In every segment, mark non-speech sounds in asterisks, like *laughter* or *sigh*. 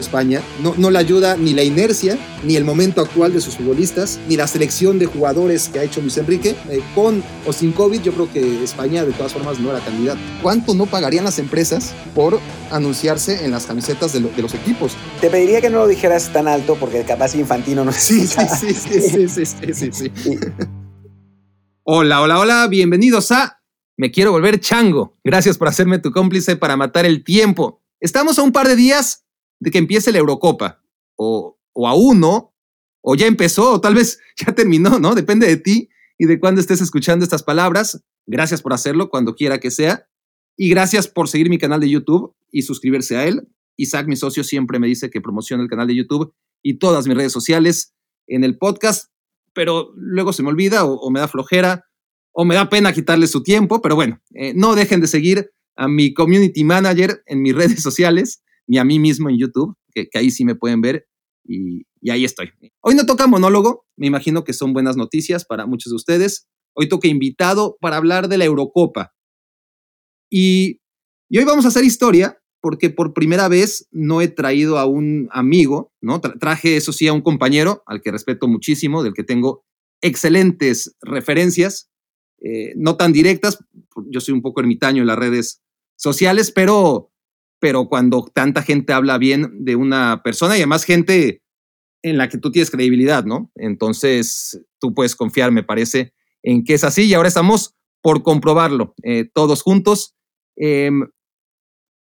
España. No, no le ayuda ni la inercia, ni el momento actual de sus futbolistas, ni la selección de jugadores que ha hecho Luis Enrique. Eh, con o sin COVID, yo creo que España de todas formas no era candidato. ¿Cuánto no pagarían las empresas por anunciarse en las camisetas de, los equipos? Te pediría que no lo dijeras tan alto porque capaz Infantino no sí, sí, sí, sí, sí, sí, sí, sí. Hola, hola, hola, bienvenidos a Me quiero volver chango. Gracias por hacerme tu cómplice para matar el tiempo. Estamos a un par de días de que empiece la Eurocopa. O, o aún no, o ya empezó, o tal vez *laughs* ya terminó, ¿no? Depende de ti y de cuándo estés escuchando estas palabras. Gracias por hacerlo cuando quiera que sea. Y gracias por seguir mi canal de YouTube y suscribirse a él. Isaac, mi socio, siempre me dice que promociona el canal de YouTube y todas mis redes sociales en el podcast, pero luego se me olvida o, me da flojera o me da pena quitarle su tiempo, pero bueno, eh, no dejen de seguir a mi community manager en mis *laughs* redes sociales ni a mí mismo en YouTube, que, ahí sí me pueden ver y, ahí estoy. Hoy no toca monólogo, me imagino que son buenas noticias para muchos de ustedes. Hoy toca invitado para hablar de la Eurocopa. Y, hoy vamos a hacer historia porque por primera vez no he traído a un amigo, ¿no? traje, eso sí, a un compañero al que respeto muchísimo, del que tengo excelentes referencias, eh, no tan directas, yo soy un poco ermitaño en las redes sociales, pero pero cuando tanta gente habla bien de una persona y además gente en la que tú tienes credibilidad, ¿no? Entonces tú puedes confiar, me parece, en que es así y ahora estamos por comprobarlo eh, todos juntos. Em,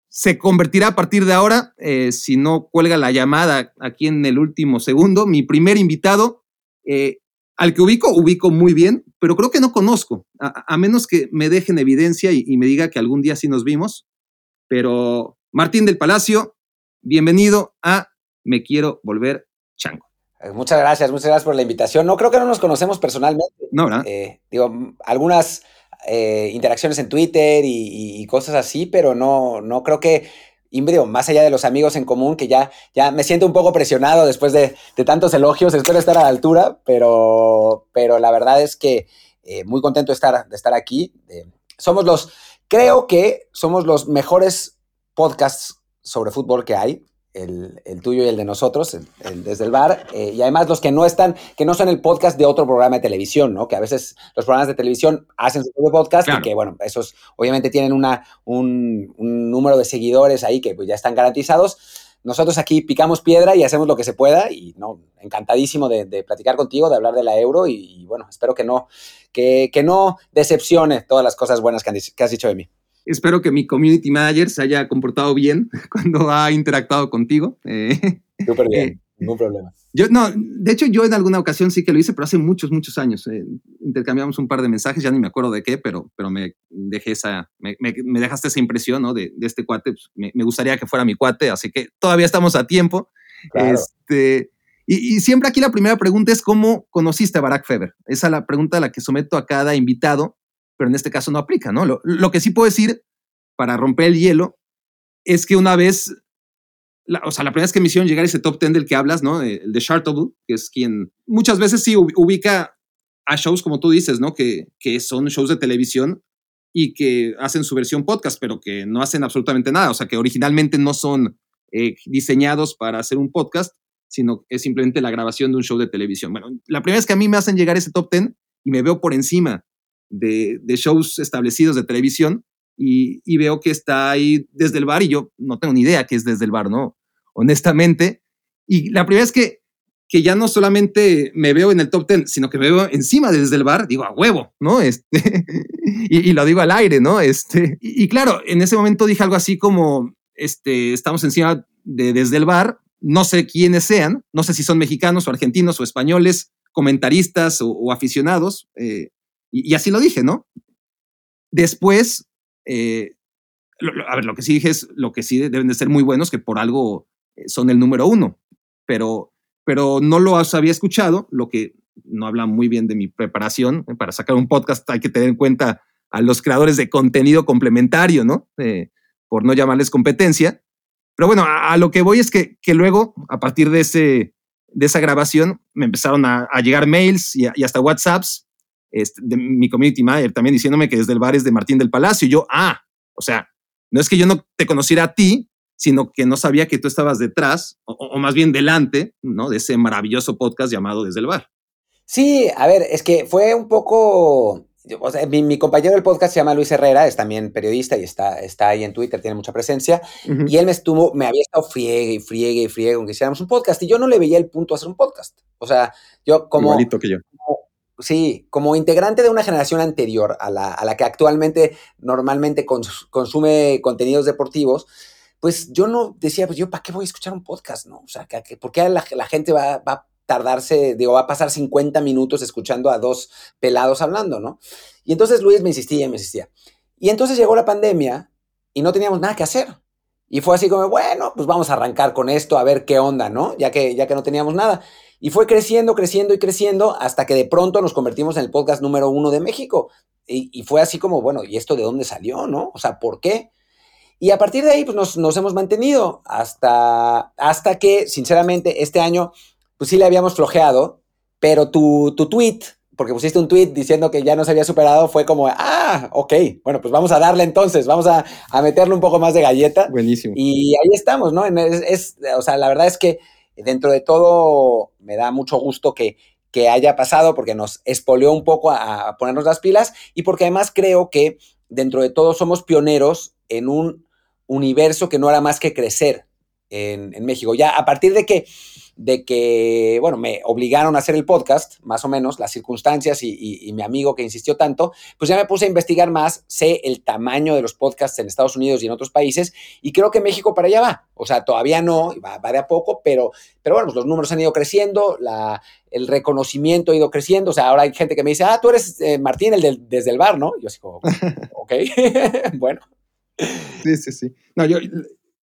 se convertirá a partir de ahora, eh, si no cuelga la llamada aquí en el último segundo, mi primer invitado, eh, al que ubico, ubico muy bien, pero creo que no conozco, a, menos que me deje en evidencia y, me diga que algún día sí nos vimos, pero Martín del Palacio, bienvenido a Me Quiero Volver Chango. Eh, muchas gracias, muchas gracias por la invitación. No creo que no nos conocemos personalmente. No, ¿verdad? Eh, digo, algunas eh, interacciones en Twitter y, cosas así, pero no, no creo que, y digo, más allá de los amigos en común, que ya, ya me siento un poco presionado después de, tantos elogios, espero estar a la altura, pero, pero la verdad es que muy contento de estar, de estar aquí. somos los, creo que somos los mejores podcasts sobre fútbol que hay, el, tuyo y el de nosotros, el, desde el bar, eh, y además los que no están, que no son el podcast de otro programa de televisión, ¿no? Que a veces los programas de televisión hacen su propio podcast y que, bueno, esos obviamente tienen una, un, número de seguidores ahí que pues, ya están garantizados. Nosotros aquí picamos piedra y hacemos lo que se pueda y no, encantadísimo de, platicar contigo, de hablar de la euro y, bueno, espero que no, que, que, no decepcione todas las cosas buenas que, que has dicho de mí. Espero que mi community manager se haya comportado bien *laughs* cuando ha interactuado contigo. Eh, Súper bien, eh, ningún problema. Yo, no, de hecho, yo en alguna ocasión sí que lo hice, pero hace muchos, muchos años. Eh, intercambiamos un par de mensajes, ya ni me acuerdo de qué, pero, pero me dejé esa, me, me, dejaste esa impresión ¿no? de, de este cuate. Pues, me, me, gustaría que fuera mi cuate, así que todavía estamos a tiempo. Este, y, y, siempre aquí la primera pregunta es: ¿cómo conociste a Barack Feber? Esa es la pregunta a la que someto a cada invitado pero en este caso no aplica, ¿no? Lo, que sí puedo decir para romper el hielo es que una vez, o sea, la primera vez que me hicieron llegar ese top 10 del que hablas, ¿no? El de Chartable, que es quien muchas veces sí ubica a shows como tú dices, ¿no? Que, que son shows de televisión y que hacen su versión podcast, pero que no hacen absolutamente nada, o sea, que originalmente no son eh, diseñados para hacer un podcast, sino es simplemente la grabación de un show de televisión. Bueno, la primera vez que a mí me hacen llegar ese top 10 y me veo por encima de, shows establecidos de televisión y, veo que está ahí desde el bar y yo no tengo ni idea que es desde el bar, ¿no? Honestamente. Y la primera vez que, que ya no solamente me veo en el top 10, sino que me veo encima desde el bar, digo a huevo, ¿no? Este, *laughs* y, lo digo al aire, ¿no? Este, y, claro, en ese momento dije algo así como, este, estamos encima de desde el bar, no sé quiénes sean, no sé si son mexicanos o argentinos o españoles, comentaristas o, aficionados, eh, y, así lo dije, ¿no? Después, eh, a ver, lo que sí dije es, lo que sí deben de ser muy buenos, que por algo eh, son el número uno, pero, pero no lo había escuchado, lo que no habla muy bien de mi preparación. ¿eh? Para sacar un podcast hay que tener en cuenta a los creadores de contenido complementario, ¿no? por no llamarles competencia. Pero bueno, a, lo que voy es que, que luego, a partir de ese de esa grabación me empezaron a, llegar mails y, hasta WhatsApps este, de mi community manager también diciéndome que desde el bar es de Martín del Palacio. Y yo, ah, o sea, no es que yo no te conociera a ti, sino que no sabía que tú estabas detrás, o, más bien delante, ¿no? De ese maravilloso podcast llamado Desde el Bar. Sí, a ver, es que fue un poco... O sea, mi, compañero del podcast se llama Luis Herrera, es también periodista y está, está ahí en Twitter, tiene mucha presencia. Y él me estuvo, me había estado friegue y friegue y friegue con que hiciéramos un podcast. Y yo no le veía el punto a hacer un podcast. O sea, yo como. Igualito que yo. Sí, como integrante de una generación anterior a la, a la que actualmente normalmente consume contenidos deportivos, pues yo no decía, pues yo, ¿para qué voy a escuchar un podcast? No, o sea, ¿por qué la, la gente va, va a tardarse, digo, va a pasar 50 minutos escuchando a dos pelados hablando, ¿no? Y entonces Luis me insistía y me insistía. Y entonces llegó la pandemia y no teníamos nada que hacer. Y fue así como, bueno, pues vamos a arrancar con esto, a ver qué onda, ¿no? Ya que, ya que no teníamos nada. Y fue creciendo, creciendo y creciendo hasta que de pronto nos convertimos en el podcast número uno de México. Y, y fue así como, bueno, ¿y esto de dónde salió, no? O sea, ¿por qué? Y a partir de ahí, pues nos, nos hemos mantenido hasta, hasta que, sinceramente, este año pues sí le habíamos flojeado, pero tu, tu tweet, porque pusiste un tweet diciendo que ya no se había superado, fue como, ah, ok, bueno, pues vamos a darle entonces, vamos a, meterle un poco más de galleta. Buenísimo. Y ahí estamos, ¿no? Es, o sea, la verdad es que dentro de todo me da mucho gusto que, que haya pasado porque nos espoleó un poco a, ponernos las pilas y porque además creo que dentro de todo somos pioneros en un universo que no era más que crecer en, México. Ya a partir de que de que, bueno, me obligaron a hacer el podcast, más o menos, las circunstancias y, mi amigo que insistió tanto, pues ya me puse a investigar más, sé el tamaño de los podcasts en Estados Unidos y en otros países, y creo que México para allá va. O sea, todavía no, va, de a poco, pero, pero bueno, pues los números han ido creciendo, la, el reconocimiento ha ido creciendo. O sea, ahora hay gente que me dice, ah, tú eres eh, Martín, el del, desde el bar, ¿no? yo así como, *laughs* ok, *laughs* bueno. Sí, sí, sí. No, yo,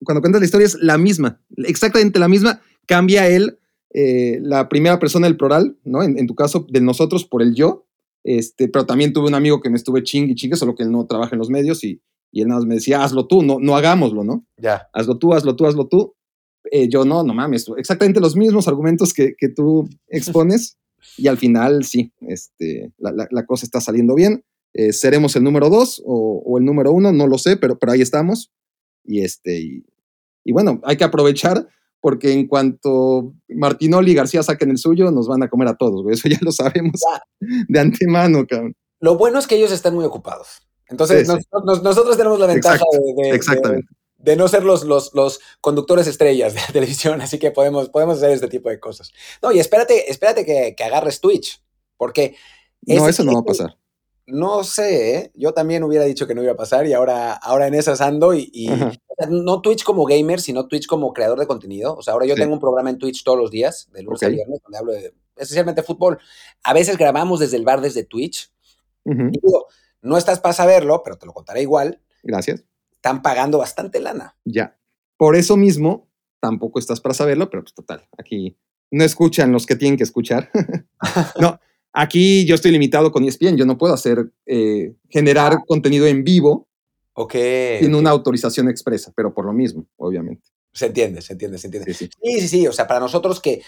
cuando cuentas la historia es la misma, exactamente la misma cambia él eh, la primera persona del plural, ¿no? En, tu caso, de nosotros por el yo. Este, pero también tuve un amigo que me estuve ching y chingue, solo que él no trabaja en los medios y, y él nada más me decía, hazlo tú, no, no hagámoslo, ¿no? Ya. Hazlo tú, hazlo tú, hazlo tú. Eh, yo no, no mames, exactamente los mismos argumentos que, que tú expones y al final sí, este, la, la, cosa está saliendo bien. Eh, seremos el número dos o, o, el número uno, no lo sé, pero, pero ahí estamos. Y, este, y, y bueno, hay que aprovechar porque en cuanto Martinoli y García saquen el suyo, nos van a comer a todos, güey. Eso ya lo sabemos *laughs* de antemano, cabrón. Lo bueno es que ellos están muy ocupados. Entonces, nosotros tenemos la ventaja de, no ser los, los, los, conductores estrellas de *laughs* televisión, así que podemos, podemos hacer este tipo de cosas. No, y espérate, espérate que, que agarres Twitch, porque... No, eso no va a pasar. No sé, ¿eh? yo también hubiera dicho que no iba a pasar y ahora, ahora en esas ando y, no Twitch como gamer, sino Twitch como creador de contenido. O sea, ahora yo tengo un programa en Twitch todos los días, de lunes a viernes, donde hablo de, especialmente fútbol. A veces grabamos desde el bar, desde Twitch. y digo, no estás para saberlo, pero te lo contaré igual. Gracias. Están pagando bastante lana. Ya. Por eso mismo, tampoco estás para saberlo, pero pues total, aquí no escuchan los que tienen que escuchar. *laughs* no, Aquí yo estoy limitado con ESPN, yo no puedo hacer, eh, generar ah. contenido en vivo Ok. Sin una autorización expresa, pero por lo mismo, obviamente. Se entiende, se entiende, se entiende. Sí, sí, sí. O sea, para nosotros que,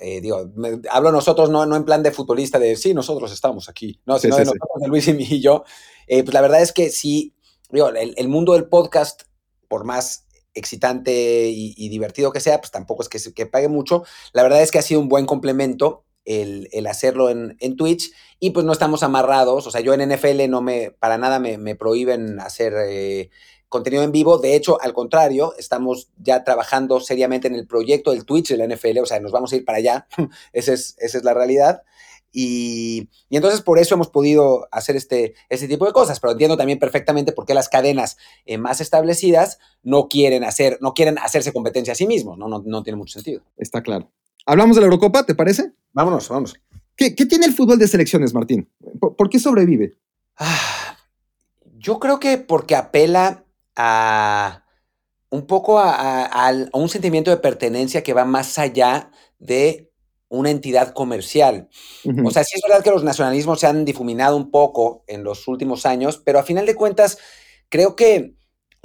eh, digo, hablo nosotros no, no en plan de futbolista de sí, nosotros estamos aquí, no, sino de nosotros, de Luis y, yo. Eh, pues la verdad es que sí, digo, el, mundo del podcast, por más excitante y, divertido que sea, pues tampoco es que, que pague mucho. La verdad es que ha sido un buen complemento el, hacerlo en, Twitch y pues no estamos amarrados, o sea, yo en NFL no me, para nada me, prohíben hacer eh, contenido en vivo, de hecho, al contrario, estamos ya trabajando seriamente en el proyecto del Twitch de la NFL, o sea, nos vamos a ir para allá, *laughs* esa, es, esa es la realidad. Y, entonces por eso hemos podido hacer este, este tipo de cosas, pero entiendo también perfectamente por qué las cadenas eh, más establecidas no quieren, hacer, no quieren hacerse competencia a sí mismos, ¿no? No, no tiene mucho sentido. Está claro. ¿Hablamos de la Eurocopa, te parece? Vámonos, vamos. ¿Qué, tiene el fútbol de selecciones, Martín? ¿Por, qué sobrevive? Ah, yo creo que porque apela a un poco a, un sentimiento de pertenencia que va más allá de una entidad comercial. O sea, sí es verdad que los nacionalismos se han difuminado un poco en los últimos años, pero a final de cuentas, creo que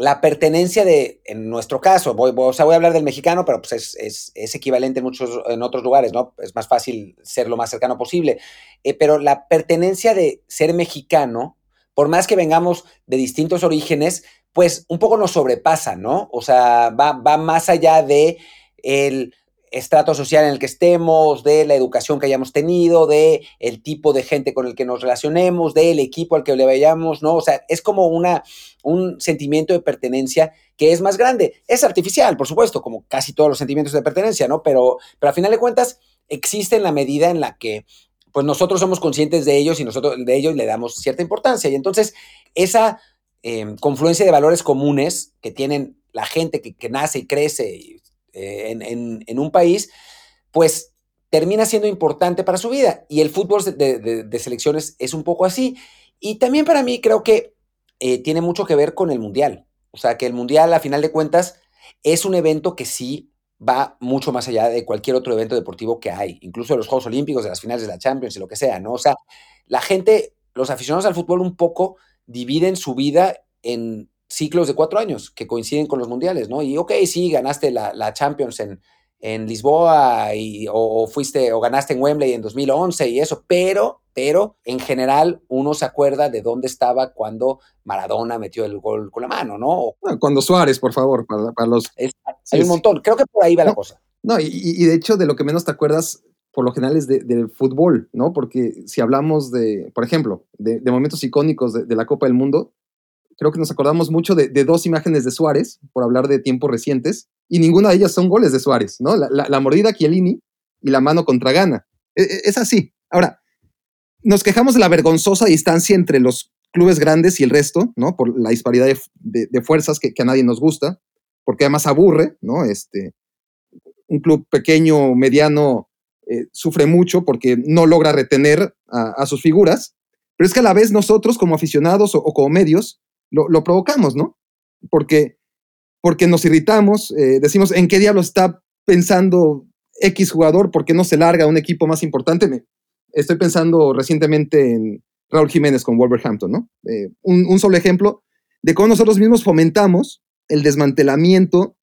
la pertenencia de, en nuestro caso, voy, o sea, voy a hablar del mexicano, pero pues es, es, equivalente en muchos, en otros lugares, ¿no? Es más fácil ser lo más cercano posible. Eh, pero la pertenencia de ser mexicano, por más que vengamos de distintos orígenes, pues un poco nos sobrepasa, ¿no? O sea, va, va más allá de el estrato social en el que estemos, de la educación que hayamos tenido, de el tipo de gente con el que nos relacionemos, del equipo al que le vayamos, ¿no? O sea, es como una, un sentimiento de pertenencia que es más grande. Es artificial, por supuesto, como casi todos los sentimientos de pertenencia, ¿no? Pero, pero a final de cuentas existe en la medida en la que pues nosotros somos conscientes de ellos y nosotros de ellos le damos cierta importancia. Y entonces esa eh, confluencia de valores comunes que tienen la gente que, que nace y crece eh, en, un país, pues termina siendo importante para su vida. Y el fútbol de, selecciones es un poco así. Y también para mí creo que eh, tiene mucho que ver con el Mundial. O sea, que el Mundial, a final de cuentas, es un evento que sí va mucho más allá de cualquier otro evento deportivo que hay, incluso de los Juegos Olímpicos, de las finales de la Champions y lo que sea, ¿no? O sea, la gente, los aficionados al fútbol un poco dividen su vida en ciclos de cuatro años que coinciden con los mundiales, ¿no? Y ok, sí, ganaste la, Champions en, en Lisboa y, o, fuiste o ganaste en Wembley en 2011 y eso, pero, pero en general uno se acuerda de dónde estaba cuando Maradona metió el gol con la mano, ¿no? Cuando Suárez, por favor, para, los... hay un montón, creo que por ahí va la cosa. No, y, de hecho de lo que menos te acuerdas por lo general es del fútbol, ¿no? Porque si hablamos de, por ejemplo, de, momentos icónicos de, la Copa del Mundo, creo que nos acordamos mucho de, dos imágenes de Suárez, por hablar de tiempos recientes, y ninguna de ellas son goles de Suárez, ¿no? La, mordida a Chiellini y la mano contra Gana. E, e, es, así. Ahora, nos quejamos de la vergonzosa distancia entre los clubes grandes y el resto, ¿no? Por la disparidad de, fuerzas que, a nadie nos gusta, porque además aburre, ¿no? Este, un club pequeño, mediano, eh, sufre mucho porque no logra retener a, sus figuras, pero es que a la vez nosotros como aficionados o como medios lo, provocamos, ¿no? Porque, porque nos irritamos, eh, decimos, ¿en qué diablo está pensando X jugador? ¿Por qué no se larga a un equipo más importante? Estoy pensando recientemente en Raúl Jiménez con Wolverhampton, ¿no? Eh, un, solo ejemplo de cómo nosotros mismos fomentamos el desmantelamiento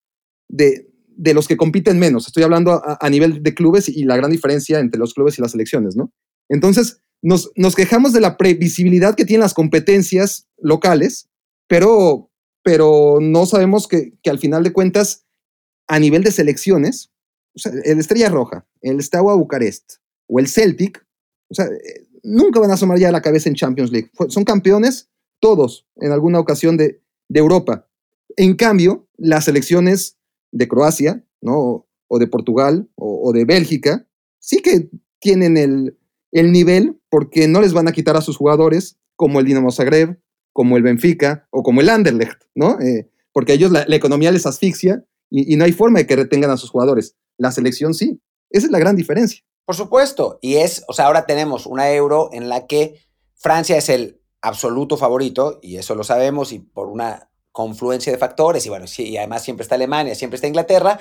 de, los que compiten menos. Estoy hablando a, a, nivel de clubes y la gran diferencia entre los clubes y las selecciones, ¿no? Entonces, nos, nos quejamos de la previsibilidad que tienen las competencias locales pero, pero no sabemos que, al final de cuentas, a nivel de selecciones, o el Estrella Roja, el Steaua Bucarest o el Celtic, o sea, eh, nunca van a asomar ya la cabeza en Champions League. Son campeones todos en alguna ocasión de, Europa. En cambio, las selecciones de Croacia, ¿no? O de Portugal o, de Bélgica, sí que tienen el, el, nivel porque no les van a quitar a sus jugadores, como el Dinamo Zagreb, como el Benfica o como el Anderlecht, ¿no? Eh, porque a ellos la, economía les asfixia y, no hay forma de que retengan a sus jugadores. La selección sí. Esa es la gran diferencia. Por supuesto. Y es, o sea, ahora tenemos una euro en la que Francia es el absoluto favorito, y eso lo sabemos, y por una confluencia de factores, y bueno, sí, y además siempre está Alemania, siempre está Inglaterra,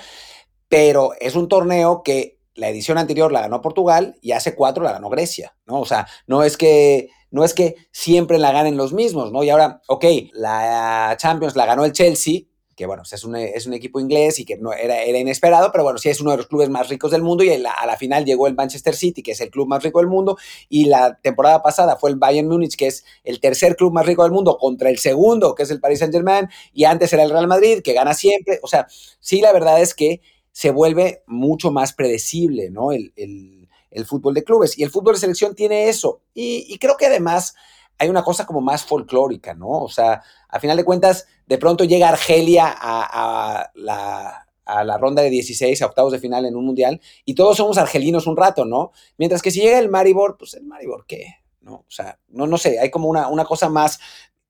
pero es un torneo que la edición anterior la ganó Portugal y hace cuatro la ganó Grecia, ¿no? O sea, no es que no es que siempre la ganen los mismos, ¿no? Y ahora, ok, la Champions la ganó el Chelsea, que bueno, es un, es un equipo inglés y que no, era, era inesperado, pero bueno, sí es uno de los clubes más ricos del mundo y a la, final llegó el Manchester City, que es el club más rico del mundo, y la temporada pasada fue el Bayern Múnich, que es el tercer club más rico del mundo, contra el segundo, que es el Paris Saint Germain, y antes era el Real Madrid, que gana siempre. O sea, sí, la verdad es que se vuelve mucho más predecible, ¿no? el el fútbol de clubes. Y el fútbol de selección tiene eso. Y, creo que además hay una cosa como más folclórica, ¿no? O sea, a final de cuentas, de pronto llega Argelia a, la, a la ronda de 16, a octavos de final en un mundial, y todos somos argelinos un rato, ¿no? Mientras que si llega el Maribor, pues el Maribor, ¿qué? ¿No? O sea, no, no sé, hay como una, una cosa más,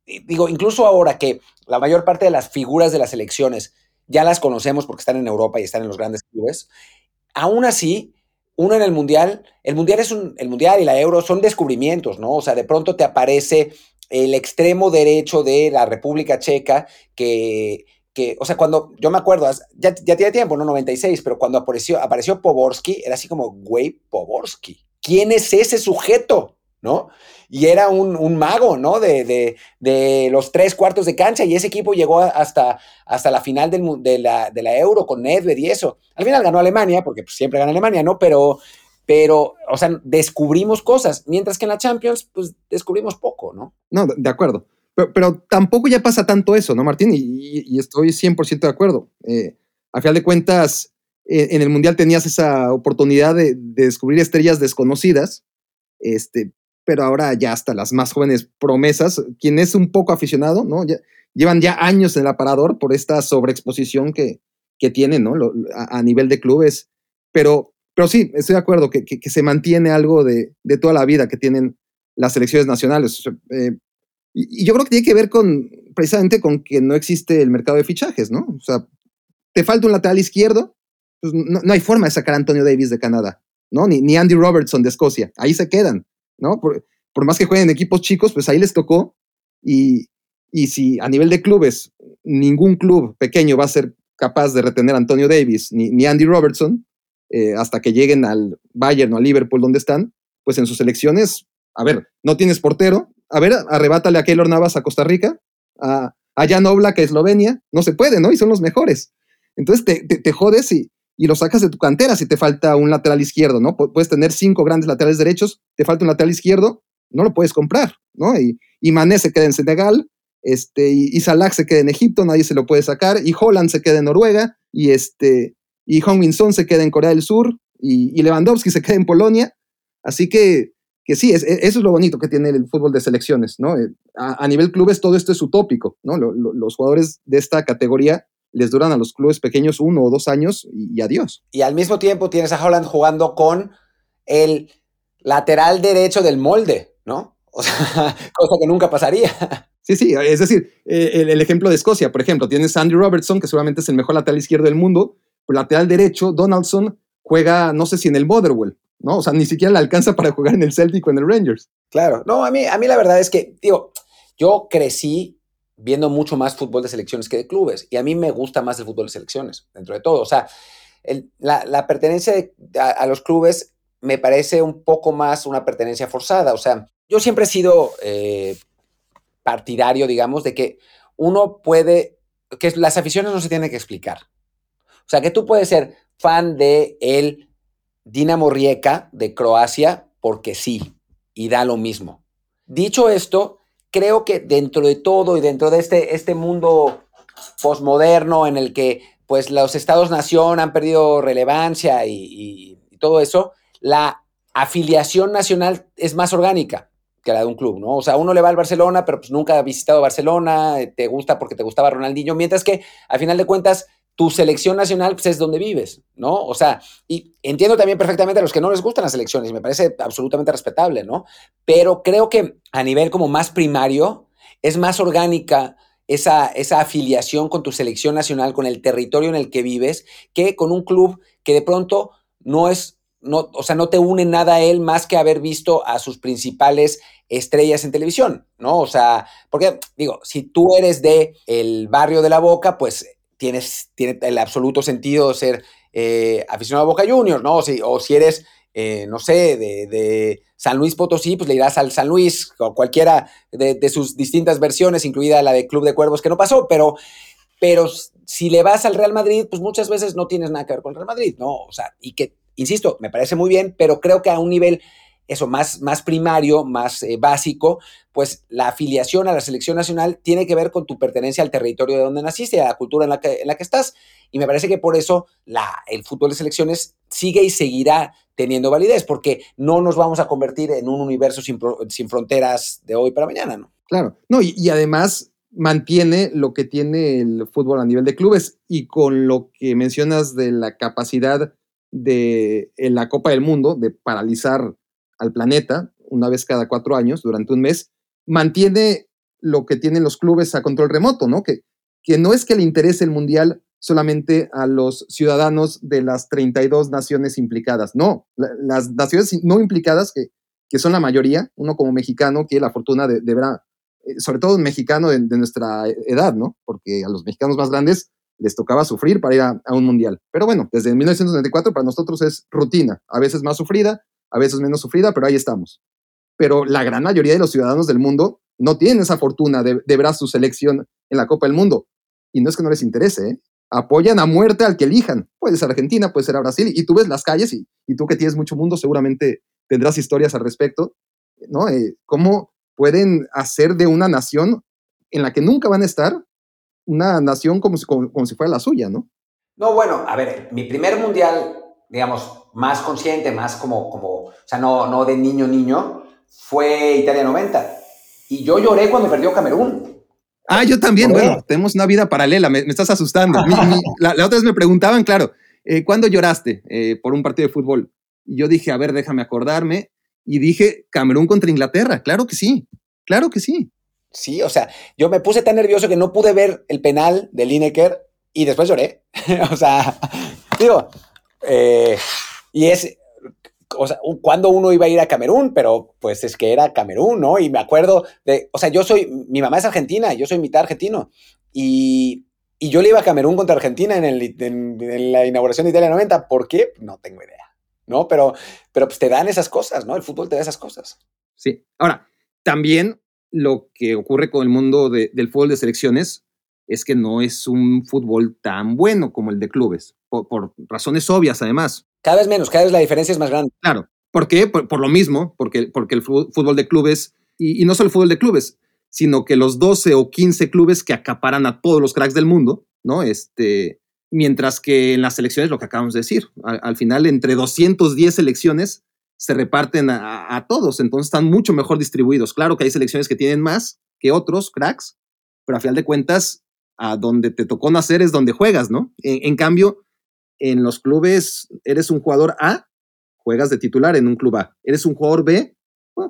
digo, incluso ahora que la mayor parte de las figuras de las elecciones ya las conocemos porque están en Europa y están en los grandes clubes, aún así uno en el mundial, el mundial es un, el mundial y la euro son descubrimientos, ¿no? O sea, de pronto te aparece el extremo derecho de la República Checa que, que o sea, cuando, yo me acuerdo, ya, ya tiene tiempo, ¿no? 96, pero cuando apareció, apareció Poborsky, era así como, güey, Poborsky. ¿Quién es ese sujeto? ¿no? Y era un, mago, ¿no? De, los tres cuartos de cancha y ese equipo llegó hasta, hasta la final de, la, Euro con Nedved y eso. Al final ganó Alemania, porque pues, siempre gana Alemania, ¿no? Pero, pero, o sea, descubrimos cosas, mientras que en la Champions, pues descubrimos poco, ¿no? No, de acuerdo. Pero, tampoco ya pasa tanto eso, ¿no, Martín? Y, estoy 100% de acuerdo. Eh, a final de cuentas, eh, en el Mundial tenías esa oportunidad de, de, descubrir estrellas desconocidas, este, pero ahora ya hasta las más jóvenes promesas, quien es un poco aficionado, ¿no? llevan ya años en el aparador por esta sobreexposición que, que tienen, ¿no? a, nivel de clubes. Pero, pero sí, estoy de acuerdo que, que, se mantiene algo de, de, toda la vida que tienen las selecciones nacionales. Eh, y, yo creo que tiene que ver con, precisamente con que no existe el mercado de fichajes, ¿no? O sea, te falta un lateral izquierdo, pues no, no hay forma de sacar a Antonio Davis de Canadá, ¿no? Ni, ni Andy Robertson de Escocia. Ahí se quedan. ¿No? Por, más que jueguen en equipos chicos, pues ahí les tocó. Y, si a nivel de clubes ningún club pequeño va a ser capaz de retener a Antonio Davis ni, Andy Robertson eh, hasta que lleguen al Bayern o al Liverpool donde están, pues en sus elecciones, a ver, no tienes portero, a ver, arrebátale a Keylor Navas a Costa Rica, a, a Jan Oblak a Eslovenia, no se puede, ¿no? Y son los mejores. Entonces te, te jodes y, y lo sacas de tu cantera si te falta un lateral izquierdo, ¿no? Puedes tener cinco grandes laterales derechos, te falta un lateral izquierdo, no lo puedes comprar, ¿no? Y, y Mané se queda en Senegal, este, y, Salah se queda en Egipto, nadie se lo puede sacar, y Holland se queda en Noruega, y este, y Hong Min Son se queda en Corea del Sur, y, Lewandowski se queda en Polonia, así que, que sí, es, eso es lo bonito que tiene el fútbol de selecciones, ¿no? Eh, a, nivel clubes todo esto es utópico, ¿no? los jugadores de esta categoría les duran a los clubes pequeños uno o dos años y, adiós. Y al mismo tiempo tienes a Holland jugando con el lateral derecho del molde, ¿no? *laughs* O sea, cosa que nunca pasaría. Sí, sí, es decir, eh, el, ejemplo de Escocia, por ejemplo, tienes a Andy Robertson, que seguramente es el mejor lateral izquierdo del mundo, pero lateral derecho, Donaldson juega, no sé si en el Motherwell, ¿no? O sea, ni siquiera le alcanza para jugar en el Celtic o en el Rangers. Claro, no, a mí, a mí la verdad es que, digo, yo crecí viendo mucho más fútbol de selecciones que de clubes. Y a mí me gusta más el fútbol de selecciones, dentro de todo. O sea, la, pertenencia a, los clubes me parece un poco más una pertenencia forzada. O sea, yo siempre he sido eh, partidario, digamos, de que uno puede, que las aficiones no se tienen que explicar. O sea, que tú puedes ser fan de el Dinamo Rijeka de Croacia porque sí, y da lo mismo. Dicho esto, creo que dentro de todo y dentro de este, este mundo posmoderno en el que pues los estados-nación han perdido relevancia y, todo eso, la afiliación nacional es más orgánica que la de un club, ¿no? O sea, uno le va al Barcelona, pero pues nunca ha visitado Barcelona, te gusta porque te gustaba Ronaldinho, mientras que al final de cuentas tu selección nacional pues, es donde vives, ¿no? O sea, y entiendo también perfectamente a los que no les gustan las elecciones, me parece absolutamente respetable, ¿no? Pero creo que a nivel como más primario es más orgánica esa, esa afiliación con tu selección nacional, con el territorio en el que vives, que con un club que de pronto no es, no, o sea, no te une nada a él más que haber visto a sus principales estrellas en televisión, ¿no? O sea, porque digo, si tú eres de el barrio de la Boca, pues tienes, tiene el absoluto sentido ser eh, aficionado a Boca Juniors, ¿no? O si, o si eres, eh, no sé, de, San Luis Potosí, pues le irás al San Luis, o cualquiera de, sus distintas versiones, incluida la de Club de Cuervos, que no pasó, pero, pero si le vas al Real Madrid, pues muchas veces no tienes nada que ver con el Real Madrid, ¿no? O sea, y que, insisto, me parece muy bien, pero creo que a un nivel eso más, más primario, más eh, básico, pues la afiliación a la selección nacional tiene que ver con tu pertenencia al territorio de donde naciste, a la cultura en la que, en la que estás. Y me parece que por eso la, el fútbol de selecciones sigue y seguirá teniendo validez, porque no nos vamos a convertir en un universo sin, sin fronteras de hoy para mañana, ¿no? Claro, no, y, y además mantiene lo que tiene el fútbol a nivel de clubes y con lo que mencionas de la capacidad de en la Copa del Mundo de paralizar al planeta una vez cada cuatro años durante un mes, mantiene lo que tienen los clubes a control remoto, ¿no? Que, que no es que le interese el mundial solamente a los ciudadanos de las 32 naciones implicadas, no, las naciones no implicadas, que, que son la mayoría, uno como mexicano tiene la fortuna de, ver, eh, sobre todo un mexicano de, nuestra edad, ¿no? Porque a los mexicanos más grandes les tocaba sufrir para ir a, un mundial. Pero bueno, desde 1994 para nosotros es rutina, a veces más sufrida, a veces menos sufrida, pero ahí estamos. pero la gran mayoría de los ciudadanos del mundo no tienen esa fortuna de, ver a su selección en la Copa del Mundo. Y no es que no les interese, ¿eh? apoyan a muerte al que elijan. Puede ser Argentina, puede ser a Brasil, y tú ves las calles y, tú que tienes mucho mundo seguramente tendrás historias al respecto, ¿no? Eh, ¿Cómo pueden hacer de una nación en la que nunca van a estar una nación como si, como, si fuera la suya, ¿no? No, bueno, a ver, mi primer mundial, digamos, más consciente, más como, como o sea, no, no de niño, niño, fue Italia 90. Y yo lloré cuando perdió Camerún. Ah, yo también, bueno, tenemos una vida paralela, me, estás asustando. *laughs* la, otra vez me preguntaban, claro, eh, ¿cuándo lloraste eh, por un partido de fútbol? Y yo dije, a ver, déjame acordarme. Y dije, Camerún contra Inglaterra, claro que sí, claro que sí. Sí, o sea, yo me puse tan nervioso que no pude ver el penal de Lineker y después lloré. *laughs* o sea, digo, eh, y es, o sea, cuando uno iba a ir a Camerún, pero pues es que era Camerún, ¿no? Y me acuerdo de, o sea, yo soy, mi mamá es argentina, yo soy mitad argentino. Y, y yo le iba a Camerún contra Argentina en, el, en, la inauguración de Italia 90. ¿Por qué? No tengo idea, ¿no? Pero, pero pues te dan esas cosas, ¿no? El fútbol te da esas cosas. Sí. Ahora, también lo que ocurre con el mundo del fútbol de selecciones es que no es un fútbol tan bueno como el de clubes, por, razones obvias además. Cada vez menos, cada vez la diferencia es más grande. Claro. ¿Por qué? Por, lo mismo, porque, porque el fútbol de clubes, y, no solo el fútbol de clubes, sino que los 12 o 15 clubes que acaparan a todos los cracks del mundo, ¿no? Este, mientras que en las selecciones, lo que acabamos de decir, al, final entre 210 selecciones se reparten a, todos, entonces están mucho mejor distribuidos. Claro que hay selecciones que tienen más que otros cracks, pero a final de cuentas, a donde te tocó nacer es donde juegas, ¿no? En, cambio, en los clubes eres un jugador A, juegas de titular en un club A. Eres un jugador B,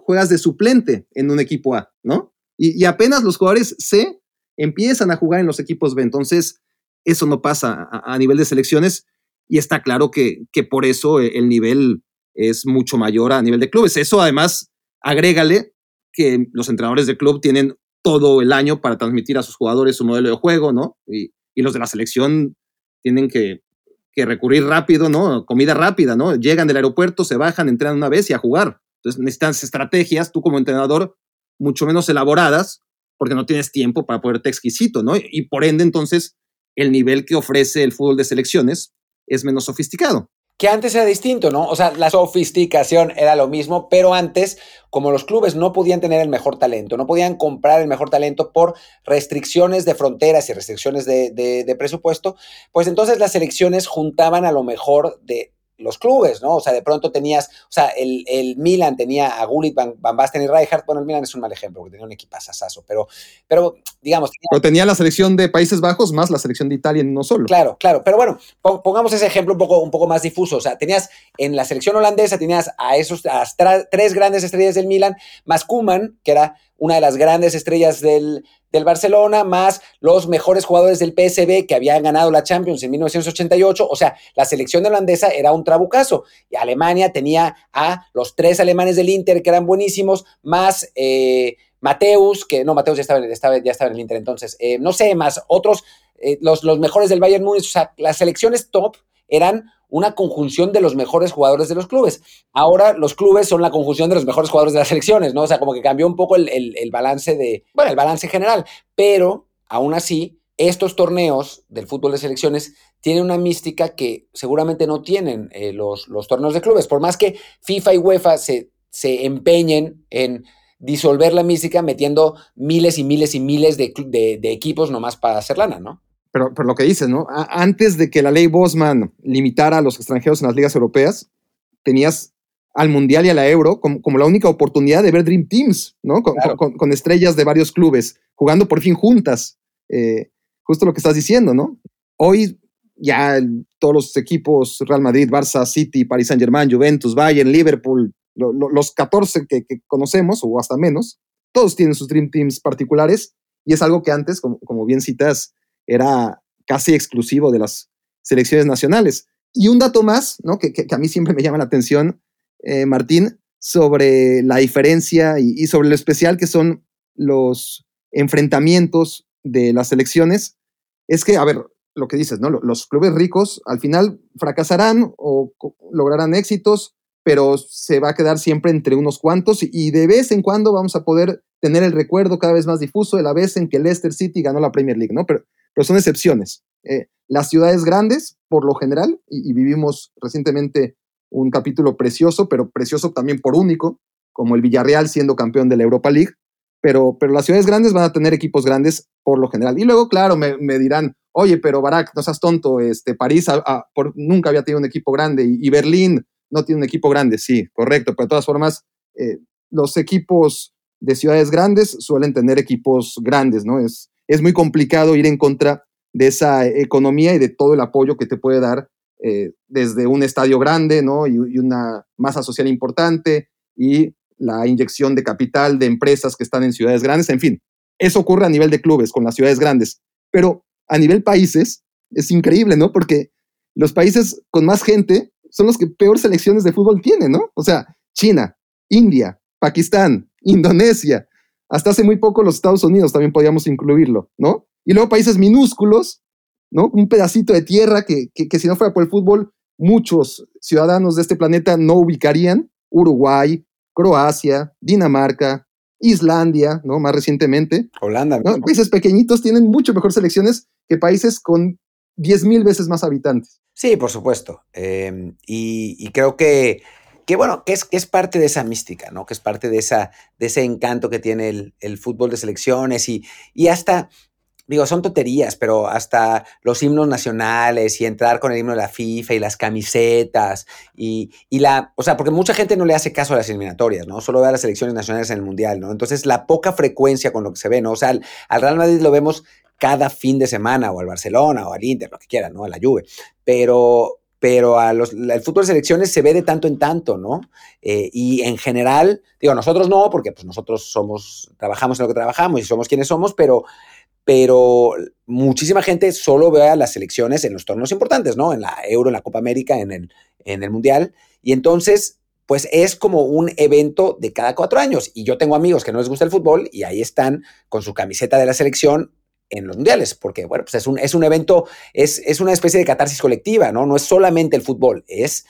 juegas de suplente en un equipo A, ¿no? Y, apenas los jugadores C empiezan a jugar en los equipos B. Entonces, eso no pasa a, a nivel de selecciones y está claro que, que por eso el nivel es mucho mayor a nivel de clubes. Eso además, agrégale que los entrenadores de club tienen todo el año para transmitir a sus jugadores su modelo de juego, ¿no? Y, los de la selección tienen que, recurrir rápido, ¿no? Comida rápida, ¿no? Llegan del aeropuerto, se bajan, entrenan una vez y a jugar. Entonces necesitan estrategias, tú como entrenador, mucho menos elaboradas, porque no tienes tiempo para poderte exquisito, ¿no? Y por ende, entonces, el nivel que ofrece el fútbol de selecciones es menos sofisticado que antes era distinto, ¿no? O sea, la sofisticación era lo mismo, pero antes, como los clubes no podían tener el mejor talento, no podían comprar el mejor talento por restricciones de fronteras y restricciones de, de presupuesto, pues entonces las selecciones juntaban a lo mejor de los clubes, ¿no? O sea, de pronto tenías, o sea, el, el Milan tenía a Gullit, Van, Basten y Rijkaard, bueno, el Milan es un mal ejemplo, porque tenía un equipazazo, pero, pero digamos... Tenía, pero tenía la selección de Países Bajos más la selección de Italia no solo. Claro, claro, pero bueno, pongamos ese ejemplo un poco, un poco más difuso, o sea, tenías en la selección holandesa, tenías a esos, a tres grandes estrellas del Milan, más Kuman, que era una de las grandes estrellas del, del Barcelona, más los mejores jugadores del PSB que habían ganado la Champions en 1988. O sea, la selección holandesa era un trabucazo. Y Alemania tenía a los tres alemanes del Inter que eran buenísimos, más eh, Mateus, que no, Mateus ya estaba, ya estaba en el Inter entonces, eh, no sé, más otros, eh, los, los mejores del Bayern Múnich. O sea, las selecciones top eran una conjunción de los mejores jugadores de los clubes. Ahora los clubes son la conjunción de los mejores jugadores de las selecciones, ¿no? O sea, como que cambió un poco el, balance de, bueno, el balance general, pero aún así, estos torneos del fútbol de selecciones tienen una mística que seguramente no tienen eh, los, los, torneos de clubes, por más que FIFA y UEFA se, se empeñen en disolver la mística metiendo miles y miles y miles de, de, de equipos nomás para hacer lana, ¿no? Pero, lo que dices, ¿no? antes de que la ley Bosman limitara a los extranjeros en las ligas europeas, tenías al Mundial y a la Euro como, la única oportunidad de ver Dream Teams, ¿no? Con, estrellas de varios clubes, jugando por fin juntas. Eh, justo lo que estás diciendo, ¿no? Hoy ya todos los equipos, Real Madrid, Barça, City, Paris Saint Germain, Juventus, Bayern, Liverpool, los 14 que, conocemos, o hasta menos, todos tienen sus Dream Teams particulares, y es algo que antes, como, como bien citas, era casi exclusivo de las selecciones nacionales. Y un dato más, ¿no? que, a mí siempre me llama la atención, eh, Martín, sobre la diferencia y, sobre lo especial que son los enfrentamientos de las selecciones, es que, a ver, lo que dices, ¿no? Los clubes ricos al final fracasarán o lograrán éxitos pero se va a quedar siempre entre unos cuantos y de vez en cuando vamos a poder tener el recuerdo cada vez más difuso de la vez en que Leicester City ganó la Premier League, ¿no? Pero, pero son excepciones. Eh, las ciudades grandes, por lo general, y, vivimos recientemente un capítulo precioso, pero precioso también por único, como el Villarreal siendo campeón de la Europa League, pero, pero las ciudades grandes van a tener equipos grandes por lo general. Y luego, claro, me, dirán, oye, pero Barak, no seas tonto, este, París nunca había tenido un equipo grande y, Berlín no tiene un equipo grande, sí, correcto, pero de todas formas, eh, los equipos de ciudades grandes suelen tener equipos grandes, ¿no? Es, es muy complicado ir en contra de esa economía y de todo el apoyo que te puede dar eh, desde un estadio grande, ¿no? Y, una masa social importante y la inyección de capital de empresas que están en ciudades grandes, en fin, eso ocurre a nivel de clubes con las ciudades grandes, pero a nivel países es increíble, ¿no? Porque los países con más gente son los que peor selecciones de fútbol tienen, ¿no? O sea, China, India, Pakistán, Indonesia, hasta hace muy poco los Estados Unidos también podíamos incluirlo, ¿no? Y luego países minúsculos, ¿no? Un pedacito de tierra que, que, si no fuera por el fútbol, muchos ciudadanos de este planeta no ubicarían. Uruguay, Croacia, Dinamarca, Islandia, ¿no? Más recientemente. Holanda. Países pequeñitos tienen mucho mejor selecciones que países con 10 mil veces más habitantes. Sí, por supuesto. Em, y, creo que, que bueno, que es, que es parte de esa mística, ¿no? Que es parte de, esa, de ese encanto que tiene el, el fútbol de selecciones y, y hasta digo, son tonterías, pero hasta los himnos nacionales y entrar con el himno de la FIFA y las camisetas y, la, o sea, porque mucha gente no le hace caso a las eliminatorias, ¿no? Solo ve a las selecciones nacionales en el Mundial, ¿no? Entonces, la poca frecuencia con lo que se ve, ¿no? O sea, al, Real Madrid lo vemos cada fin de semana, o al Barcelona, o al Inter, lo que quieran, ¿no? A la Juve, pero, pero a los, el fútbol de selecciones se ve de tanto en tanto, ¿no? Eh, y en general, digo, nosotros no, porque pues nosotros somos, trabajamos en lo que trabajamos y somos quienes somos, pero pero muchísima gente solo ve a las selecciones en los torneos importantes, ¿no? En la Euro, en la Copa América, en el, en el Mundial. Y entonces, pues es como un evento de cada cuatro años. Y yo tengo amigos que no les gusta el fútbol y ahí están con su camiseta de la selección en los mundiales, porque bueno, pues es un, es un evento, es, es una especie de catarsis colectiva, ¿no? No es solamente el fútbol, es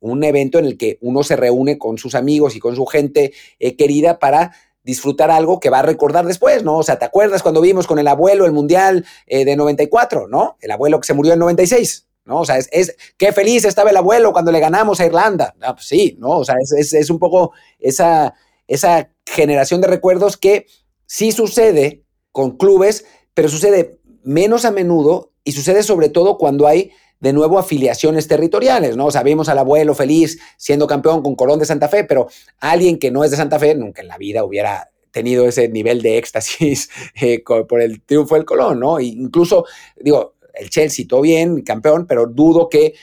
un evento en el que uno se reúne con sus amigos y con su gente eh, querida para disfrutar algo que va a recordar después, ¿no? O sea, ¿te acuerdas cuando vimos con el abuelo el Mundial eh, de 94, ¿no? El abuelo que se murió en 96, ¿no? O sea, es, qué feliz estaba el abuelo cuando le ganamos a Irlanda. Ah, pues sí, ¿no? O sea, es, es, un poco esa, esa generación de recuerdos que sí sucede con clubes, pero sucede menos a menudo y sucede sobre todo cuando hay de nuevo afiliaciones territoriales, ¿no? O sea, vimos al abuelo feliz siendo campeón con Colón de Santa Fe, pero alguien que no es de Santa Fe nunca en la vida hubiera tenido ese nivel de éxtasis *laughs* eh, por el triunfo del Colón, ¿no? E incluso, digo, el Chelsea, todo bien, campeón, pero dudo que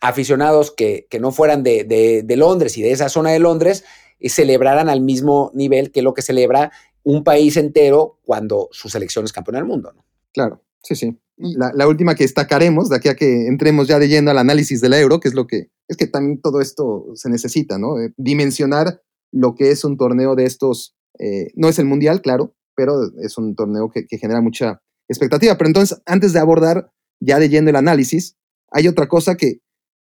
aficionados que, que no fueran de, de, Londres y de esa zona de Londres eh, celebraran al mismo nivel que lo que celebra un país entero cuando su selección es campeón del mundo, ¿no? Claro, sí, sí la, última que destacaremos, de aquí a que entremos ya de lleno al análisis del euro, que es lo que es que también todo esto se necesita, ¿no? Eh, dimensionar lo que es un torneo de estos, eh, no es el mundial, claro, pero es un torneo que, genera mucha expectativa. Pero entonces, antes de abordar ya de lleno el análisis, hay otra cosa que,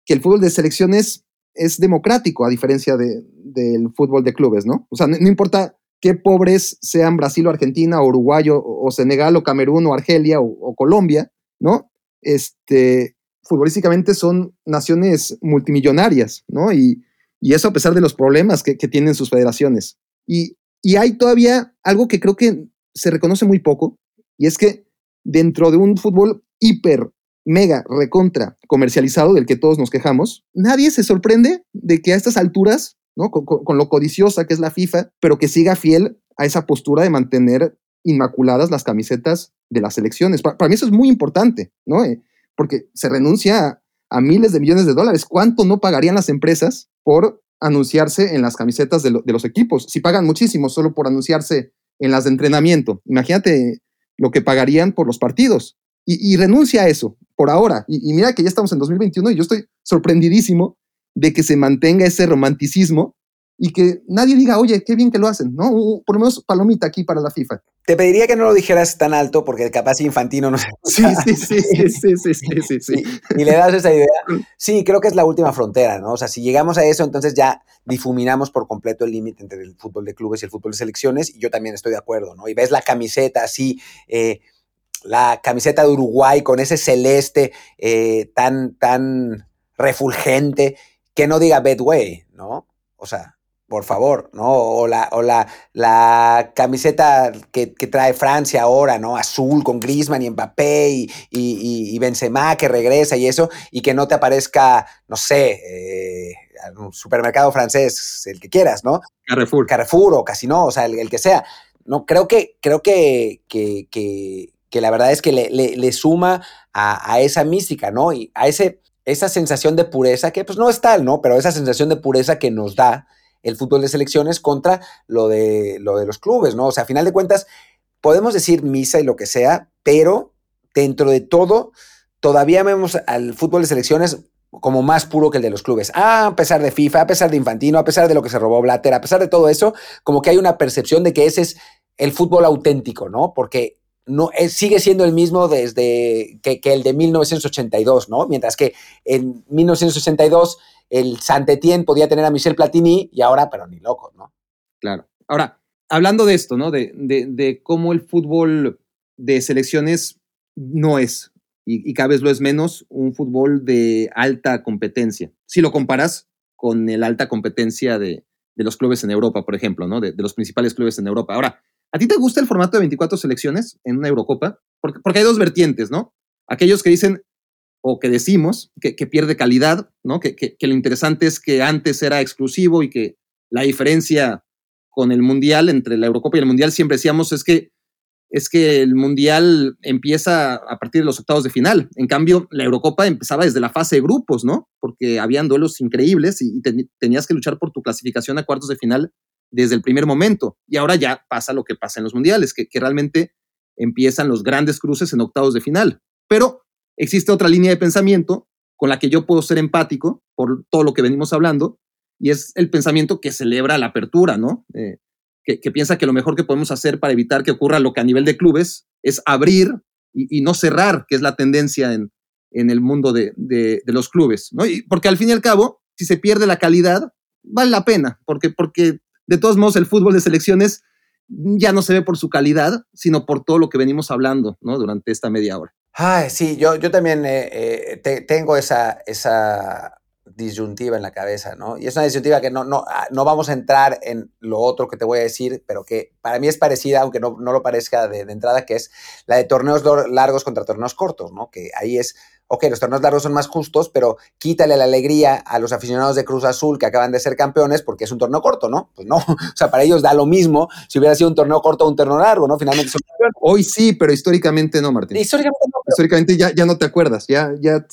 que el fútbol de selecciones es democrático, a diferencia de, del fútbol de clubes, ¿no? O sea, no importa qué pobres sean Brasil o Argentina o Uruguay o, Senegal o Camerún o Argelia o, Colombia, ¿no? Este, futbolísticamente son naciones multimillonarias, ¿no? Y, eso a pesar de los problemas que, tienen sus federaciones. Y, y, hay todavía algo que creo que se reconoce muy poco, y es que dentro de un fútbol hiper, mega, recontra comercializado del que todos nos quejamos, nadie se sorprende de que a estas alturas con, lo codiciosa que es la FIFA, pero que siga fiel a esa postura de mantener inmaculadas las camisetas de las elecciones. Para, mí eso es muy importante, ¿no? Eh, porque se renuncia a, miles de millones de dólares. ¿Cuánto no pagarían las empresas por anunciarse en las camisetas de, los equipos? Si pagan muchísimo solo por anunciarse en las de entrenamiento, imagínate lo que pagarían por los partidos. Y, renuncia a eso por ahora. Y, y, mira que ya estamos en 2021 y yo estoy sorprendidísimo de que se mantenga ese romanticismo y que nadie diga, oye, qué bien que lo hacen, ¿no? Por lo menos palomita aquí para la FIFA. Te pediría que no lo dijeras tan alto porque capaz Infantino no sé. Sí, sí, sí, sí, sí, sí, sí, sí. Y le das esa idea. Sí, creo que es la última frontera, ¿no? O sea, si llegamos a eso, entonces ya difuminamos por completo el límite entre el fútbol de clubes y el fútbol de selecciones, y yo también estoy de acuerdo, ¿no? Y ves la camiseta así, eh, la camiseta de Uruguay con ese celeste eh, tan, tan refulgente, que no diga Bedway, ¿no? O sea, por favor, ¿no? O la, o la, la camiseta que, trae Francia ahora, ¿no? Azul con Griezmann y Mbappé y, y, y, Benzema que regresa y eso, y que no te aparezca, no sé, eh, un supermercado francés, el que quieras, ¿no? Carrefour. Carrefour o casi no, o sea, el, que sea. No, creo que, creo que, que, que, la verdad es que le, le, suma a, a, esa mística, ¿no? Y a ese, esa sensación de pureza, que pues no es tal, ¿no? Pero esa sensación de pureza que nos da el fútbol de selecciones contra lo de, lo de los clubes, ¿no? O sea, a final de cuentas, podemos decir misa y lo que sea, pero dentro de todo, todavía vemos al fútbol de selecciones como más puro que el de los clubes. Ah, a pesar de FIFA, a pesar de Infantino, a pesar de lo que se robó Blatter, a pesar de todo eso, como que hay una percepción de que ese es el fútbol auténtico, ¿no? Porque no, sigue siendo el mismo desde que, el de 1982, ¿no? Mientras que en 1982 el Saint-Étienne podía tener a Michel Platini y ahora, pero ni loco, ¿no? Claro. Ahora, hablando de esto, ¿no? De, de, cómo el fútbol de selecciones no es, y, cada vez lo es menos, un fútbol de alta competencia. Si lo comparas con el alta competencia de, de los clubes en Europa, por ejemplo, ¿no? De, los principales clubes en Europa. Ahora, ¿a ti te gusta el formato de 24 selecciones en una Eurocopa? Porque, hay dos vertientes, ¿no? Aquellos que dicen, o que decimos que, pierde calidad, ¿no? Que, que, lo interesante es que antes era exclusivo y que la diferencia con el Mundial, entre la Eurocopa y el Mundial, siempre decíamos es que, es que el Mundial empieza a partir de los octavos de final. En cambio, la Eurocopa empezaba desde la fase de grupos, ¿no? Porque habían duelos increíbles y, tenías que luchar por tu clasificación a cuartos de final desde el primer momento. Y ahora ya pasa lo que pasa en los Mundiales, que, que realmente empiezan los grandes cruces en octavos de final. Pero existe otra línea de pensamiento con la que yo puedo ser empático por todo lo que venimos hablando, y es el pensamiento que celebra la apertura, ¿no? Eh, que, piensa que lo mejor que podemos hacer para evitar que ocurra lo que a nivel de clubes es abrir y, no cerrar, que es la tendencia en, en el mundo de, de, los clubes, ¿no? Y porque al fin y al cabo, si se pierde la calidad, vale la pena, porque, porque de todos modos el fútbol de selecciones ya no se ve por su calidad, sino por todo lo que venimos hablando, ¿no? Durante esta media hora. Ay, sí, yo, yo también eh, eh, tengo esa, esa disyuntiva en la cabeza, ¿no? Y es una disyuntiva que no, no, ah, no vamos a entrar en lo otro que te voy a decir, pero que para mí es parecida, aunque no, no lo parezca de, de, entrada, que es la de torneos largos contra torneos cortos, ¿no? Que ahí es ok, los torneos largos son más justos, pero quítale la alegría a los aficionados de Cruz Azul que acaban de ser campeones porque es un torneo corto, ¿no? Pues no, *laughs* o sea, para ellos da lo mismo si hubiera sido un torneo corto o un torneo largo, ¿no? Finalmente son campeones. Hoy sí, pero históricamente no, Martín. Históricamente no. Históricamente ya, ya no te acuerdas, ya, ya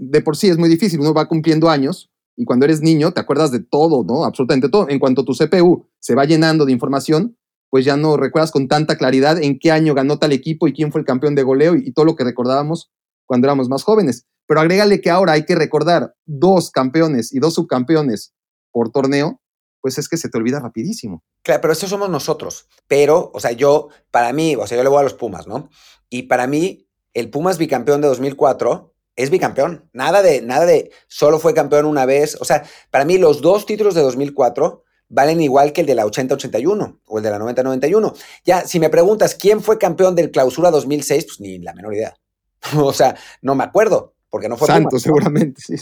de por sí es muy difícil, uno va cumpliendo años y cuando eres niño te acuerdas de todo, ¿no? Absolutamente todo. En cuanto tu CPU se va llenando de información, pues ya no recuerdas con tanta claridad en qué año ganó tal equipo y quién fue el campeón de goleo y todo lo que recordábamos cuando éramos más jóvenes. Pero agrégale que ahora hay que recordar dos campeones y dos subcampeones por torneo, pues es que se te olvida rapidísimo. Claro, pero eso somos nosotros. Pero, o sea, yo, para mí, o sea, yo le voy a los Pumas, ¿no? Y para mí, el Pumas bicampeón de 2004 es bicampeón. Nada de, nada de, solo fue campeón una vez. O sea, para mí los dos títulos de 2004 valen igual que el de la 80-81 o el de la 90-91. Ya, si me preguntas quién fue campeón del clausura 2006, pues ni la menor idea. *laughs* o sea, no me acuerdo porque no fue Santos, seguramente. *laughs* Sí,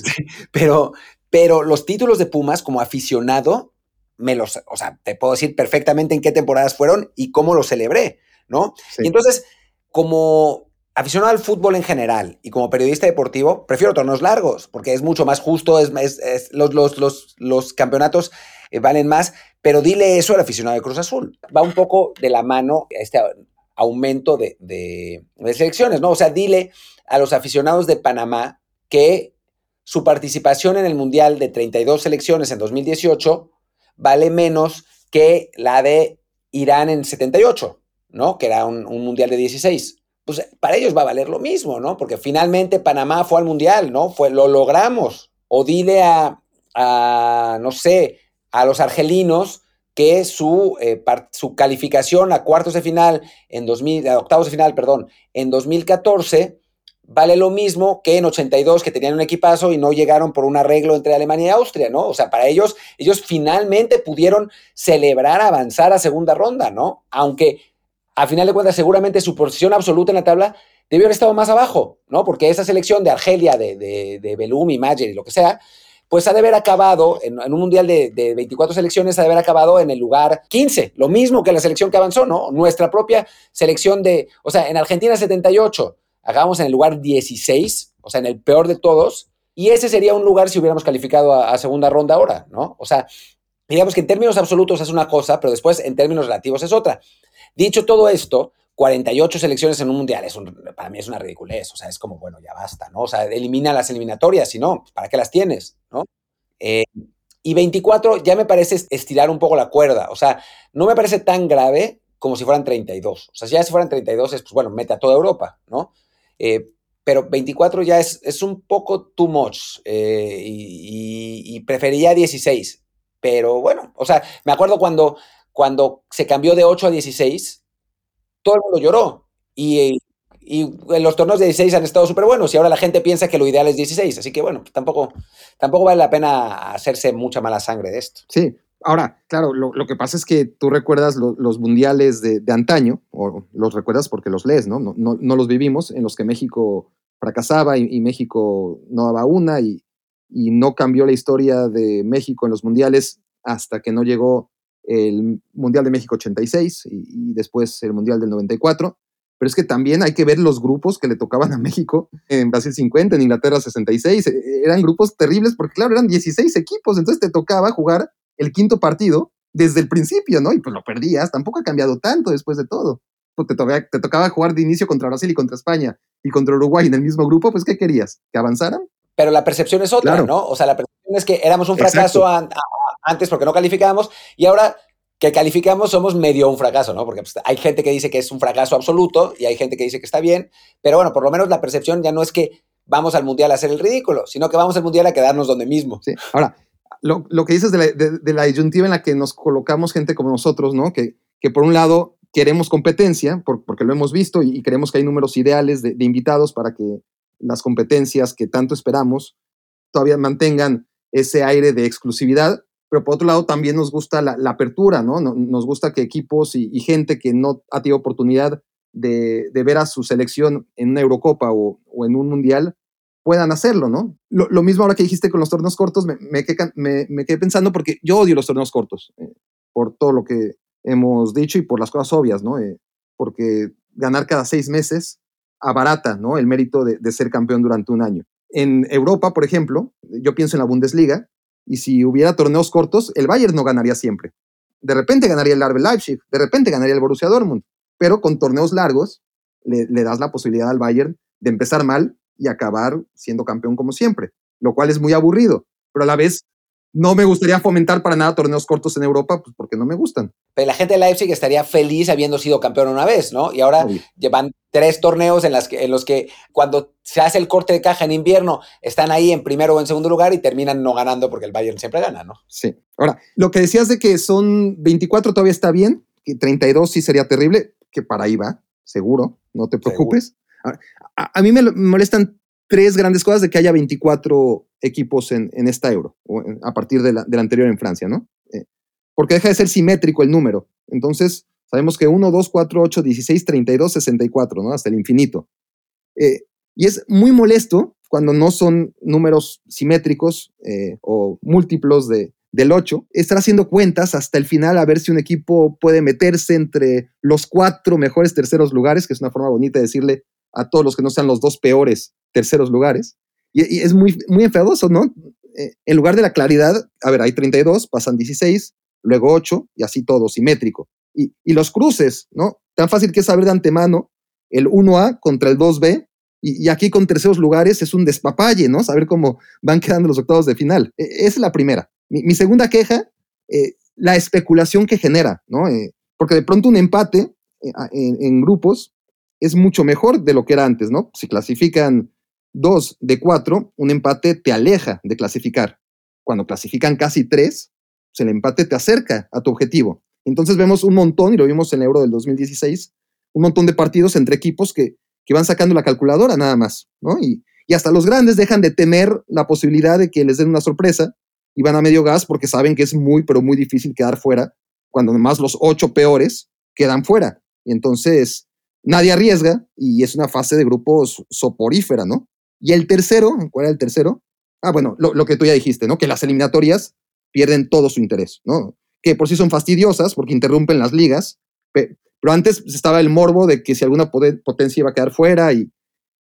Pero, pero los títulos de Pumas como aficionado, me los, o sea, te puedo decir perfectamente en qué temporadas fueron y cómo los celebré, ¿no? Y entonces, como aficionado al fútbol en general y como periodista deportivo, prefiero torneos largos, porque es mucho más justo, es, los, los, los, los, campeonatos eh, valen más, pero dile eso al aficionado de Cruz Azul. Va un poco de la mano este aumento de, de, selecciones, ¿no? O sea, dile a los aficionados de Panamá que su participación en el Mundial de 32 selecciones en 2018 vale menos que la de Irán en 78, ¿no? Que era un, Mundial de 16. Pues para ellos va a valer lo mismo, ¿no? Porque finalmente Panamá fue al Mundial, ¿no? Fue, lo logramos. O dile a, a no sé, a los argelinos que su, eh, su calificación a cuartos de final, en 2000, a octavos de final, perdón, en 2014 vale lo mismo que en 82 que tenían un equipazo y no llegaron por un arreglo entre Alemania y Austria, ¿no? O sea, para ellos, ellos finalmente pudieron celebrar avanzar a segunda ronda, ¿no? Aunque a final de cuentas seguramente su posición absoluta en la tabla debió haber estado más abajo, ¿no? Porque esa selección de Argelia, de, de, de Belum y Mayer y lo que sea, pues ha de haber acabado, en, un mundial de, de, 24 selecciones, ha de haber acabado en el lugar 15, lo mismo que la selección que avanzó, ¿no? Nuestra propia selección de, o sea, en Argentina 78, acabamos en el lugar 16, o sea, en el peor de todos, y ese sería un lugar si hubiéramos calificado a, segunda ronda ahora, ¿no? O sea, digamos que en términos absolutos es una cosa, pero después en términos relativos es otra. Dicho todo esto, 48 selecciones en un mundial, es para mí es una ridiculez, o sea, es como, bueno, ya basta, ¿no? O sea, elimina las eliminatorias, si no, ¿para qué las tienes, no? Eh, y 24 ya me parece estirar un poco la cuerda, o sea, no me parece tan grave como si fueran 32. O sea, si ya si fueran 32 es, pues bueno, mete a toda Europa, ¿no? Eh, pero 24 ya es, es, un poco too much eh, y, preferiría 16. Pero bueno, o sea, me acuerdo cuando, cuando se cambió de 8 a 16, todo el mundo lloró. Y, y los torneos de 16 han estado súper buenos y ahora la gente piensa que lo ideal es 16. Así que bueno, tampoco, tampoco vale la pena hacerse mucha mala sangre de esto. Sí, Ahora, claro, lo, que pasa es que tú recuerdas los mundiales de, antaño, o los recuerdas porque los lees, ¿no? No, no, los vivimos, en los que México fracasaba y, México no daba una y, no cambió la historia de México en los mundiales hasta que no llegó el Mundial de México 86 y, y después el Mundial del 94. Pero es que también hay que ver los grupos que le tocaban a México en Brasil 50, en Inglaterra 66. E, eran grupos terribles porque, claro, eran 16 equipos, entonces te tocaba jugar el quinto partido desde el principio, ¿no? Y pues lo perdías, tampoco ha cambiado tanto después de todo. Te, tocaba, te tocaba jugar de inicio contra Brasil y contra España y contra Uruguay en el mismo grupo, pues ¿qué querías? ¿Que avanzaran? Pero la percepción es otra, ¿no? O sea, la percepción es que éramos un fracaso antes porque no calificábamos y ahora que calificamos somos medio un fracaso, ¿no? Porque pues, hay gente que dice que es un fracaso absoluto y hay gente que dice que está bien, pero bueno, por lo menos la percepción ya no es que vamos al mundial a hacer el ridículo, sino que vamos al mundial a quedarnos donde mismo. Sí. Ahora, lo, que dices de la, de, la, disyuntiva en la que nos colocamos gente como nosotros, ¿no? Que, que por un lado queremos competencia, porque lo hemos visto y, creemos que hay números ideales de, invitados para que las competencias que tanto esperamos todavía mantengan ese aire de exclusividad, pero por otro lado también nos gusta la, apertura, ¿no? Nos gusta que equipos y, gente que no ha tenido oportunidad de, de, ver a su selección en una Eurocopa o, o en un Mundial, puedan hacerlo, ¿no? Lo, mismo ahora que dijiste con los torneos cortos, me, me, quedé, pensando porque yo odio los torneos cortos, eh, por todo lo que hemos dicho y por las cosas obvias, ¿no? Eh, porque ganar cada seis meses abarata, ¿no? El mérito de, ser campeón durante un año. En Europa, por ejemplo, yo pienso en la Bundesliga, y si hubiera torneos cortos, el Bayern no ganaría siempre. De repente ganaría el RB Leipzig, de repente ganaría el Borussia Dortmund, pero con torneos largos le, le das la posibilidad al Bayern de empezar mal y acabar siendo campeón como siempre, lo cual es muy aburrido, pero a la vez no me gustaría fomentar para nada torneos cortos en Europa, pues porque no me gustan. Pero la gente de Leipzig estaría feliz habiendo sido campeón una vez, ¿no? Y ahora llevan tres torneos en, las que, en los que cuando se hace el corte de caja en invierno están ahí en primero o en segundo lugar y terminan no ganando porque el Bayern siempre gana, ¿no? Sí. Ahora, lo que decías de que son 24 todavía está bien, que 32 sí sería terrible, que para ahí va, seguro, no te preocupes. A, mí me molestan tres grandes cosas de que haya 24 equipos en, esta euro, a partir de la, anterior en Francia, ¿no? Eh, porque deja de ser simétrico el número. Entonces, sabemos que 1, 2, 4, 8, 16, 32, 64, ¿no? Hasta el infinito. Eh, y es muy molesto cuando no son números simétricos eh, o múltiplos de, del 8, estar haciendo cuentas hasta el final a ver si un equipo puede meterse entre los cuatro mejores terceros lugares, que es una forma bonita de decirle a todos los que no sean los dos peores terceros lugares. Y, es muy, muy enfadoso, ¿no? Eh, en lugar de la claridad, a ver, hay 32, pasan 16, luego 8 y así todo, simétrico. Y, y los cruces, ¿no? Tan fácil que es saber de antemano el 1A contra el 2B y, aquí con terceros lugares es un despapalle, ¿no? Saber cómo van quedando los octavos de final. E, esa es la primera. Mi, segunda queja, eh, la especulación que genera, ¿no? Eh, porque de pronto un empate en, grupos es mucho mejor de lo que era antes, ¿no? Si clasifican dos de cuatro, un empate te aleja de clasificar. Cuando clasifican casi tres, pues el empate te acerca a tu objetivo. Entonces vemos un montón, y lo vimos en el Euro del 2016, un montón de partidos entre equipos que, que van sacando la calculadora nada más, ¿no? Y, y hasta los grandes dejan de temer la posibilidad de que les den una sorpresa y van a medio gas porque saben que es muy, pero muy difícil quedar fuera, cuando además los ocho peores quedan fuera. Y entonces nadie arriesga y es una fase de grupos soporífera, ¿no? Y el tercero, ¿cuál era el tercero? Ah, bueno, lo, que tú ya dijiste, ¿no? Que las eliminatorias pierden todo su interés, ¿no? Que por sí son fastidiosas porque interrumpen las ligas, pero antes estaba el morbo de que si alguna potencia iba a quedar fuera y,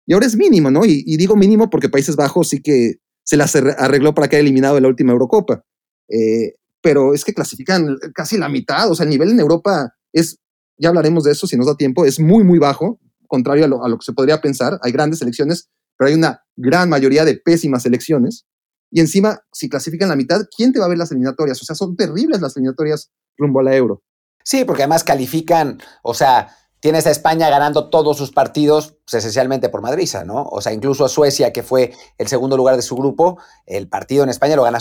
y ahora es mínimo, ¿no? Y, digo mínimo porque Países Bajos sí que se las arregló para quedar eliminado en la última Eurocopa. Eh, pero es que clasifican casi la mitad, o sea, el nivel en Europa es, ya hablaremos de eso si nos da tiempo, es muy, muy bajo, contrario a lo, a lo que se podría pensar. Hay grandes selecciones, pero hay una gran mayoría de pésimas selecciones. Y encima, si clasifican la mitad, ¿quién te va a ver las eliminatorias? O sea, son terribles las eliminatorias rumbo a la euro. Sí, porque además califican, o sea, tienes a España ganando todos sus partidos, pues, esencialmente por Madrisa, ¿no? O sea, incluso a Suecia, que fue el segundo lugar de su grupo, el partido en España lo gana,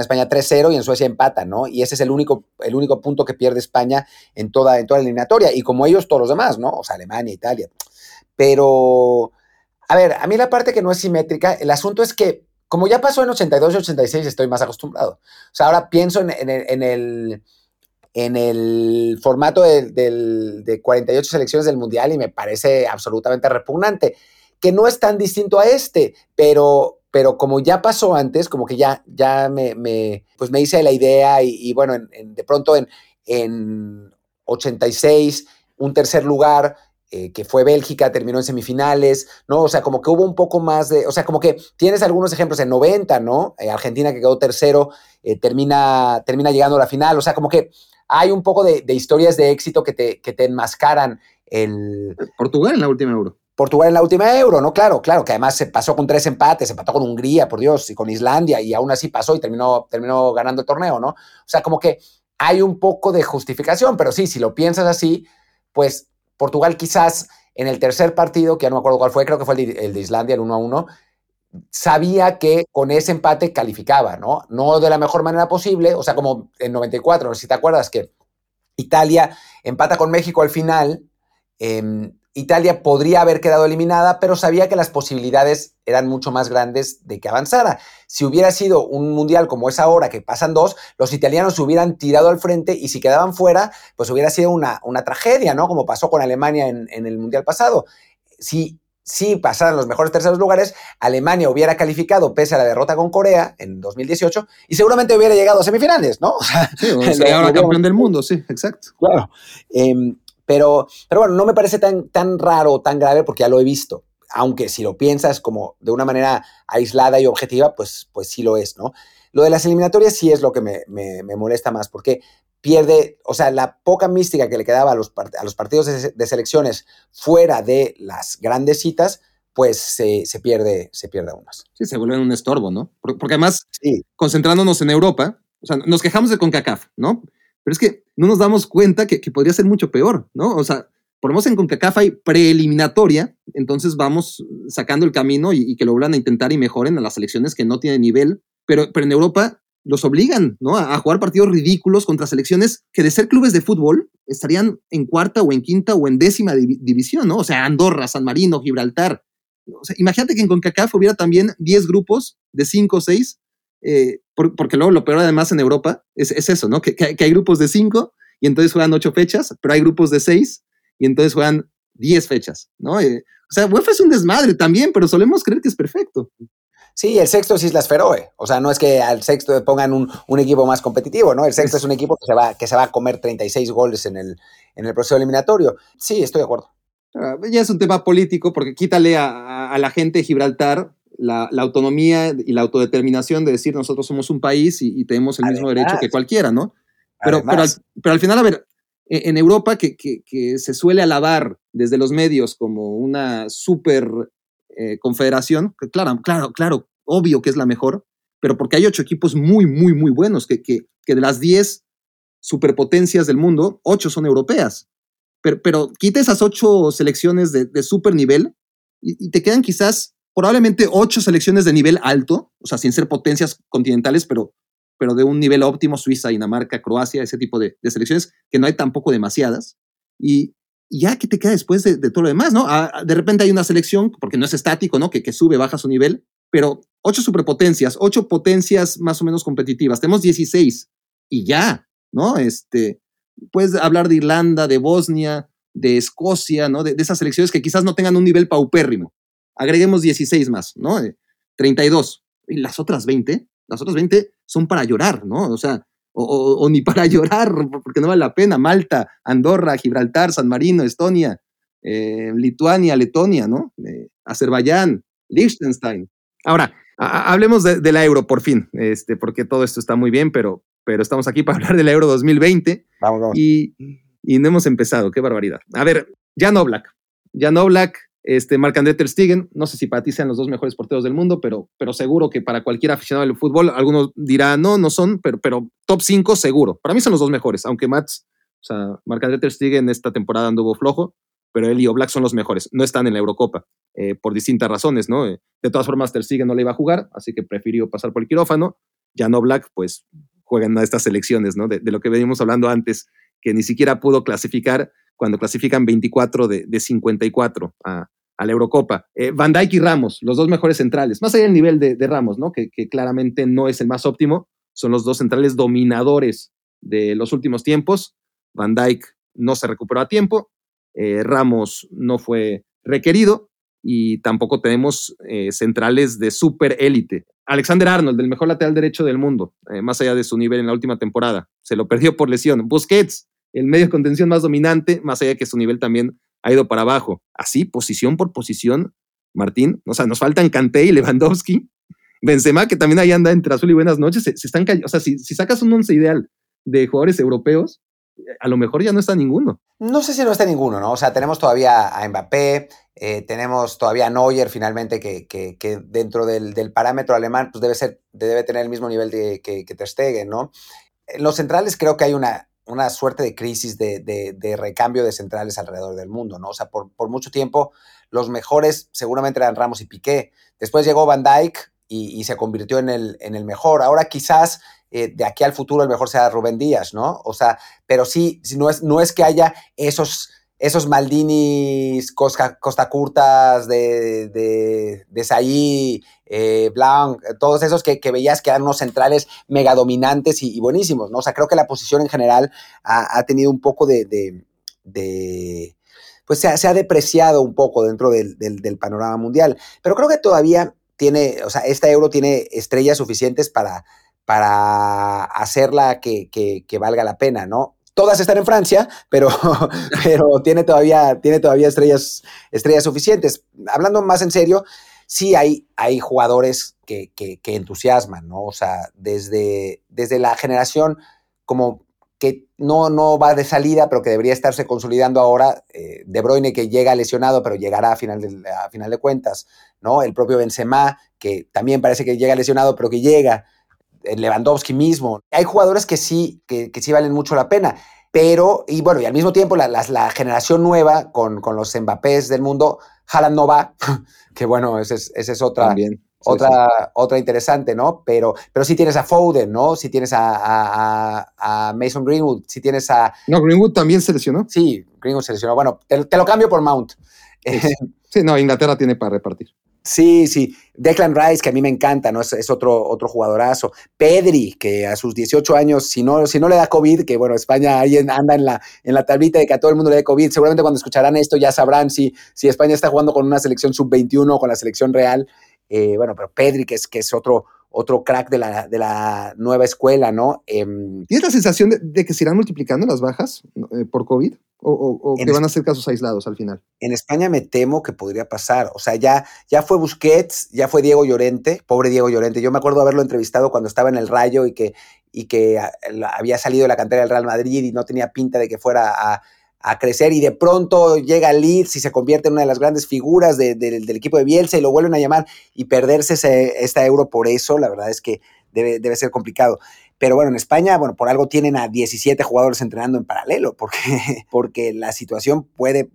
España 3-0 y en Suecia empata, ¿no? Y ese es el único, el único punto que pierde España en toda, en toda la eliminatoria. Y como ellos, todos los demás, ¿no? O sea, Alemania, Italia. Pero, a ver, a mí la parte que no es simétrica, el asunto es que, como ya pasó en 82 y 86, estoy más acostumbrado. O sea, ahora pienso en el en el formato de, de, 48 selecciones del Mundial y me parece absolutamente repugnante, que no es tan distinto a este, pero, pero como ya pasó antes, como que ya, ya me, pues me hice la idea y, bueno, de pronto en, en 86, un tercer lugar, eh, que fue Bélgica, terminó en semifinales, ¿no? O sea, como que hubo un poco más de, o sea, como que tienes algunos ejemplos en 90, ¿no? Eh, Argentina que quedó tercero, eh, termina, termina llegando a la final, o sea, como que hay un poco de, historias de éxito que te, que te enmascaran el... Portugal en la última euro. Portugal en la última euro, ¿no? Claro, claro, que además se pasó con tres empates, se empató con Hungría, por Dios, y con Islandia, y aún así pasó y terminó, terminó ganando el torneo, ¿no? O sea, como que hay un poco de justificación, pero sí, si lo piensas así, pues Portugal quizás en el tercer partido, que ya no me acuerdo cuál fue, creo que fue el de, el de Islandia, el 1 a 1, sabía que con ese empate calificaba, ¿no? No de la mejor manera posible, o sea, como en 94, no sé si te acuerdas que Italia empata con México al final, eh, Italia podría haber quedado eliminada, pero sabía que las posibilidades eran mucho más grandes de que avanzara. Si hubiera sido un mundial como es ahora, que pasan dos, los italianos se hubieran tirado al frente y si quedaban fuera, pues hubiera sido una, una tragedia, ¿no? Como pasó con Alemania en, en el mundial pasado. Si si pasaran los mejores terceros lugares, Alemania hubiera calificado pese a la derrota con Corea en 2018 y seguramente hubiera llegado a semifinales, ¿no? Sí, *laughs* o sea, ahora campeón del mundo, sí, exacto. Claro. Eh, pero, pero bueno, no me parece tan, tan raro o tan grave porque ya lo he visto. Aunque si lo piensas como de una manera aislada y objetiva, pues, pues sí lo es, ¿no? Lo de las eliminatorias sí es lo que me, me, me molesta más, porque pierde, o sea, la poca mística que le quedaba a los, a los partidos de, selecciones fuera de las grandes citas, pues se, se, pierde, se pierde aún más. Sí, se vuelve un estorbo, ¿no? Porque además, concentrándonos en Europa, o sea, nos quejamos de CONCACAF, ¿no? Pero es que no nos damos cuenta que, que podría ser mucho peor, ¿no? O sea, ponemos en CONCACAF hay preeliminatoria, entonces vamos sacando el camino y, y, que lo vuelvan a intentar y mejoren a las selecciones que no tienen nivel, pero, pero en Europa los obligan ¿no? a, jugar partidos ridículos contra selecciones que de ser clubes de fútbol estarían en cuarta o en quinta o en décima división, ¿no? O sea, Andorra, San Marino, Gibraltar. Imagínate que en CONCACAF hubiera también 10 grupos de 5 o 6, eh, porque luego lo peor además en Europa es, eso, ¿no? Que, que, hay grupos de 5 y entonces juegan 8 fechas, pero hay grupos de 6 y entonces juegan 10 fechas, ¿no? Eh, o sea, UEFA es un desmadre también, pero solemos creer que es perfecto. Sí, el sexto es Islas Feroe. O sea, no es que al sexto pongan un, un equipo más competitivo, ¿no? El sexto es un equipo que se va, que se va a comer 36 goles en el, en el proceso eliminatorio. Sí, estoy de acuerdo. Uh, ya es un tema político, porque quítale a, a la gente de Gibraltar la, la, autonomía y la autodeterminación de decir nosotros somos un país y, y tenemos el además, mismo derecho que cualquiera, ¿no? Pero, pero al, pero, al, final, a ver, e, en Europa, que, que, que, se suele alabar desde los medios como una super eh, confederación, que claro, claro, claro, obvio que es la mejor, pero porque hay ocho equipos muy, muy, muy buenos, que, que, que de las diez superpotencias del mundo, ocho son europeas. Pero, pero quita esas ocho selecciones de, de super nivel y, y, te quedan quizás probablemente ocho selecciones de nivel alto, o sea, sin ser potencias continentales, pero pero de un nivel óptimo, Suiza, Dinamarca, Croacia, ese tipo de, selecciones, que no hay tampoco demasiadas. Y, ya que te queda después de, todo lo demás, ¿no? Ah, de repente hay una selección, porque no es estático, ¿no? Que, sube, baja su nivel, pero ocho superpotencias, ocho potencias más o menos competitivas. Tenemos 16 y ya, ¿no? Este, puedes hablar de Irlanda, de Bosnia, de Escocia, ¿no? De, esas selecciones que quizás no tengan un nivel paupérrimo. Agreguemos 16 más, ¿no? 32. Y las otras 20, las otras 20 son para llorar, ¿no? O sea, o, ni para *laughs* llorar, porque no vale la pena. Malta, Andorra, Gibraltar, San Marino, Estonia, eh, Lituania, Letonia, ¿no? Eh, Azerbaiyán, Liechtenstein. Ahora, hablemos de, la euro por fin, este, porque todo esto está muy bien, pero, pero estamos aquí *laughs* para hablar de la euro 2020. Vamos, vamos. Y, y no hemos empezado, qué barbaridad. A ver, Jan Oblak. Jan Oblak, este, Marc-André Ter Stegen, no sé si para ti sean los dos mejores porteros del mundo, pero, pero seguro que para cualquier aficionado del fútbol, algunos dirán, no, no son, pero, pero top 5 seguro. Para mí son los dos mejores, aunque Mats, o sea, Marc-André Ter Stegen esta temporada anduvo flojo, pero él y Oblak son los mejores. No están en la Eurocopa eh, por distintas razones, ¿no? Eh, de todas formas, Ter Stegen no le iba a jugar, así que prefirió pasar por el quirófano. Ya no Oblak, pues juegan a estas selecciones, ¿no? De, lo que venimos hablando antes, que ni siquiera pudo clasificar cuando clasifican 24 de, de 54 a, a la Eurocopa. Eh, Van Dijk y Ramos, los dos mejores centrales, más allá del nivel de, Ramos, ¿no? Que, claramente no es el más óptimo, son los dos centrales dominadores de los últimos tiempos. Van Dijk no se recuperó a tiempo eh, Ramos no fue requerido y tampoco tenemos eh, centrales de super élite. Alexander Arnold, el mejor lateral derecho del mundo, más allá de su nivel en la última temporada, se lo perdió por lesión. Busquets, el medio de contención más dominante, más allá de que su nivel también ha ido para abajo. Así, posición por posición, Martín, o sea, nos faltan Kanté y Lewandowski. Benzema, que también ahí anda entre azul y buenas noches, se, están O sea, si, sacas un once ideal de jugadores europeos, a lo mejor ya no está ninguno. No sé si no está ninguno, ¿no? O sea, tenemos todavía a Mbappé, eh, tenemos todavía a Neuer finalmente, que, dentro del, parámetro alemán pues debe, ser, debe tener el mismo nivel de, que, que ¿no? En los centrales creo que hay una, una suerte de crisis de, de, recambio de centrales alrededor del mundo, ¿no? O sea, por, mucho tiempo los mejores seguramente eran Ramos y Piqué. Después llegó Van Dijk y, se convirtió en el, en el mejor. Ahora quizás eh, de aquí al futuro el mejor sea Rubén Díaz, ¿no? O sea, pero sí, no es, no es que haya esos, esos Maldinis Costa, Costa Curtas de, de, de Saí, eh, Blanc, todos esos que, veías que eran unos centrales mega dominantes y, buenísimos, ¿no? O sea, creo que la posición en general ha, tenido un poco de, pues se ha, depreciado un poco dentro del, del, panorama mundial. Pero creo que todavía tiene, o sea, esta euro tiene estrellas suficientes para, para hacerla que, que, valga la pena, ¿no? Todas están en Francia, pero, *laughs* pero tiene todavía, tiene todavía estrellas, estrellas suficientes. Hablando más en serio, sí hay, hay jugadores que, que, entusiasman, ¿no? O sea, desde, desde la generación como que no, no va de salida, pero que debería estarse consolidando ahora, eh, De Bruyne que llega lesionado, pero llegará a final, de, a final de cuentas, ¿no? El propio Benzema, que también parece que llega lesionado, pero que llega, Lewandowski mismo. Hay jugadores que sí, que, sí valen mucho la pena. Pero, y bueno, y al mismo tiempo la, la, generación nueva con, con, los Mbappés del mundo, Haaland no va, *laughs* que bueno, esa es, es otra, otra, otra interesante, ¿no? Pero, pero sí tienes a Foden, ¿no? Si tienes a, a, Mason Greenwood, si tienes a... No, Greenwood también se lesionó. Sí, Greenwood se lesionó. Bueno, te, te lo cambio por Mount. Sí, no, Inglaterra tiene para repartir. Sí, sí. Declan Rice, que a mí me encanta, ¿no? Es, otro, otro jugadorazo. Pedri, que a sus 18 años, si no, si no le da COVID, que bueno, España ahí anda en la, en la tablita de que a todo el mundo le dé COVID. Seguramente cuando escucharán esto ya sabrán si, si España está jugando con una selección sub-21 o con la selección real. Eh, bueno, pero Pedri, que es, que es otro, otro crack de la, de la nueva escuela, ¿no? Em, ¿Tienes la sensación de, que se irán multiplicando las bajas eh, por COVID? ¿O, que van a ser casos aislados al final? En España me temo que podría pasar. O sea, ya, ya fue Busquets, ya fue Diego Llorente, pobre Diego Llorente. Yo me acuerdo haberlo entrevistado cuando estaba en el Rayo y que, y que ah, había salido de la cantera del Real Madrid y no tenía pinta de que fuera a a crecer y de pronto llega Leeds y se convierte en una de las grandes figuras del equipo de Bielsa y lo vuelven a llamar y perderse ese, esta euro por eso, la verdad es que debe, ser complicado. Pero bueno, en España, bueno, por algo tienen a 17 jugadores entrenando en paralelo, porque, *laughs* porque la situación puede,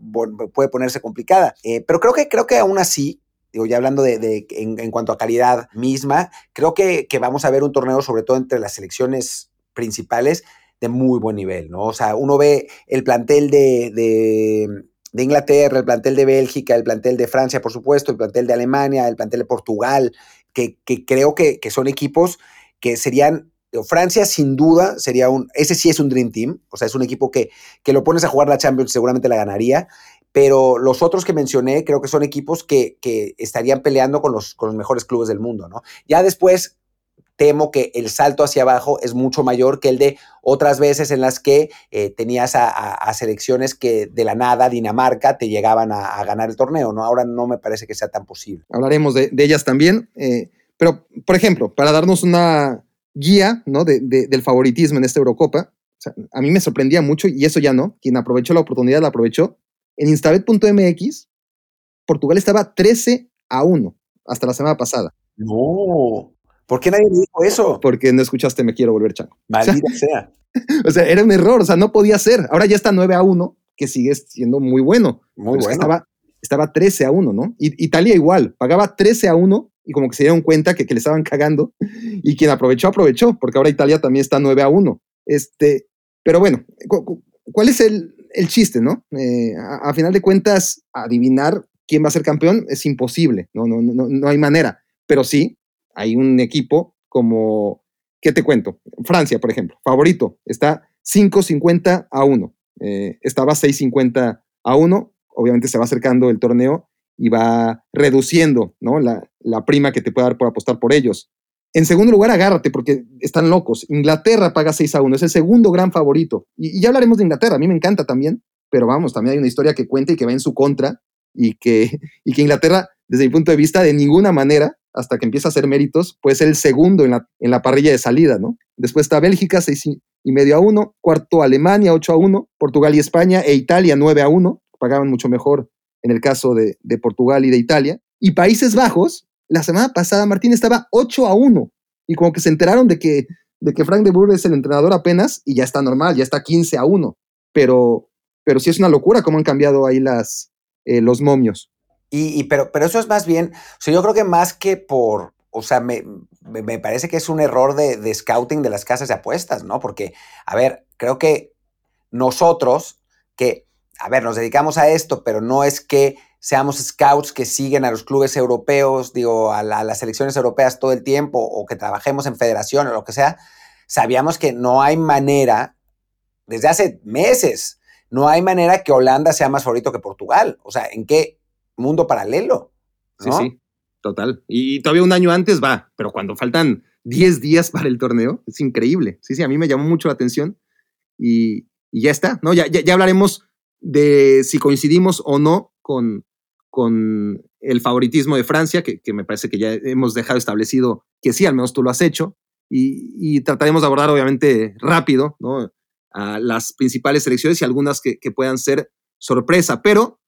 puede ponerse complicada. Eh, pero creo que, creo que aún así, digo, ya hablando de, en, cuanto a calidad misma, creo que, vamos a ver un torneo, sobre todo entre las selecciones principales, de muy buen nivel, ¿no? O sea, uno ve el plantel de, de, Inglaterra, el plantel de Bélgica, el plantel de Francia, por supuesto, el plantel de Alemania, el plantel de Portugal, que, creo que, que son equipos que serían Francia sin duda sería un, ese sí es un Dream Team, o sea, es un equipo que, que lo pones a jugar la Champions seguramente la ganaría, pero los otros que mencioné creo que son equipos que, que estarían peleando con los, con los mejores clubes del mundo, ¿no? Ya después temo que el salto hacia abajo es mucho mayor que el de otras veces en las que eh, tenías a, selecciones que de la nada, Dinamarca, te llegaban a, ganar el torneo, ¿no? Ahora no me parece que sea tan posible. Hablaremos de, ellas también, eh, pero, por ejemplo, para darnos una guía, ¿no? De, del favoritismo en esta Eurocopa, a mí me sorprendía mucho, y eso ya no, quien aprovechó la oportunidad la aprovechó, en instabet.mx, Portugal estaba 13 a 1 hasta la semana pasada. No. ¿Por qué nadie me dijo eso? Porque no escuchaste Me quiero volver chango. Maldita *laughs* sea. O sea, era un error, o sea, no podía ser. Ahora ya está 9 a 1, que sigue siendo muy bueno. Muy bueno. Estaba, estaba 13 a 1, ¿no? Y, Italia igual, pagaba 13 a 1 y como que se dieron cuenta que, que, le estaban cagando *laughs* y quien aprovechó, aprovechó, porque ahora Italia también está 9 a 1. Este, pero bueno, ¿cuál es el, el chiste, ¿no? Eh, a, final de cuentas, adivinar quién va a ser campeón es imposible, no, no, no, no hay manera, pero sí hay un equipo como, ¿qué te cuento? Francia, por ejemplo, favorito, está 5.50 a 1, eh, estaba 6.50 a 1, obviamente se va acercando el torneo y va reduciendo ¿no? la, la prima que te puede dar por apostar por ellos. En segundo lugar, agárrate porque están locos. Inglaterra paga 6 a 1, es el segundo gran favorito. Y, ya hablaremos de Inglaterra, a mí me encanta también, pero vamos, también hay una historia que cuenta y que va en su contra y que, *laughs* y que Inglaterra, desde mi punto de vista, de ninguna manera, hasta que empieza a hacer méritos, puede ser el segundo en la, en la parrilla de salida, ¿no? Después está Bélgica, 6 y medio a 1, cuarto Alemania, 8 a 1, Portugal y España e Italia, 9 a 1, pagaban mucho mejor en el caso de, de Portugal y de Italia. Y Países Bajos, la semana pasada Martín estaba 8 a 1 y como que se enteraron de que, de que Frank de Boer es el entrenador apenas y ya está normal, ya está 15 a 1. Pero, pero sí es una locura cómo han cambiado ahí las, eh, los momios. Y, pero, pero eso es más bien, o sea, yo creo que más que por, o sea, me, me parece que es un error de, scouting de las casas de apuestas, ¿no? Porque, a ver, creo que nosotros, que, a ver, nos dedicamos a esto, pero no es que seamos scouts que siguen a los clubes europeos, digo, a, las selecciones europeas todo el tiempo, o que trabajemos en federación o lo que sea, sabíamos que no hay manera, desde hace meses, no hay manera que Holanda sea más favorito que Portugal. O sea, ¿en qué mundo paralelo? Sí, sí, total. Y todavía un año antes va, pero cuando faltan 10 días para el torneo, es increíble. Sí, sí, a mí me llamó mucho la atención y, ya está, ¿no? Ya, ya, ya hablaremos de si coincidimos o no con, con el favoritismo de Francia, que, me parece que ya hemos dejado establecido que sí, al menos tú lo has hecho, y, trataremos de abordar obviamente rápido ¿no? a las principales selecciones y algunas que, puedan ser sorpresa, pero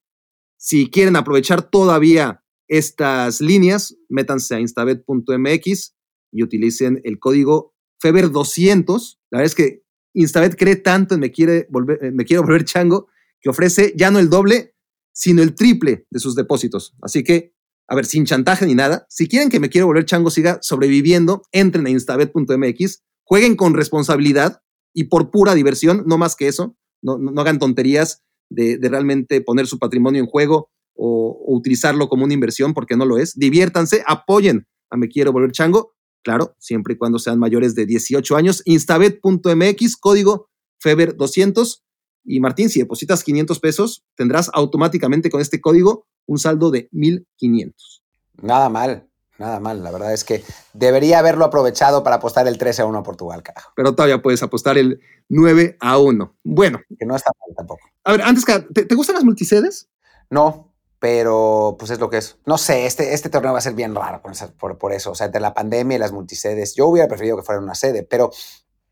si quieren aprovechar todavía estas líneas, métanse a instabet.mx y utilicen el código FEBER200. La verdad es que Instabet cree tanto en me, quiere volver, me quiero volver chango que ofrece ya no el doble, sino el triple de sus depósitos. Así que, a ver, sin chantaje ni nada, si quieren que me quiero volver chango siga sobreviviendo, entren a instabet.mx, jueguen con responsabilidad y por pura diversión, no más que eso, no, no, hagan tonterías de, realmente poner su patrimonio en juego o, utilizarlo como una inversión porque no lo es. Diviértanse, apoyen a Me Quiero Volver Chango, claro, siempre y cuando sean mayores de 18 años. Instabet.mx, código FEBER200 y Martín, si depositas 500 pesos, tendrás automáticamente con este código un saldo de 1500. Nada mal, nada mal. La verdad es que debería haberlo aprovechado para apostar el 13 a 1 a Portugal, carajo. Pero todavía puedes apostar el 9 a 1. Bueno. Que no está mal tampoco. A ver, antes que, ¿te, gustan las multisedes? No, pero pues es lo que es. No sé, este, este torneo va a ser bien raro por, por, eso. O sea, entre la pandemia y las multisedes, yo hubiera preferido que fuera una sede, pero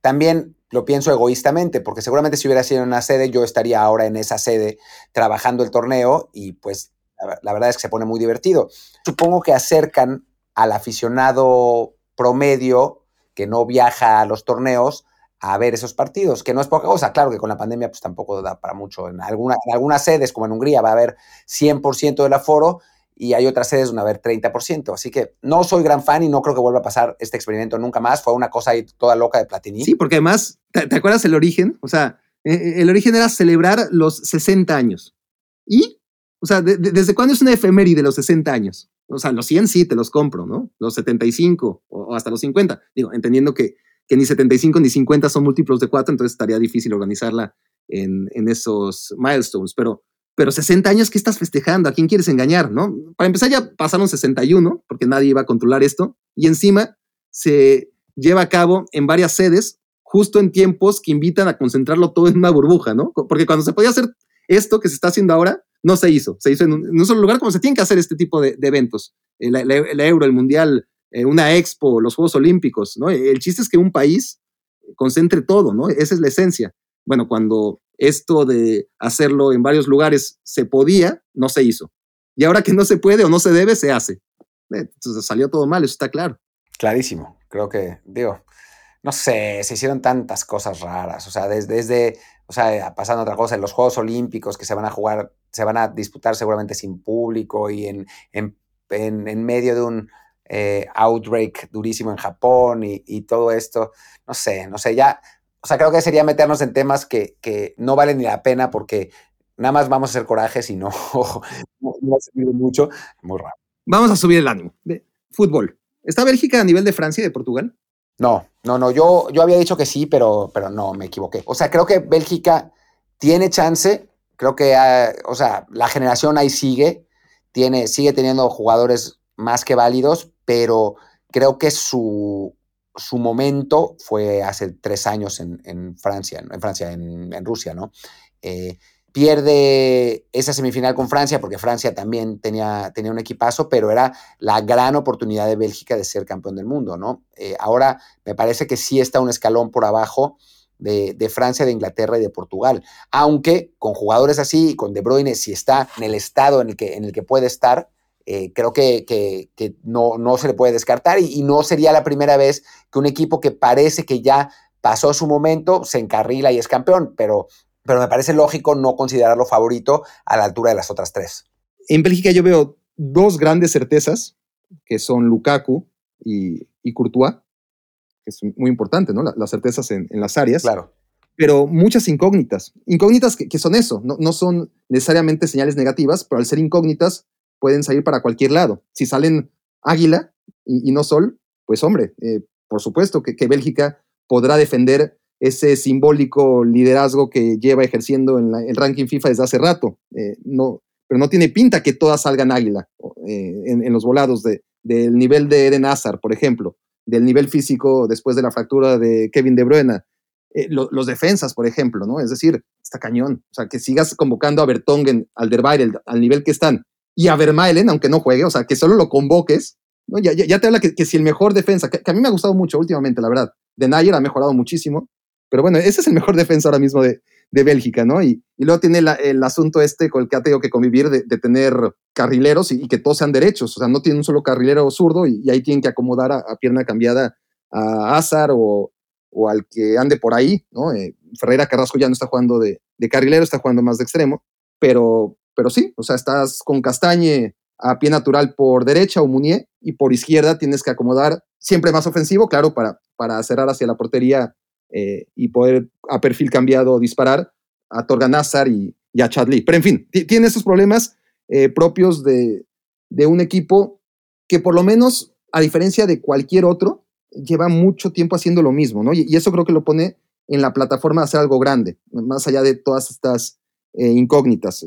también lo pienso egoístamente, porque seguramente si hubiera sido en una sede, yo estaría ahora en esa sede trabajando el torneo y pues la, verdad es que se pone muy divertido. Supongo que acercan al aficionado promedio que no viaja a los torneos a ver esos partidos, que no es poca cosa. Claro que con la pandemia pues tampoco da para mucho. En, alguna, en algunas sedes, como en Hungría, va a haber 100% del aforo y hay otras sedes donde va a haber 30%. Así que no soy gran fan y no creo que vuelva a pasar este experimento nunca más. Fue una cosa ahí toda loca de Platini. Sí, porque además, ¿te, acuerdas el origen? O sea, eh, eh, el origen era celebrar los 60 años. ¿Y? O sea, ¿desde cuándo es una efeméride los 60 años? O sea, los 100 sí te los compro, ¿no? Los 75 o, hasta los 50. Digo, entendiendo que, que ni 75 ni 50 son múltiplos de 4, entonces estaría difícil organizarla en, en esos milestones. Pero pero 60 años, ¿qué estás festejando? ¿A quién quieres engañar? ¿no? Para empezar, ya pasaron 61, porque nadie iba a controlar esto, y encima se lleva a cabo en varias sedes, justo en tiempos que invitan a concentrarlo todo en una burbuja, ¿no? Porque cuando se podía hacer esto que se está haciendo ahora, no se hizo. Se hizo en un, solo lugar como se tienen que hacer este tipo de, eventos. El, Euro, el Mundial, eh, una expo, los Juegos Olímpicos, ¿no? El chiste es que un país concentre todo, ¿no? Esa es la esencia. Bueno, cuando esto de hacerlo en varios lugares se podía, no se hizo. Y ahora que no se puede o no se debe, se hace. Entonces salió todo mal, eso está claro. Clarísimo, creo que, digo, no sé, se hicieron tantas cosas raras, o sea, desde, desde o sea, pasando otra cosa, en los Juegos Olímpicos que se van a jugar, se van a disputar seguramente sin público y en, en, en, medio de un eh, outbreak durísimo en Japón y, y, todo esto, no sé, no sé, ya o sea, creo que sería meternos en temas que, que no valen ni la pena porque nada más vamos a hacer corajes y no, *laughs* no, va a servir mucho. Muy raro. Vamos a subir el ánimo. Fútbol. ¿Está Bélgica a nivel de Francia y de Portugal? No, no, no. Yo, yo había dicho que sí, pero, pero no, me equivoqué. O sea, creo que Bélgica tiene chance. Creo que, ah, o sea, la generación ahí sigue. Tiene, sigue teniendo jugadores más que válidos, pero creo que su, su momento fue hace tres años en, Francia, en Francia, en, Rusia, ¿no? Eh, pierde esa semifinal con Francia, porque Francia también tenía, tenía, un equipazo, pero era la gran oportunidad de Bélgica de ser campeón del mundo, ¿no? Eh, ahora me parece que sí está un escalón por abajo de, de, Francia, de Inglaterra y de Portugal, aunque con jugadores así, con De Bruyne, si está en el estado en el que, en el que puede estar, eh, creo que, no, no, se le puede descartar y, no sería la primera vez que un equipo que parece que ya pasó su momento se encarrila y es campeón, pero, pero me parece lógico no considerarlo favorito a la altura de las otras tres. En Bélgica yo veo dos grandes certezas, que son Lukaku y, y Courtois, que es muy importante, ¿no? las certezas en, las áreas. Claro pero muchas incógnitas. Incógnitas que, son eso, no, no, son necesariamente señales negativas, pero al ser incógnitas pueden salir para cualquier lado. Si salen águila y, no sol, pues hombre, eh, por supuesto que, Bélgica podrá defender ese simbólico liderazgo que lleva ejerciendo en el ranking FIFA desde hace rato. Eh, no, pero no tiene pinta que todas salgan águila eh, en, los volados de, del nivel de Eden Hazard, por ejemplo, del nivel físico después de la fractura de Kevin De Bruyne, los defensas, por ejemplo, ¿no? Es decir, está cañón. O sea, que sigas convocando a Bertongen, al Derweireld, al nivel que están, y a Vermaelen, aunque no juegue, o sea, que solo lo convoques, ¿no? ya, te habla que, si el mejor defensa, que, a mí me ha gustado mucho últimamente, la verdad, de Nayer ha mejorado muchísimo, pero bueno, ese es el mejor defensa ahora mismo de, de Bélgica, ¿no? Y, y luego tiene el asunto este con el que ha tenido que convivir de, tener carrileros y, que todos sean derechos, o sea, no tiene un solo carrilero zurdo y, ahí tienen que acomodar a, pierna cambiada a Azar o, al que ande por ahí, ¿no? Eh, Ferreira Carrasco ya no está jugando de, de carrilero, está jugando más de extremo, pero, pero sí, o sea, estás con Castañe a pie natural por derecha o Munier y por izquierda tienes que acomodar siempre más ofensivo, claro, para, para cerrar hacia la portería eh, y poder a perfil cambiado disparar a Torgan Nazar y, a Chadley. Pero en fin, tiene esos problemas eh, propios de, un equipo que por lo menos, a diferencia de cualquier otro, lleva mucho tiempo haciendo lo mismo, ¿no? Y, eso creo que lo pone en la plataforma de hacer algo grande, más allá de todas estas eh, incógnitas.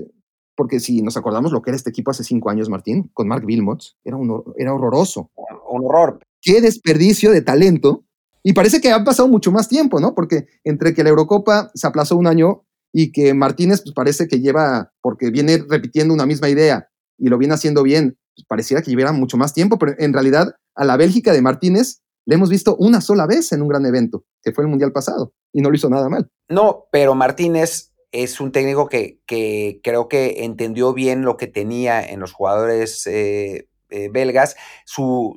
Porque si nos acordamos lo que era este equipo hace cinco años, Martín, con Mark Wilmot, era, un, era horroroso. Un horror. Qué desperdicio de talento. Y parece que ha pasado mucho más tiempo, ¿no? Porque entre que la Eurocopa se aplazó un año y que Martínez pues, parece que lleva, porque viene repitiendo una misma idea y lo viene haciendo bien, pues, pareciera que lleviera mucho más tiempo, pero en realidad a la Bélgica de Martínez le hemos visto una sola vez en un gran evento, que fue el Mundial pasado, y no lo hizo nada mal. No, pero Martínez es un técnico que, creo que entendió bien lo que tenía en los jugadores eh, eh, belgas. Su,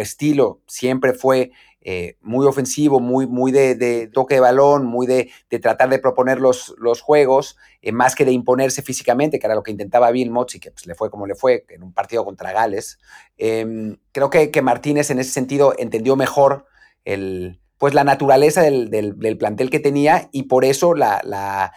estilo siempre fue eh, muy ofensivo, muy, muy de, toque de balón, muy de, tratar de proponer los, los juegos, eh, más que de imponerse físicamente, que era lo que intentaba Bill y que pues, le fue como le fue en un partido contra Gales. Em, creo que, Martínez en ese sentido entendió mejor el, pues, la naturaleza del, plantel que tenía y por eso la, la,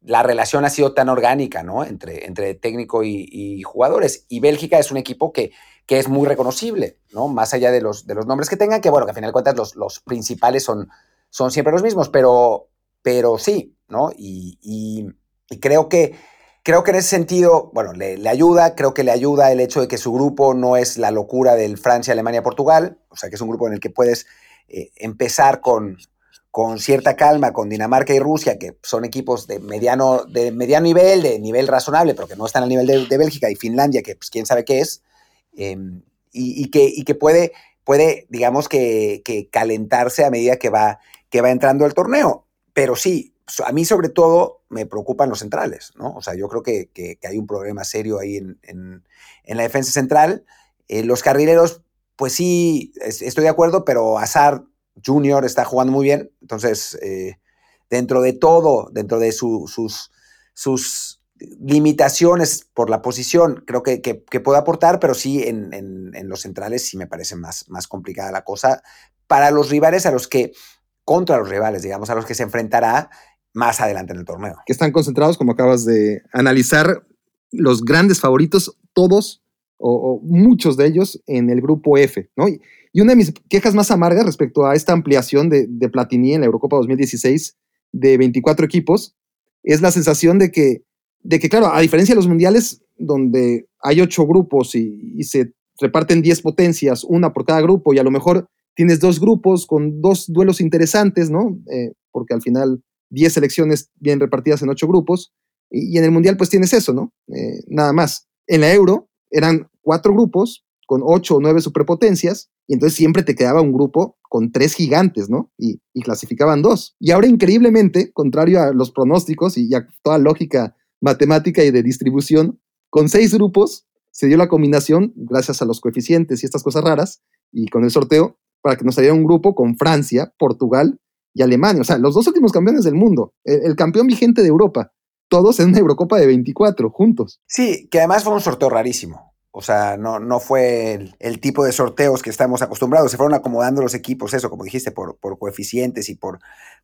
la, relación ha sido tan orgánica ¿no? entre, entre técnico y jugadores. Y Bélgica es un equipo que que es muy reconocible, ¿no? Más allá de los, de los nombres que tengan, que bueno, que al final de cuentas los, los principales son, son siempre los mismos, pero, pero sí, ¿no? Y, creo que creo que en ese sentido, bueno, le, ayuda, creo que le ayuda el hecho de que su grupo no es la locura del Francia, Alemania, Portugal, o sea, que es un grupo en el que puedes eh, empezar con, con cierta calma con Dinamarca y Rusia, que son equipos de mediano, de mediano nivel, de nivel razonable, pero que no están al nivel de, de Bélgica y Finlandia, que pues quién sabe qué es, Em, y, que, que, puede, puede digamos, que, calentarse a medida que va, que va entrando el torneo. Pero sí, a mí sobre todo me preocupan los centrales, ¿no? O sea, yo creo que, hay un problema serio ahí en, la defensa central. Eh, los carrileros, pues sí, estoy de acuerdo, pero Azar Junior está jugando muy bien. Entonces, eh, dentro de todo, dentro de sus, sus limitaciones por la posición, creo que, puede aportar, pero sí en, los centrales sí me parece más, más complicada la cosa para los rivales a los que, contra los rivales, digamos, a los que se enfrentará más adelante en el torneo. Que están concentrados, como acabas de analizar, los grandes favoritos, todos o, muchos de ellos en el grupo F, ¿no? Y, una de mis quejas más amargas respecto a esta ampliación de, de Platini en la Eurocopa 2016 de 24 equipos es la sensación de que de que, claro, a diferencia de los mundiales, donde hay ocho grupos y, se reparten diez potencias, una por cada grupo, y a lo mejor tienes dos grupos con dos duelos interesantes, ¿no? Eh, porque al final diez selecciones bien repartidas en ocho grupos, y, en el mundial pues tienes eso, ¿no? Eh, nada más. En la Euro eran cuatro grupos con ocho o nueve superpotencias, y entonces siempre te quedaba un grupo con tres gigantes, ¿no? Y, clasificaban dos. Y ahora, increíblemente, contrario a los pronósticos y a toda lógica matemática y de distribución, con seis grupos se dio la combinación, gracias a los coeficientes y estas cosas raras, y con el sorteo, para que nos saliera un grupo con Francia, Portugal y Alemania. O sea, los dos últimos campeones del mundo, el, campeón vigente de Europa, todos en una Eurocopa de 24, juntos. Sí, que además fue un sorteo rarísimo. O sea, no, no fue el, tipo de sorteos que estamos acostumbrados. Se fueron acomodando los equipos, eso, como dijiste, por, por coeficientes y por,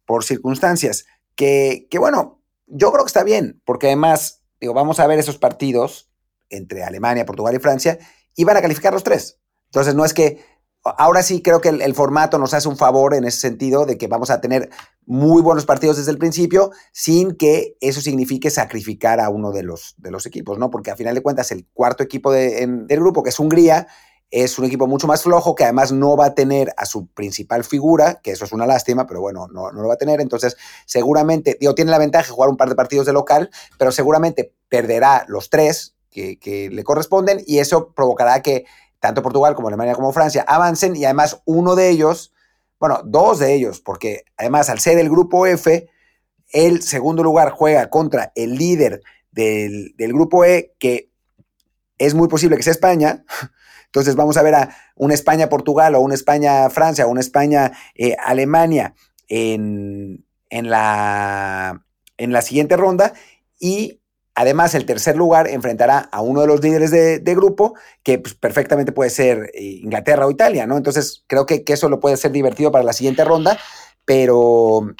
por circunstancias. Que, que bueno, yo creo que está bien, porque además, digo, vamos a ver esos partidos entre Alemania, Portugal y Francia, y van a calificar los tres. Entonces, no es que ahora sí creo que el, formato nos hace un favor en ese sentido de que vamos a tener muy buenos partidos desde el principio sin que eso signifique sacrificar a uno de los, de los equipos, ¿no? Porque a final de cuentas el cuarto equipo del grupo, que es Hungría, es un equipo mucho más flojo que además no va a tener a su principal figura, que eso es una lástima, pero bueno, no, lo va a tener. Entonces, seguramente, digo, tiene la ventaja de jugar un par de partidos de local, pero seguramente perderá los tres que, le corresponden y eso provocará que tanto Portugal como Alemania como Francia avancen y además uno de ellos, bueno, dos de ellos, porque además al ser el grupo F, el segundo lugar juega contra el líder del, del grupo E, que es muy posible que sea España. Entonces vamos a ver a una España-Portugal o una España-Francia o una España-Alemania en, la, en la siguiente ronda y Además, el tercer lugar enfrentará a uno de los líderes de, grupo, que pues, perfectamente puede ser eh, Inglaterra o Italia, ¿no? Entonces, creo que, eso lo puede ser divertido para la siguiente ronda, pero,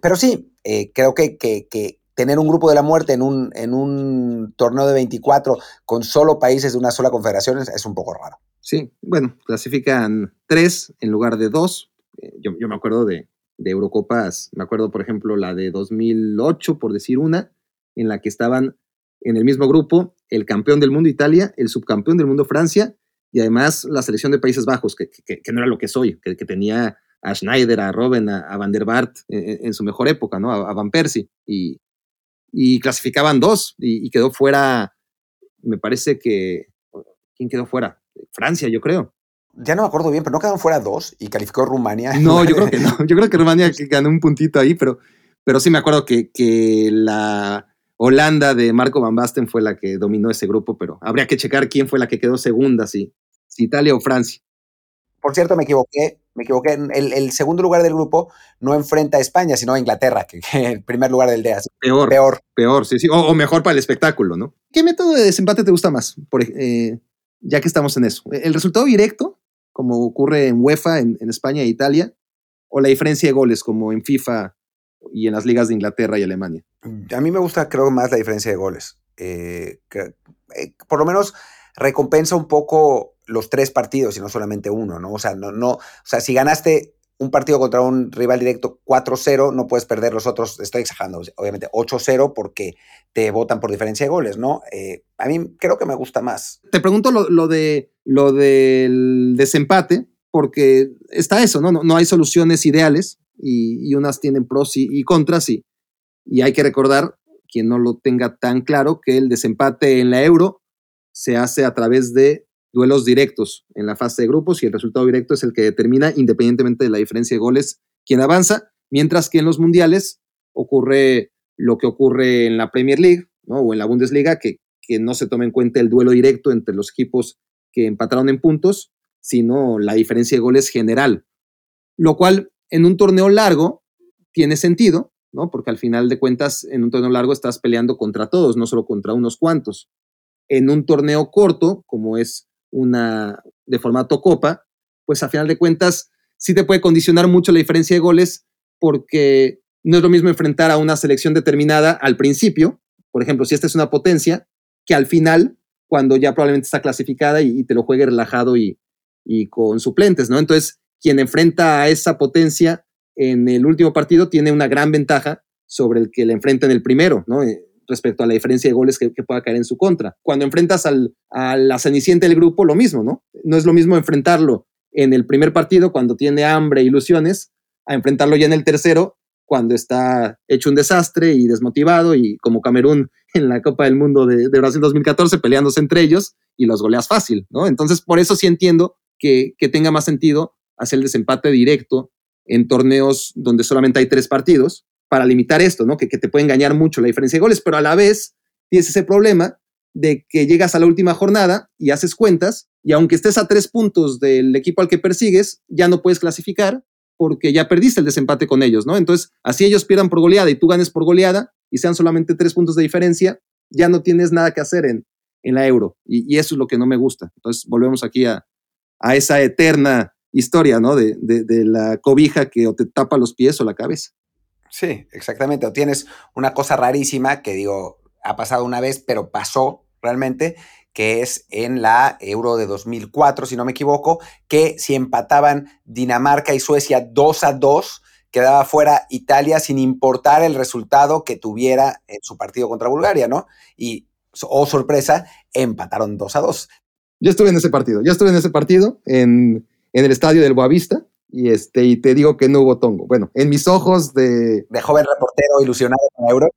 pero sí, eh, creo que, que, tener un grupo de la muerte en un, en un torneo de 24 con solo países de una sola confederación es, un poco raro. Sí, bueno, clasifican tres en lugar de dos. Eh, yo, me acuerdo de, de, Eurocopas, me acuerdo por ejemplo la de 2008, por decir una, en la que estaban en el mismo grupo el campeón del mundo Italia, el subcampeón del mundo Francia y además la selección de Países Bajos, que, que, no era lo que soy, que, tenía a Schneider, a Robben, a, Van der Bart en, su mejor época, ¿no? A, a Van Persie. Y, y clasificaban dos y, quedó fuera, me parece que, ¿quién quedó fuera? Francia, yo creo. Ya no me acuerdo bien, pero no quedaron fuera dos y calificó Rumania. No, yo *laughs* creo que no. Yo creo que Rumania ganó un puntito ahí, pero, pero sí me acuerdo que, que la Holanda de Marco Van Basten fue la que dominó ese grupo, pero habría que checar quién fue la que quedó segunda, si, si Italia o Francia. Por cierto, me equivoqué. Me equivoqué. El, segundo lugar del grupo no enfrenta a España, sino a Inglaterra, que, es *laughs* el primer lugar del día. Peor. Peor. Peor, sí, sí. O, mejor para el espectáculo, ¿no? ¿Qué método de desempate te gusta más? Por, eh, ya que estamos en eso. ¿El resultado directo, como ocurre en UEFA, en, España e Italia? ¿O la diferencia de goles, como en FIFA y en las ligas de Inglaterra y Alemania? A mí me gusta, creo, más la diferencia de goles. Eh, eh, por lo menos recompensa un poco los tres partidos y no solamente uno, ¿no? O sea, no, no, o sea, si ganaste un partido contra un rival directo 4-0, no puedes perder los otros, estoy exagerando, obviamente 8-0 porque te votan por diferencia de goles, ¿no? Eh, a mí creo que me gusta más. Te pregunto lo, de, lo del desempate, porque está eso, ¿no? No, hay soluciones ideales y, unas tienen pros y, contras y, y hay que recordar, quien no lo tenga tan claro, que el desempate en la euro se hace a través de duelos directos en la fase de grupos y el resultado directo es el que determina, independientemente de la diferencia de goles, quién avanza, mientras que en los mundiales ocurre lo que ocurre en la Premier League o en la Bundesliga, que, que no se toma en cuenta el duelo directo entre los equipos que empataron en puntos, sino la diferencia de goles general, lo cual en un torneo largo tiene sentido, ¿no? porque al final de cuentas en un torneo largo estás peleando contra todos, no solo contra unos cuantos. En un torneo corto, como es una de formato copa, pues a final de cuentas sí te puede condicionar mucho la diferencia de goles porque no es lo mismo enfrentar a una selección determinada al principio, por ejemplo, si esta es una potencia, que al final, cuando ya probablemente está clasificada y, te lo juegue relajado y, con suplentes, ¿no? Entonces, quien enfrenta a esa potencia en el último partido tiene una gran ventaja sobre el que le enfrenta en el primero, ¿no? Eh, respecto a la diferencia de goles que, pueda caer en su contra. Cuando enfrentas al, a la cenicienta del grupo, lo mismo, ¿no? No es lo mismo enfrentarlo en el primer partido cuando tiene hambre e ilusiones, a enfrentarlo ya en el tercero cuando está hecho un desastre y desmotivado y como Camerún *laughs* en la Copa del Mundo de, de Brasil 2014 peleándose entre ellos y los goleas fácil, ¿no? Entonces, por eso sí entiendo que, que tenga más sentido hacer el desempate directo en torneos donde solamente hay tres partidos, para limitar esto, ¿no? Que, te puede engañar mucho la diferencia de goles, pero a la vez tienes ese problema de que llegas a la última jornada y haces cuentas y aunque estés a tres puntos del equipo al que persigues, ya no puedes clasificar porque ya perdiste el desempate con ellos, ¿no? Entonces, así ellos pierdan por goleada y tú ganes por goleada y sean solamente tres puntos de diferencia, ya no tienes nada que hacer en, en la euro. Y, eso es lo que no me gusta. Entonces, volvemos aquí a, a esa eterna historia, ¿no? De, de, de la cobija que o te tapa los pies o la cabeza. Sí, exactamente. O tienes una cosa rarísima que digo, ha pasado una vez, pero pasó realmente, que es en la Euro de 2004, si no me equivoco, que si empataban Dinamarca y Suecia 2 a 2, quedaba fuera Italia sin importar el resultado que tuviera en su partido contra Bulgaria, ¿no? Y, oh sorpresa, empataron 2 a 2. Yo estuve en ese partido, yo estuve en ese partido en, en el estadio del Boavista y, este, y te digo que no hubo tongo. Bueno, en mis ojos de... De joven reportero ilusionado con Euro.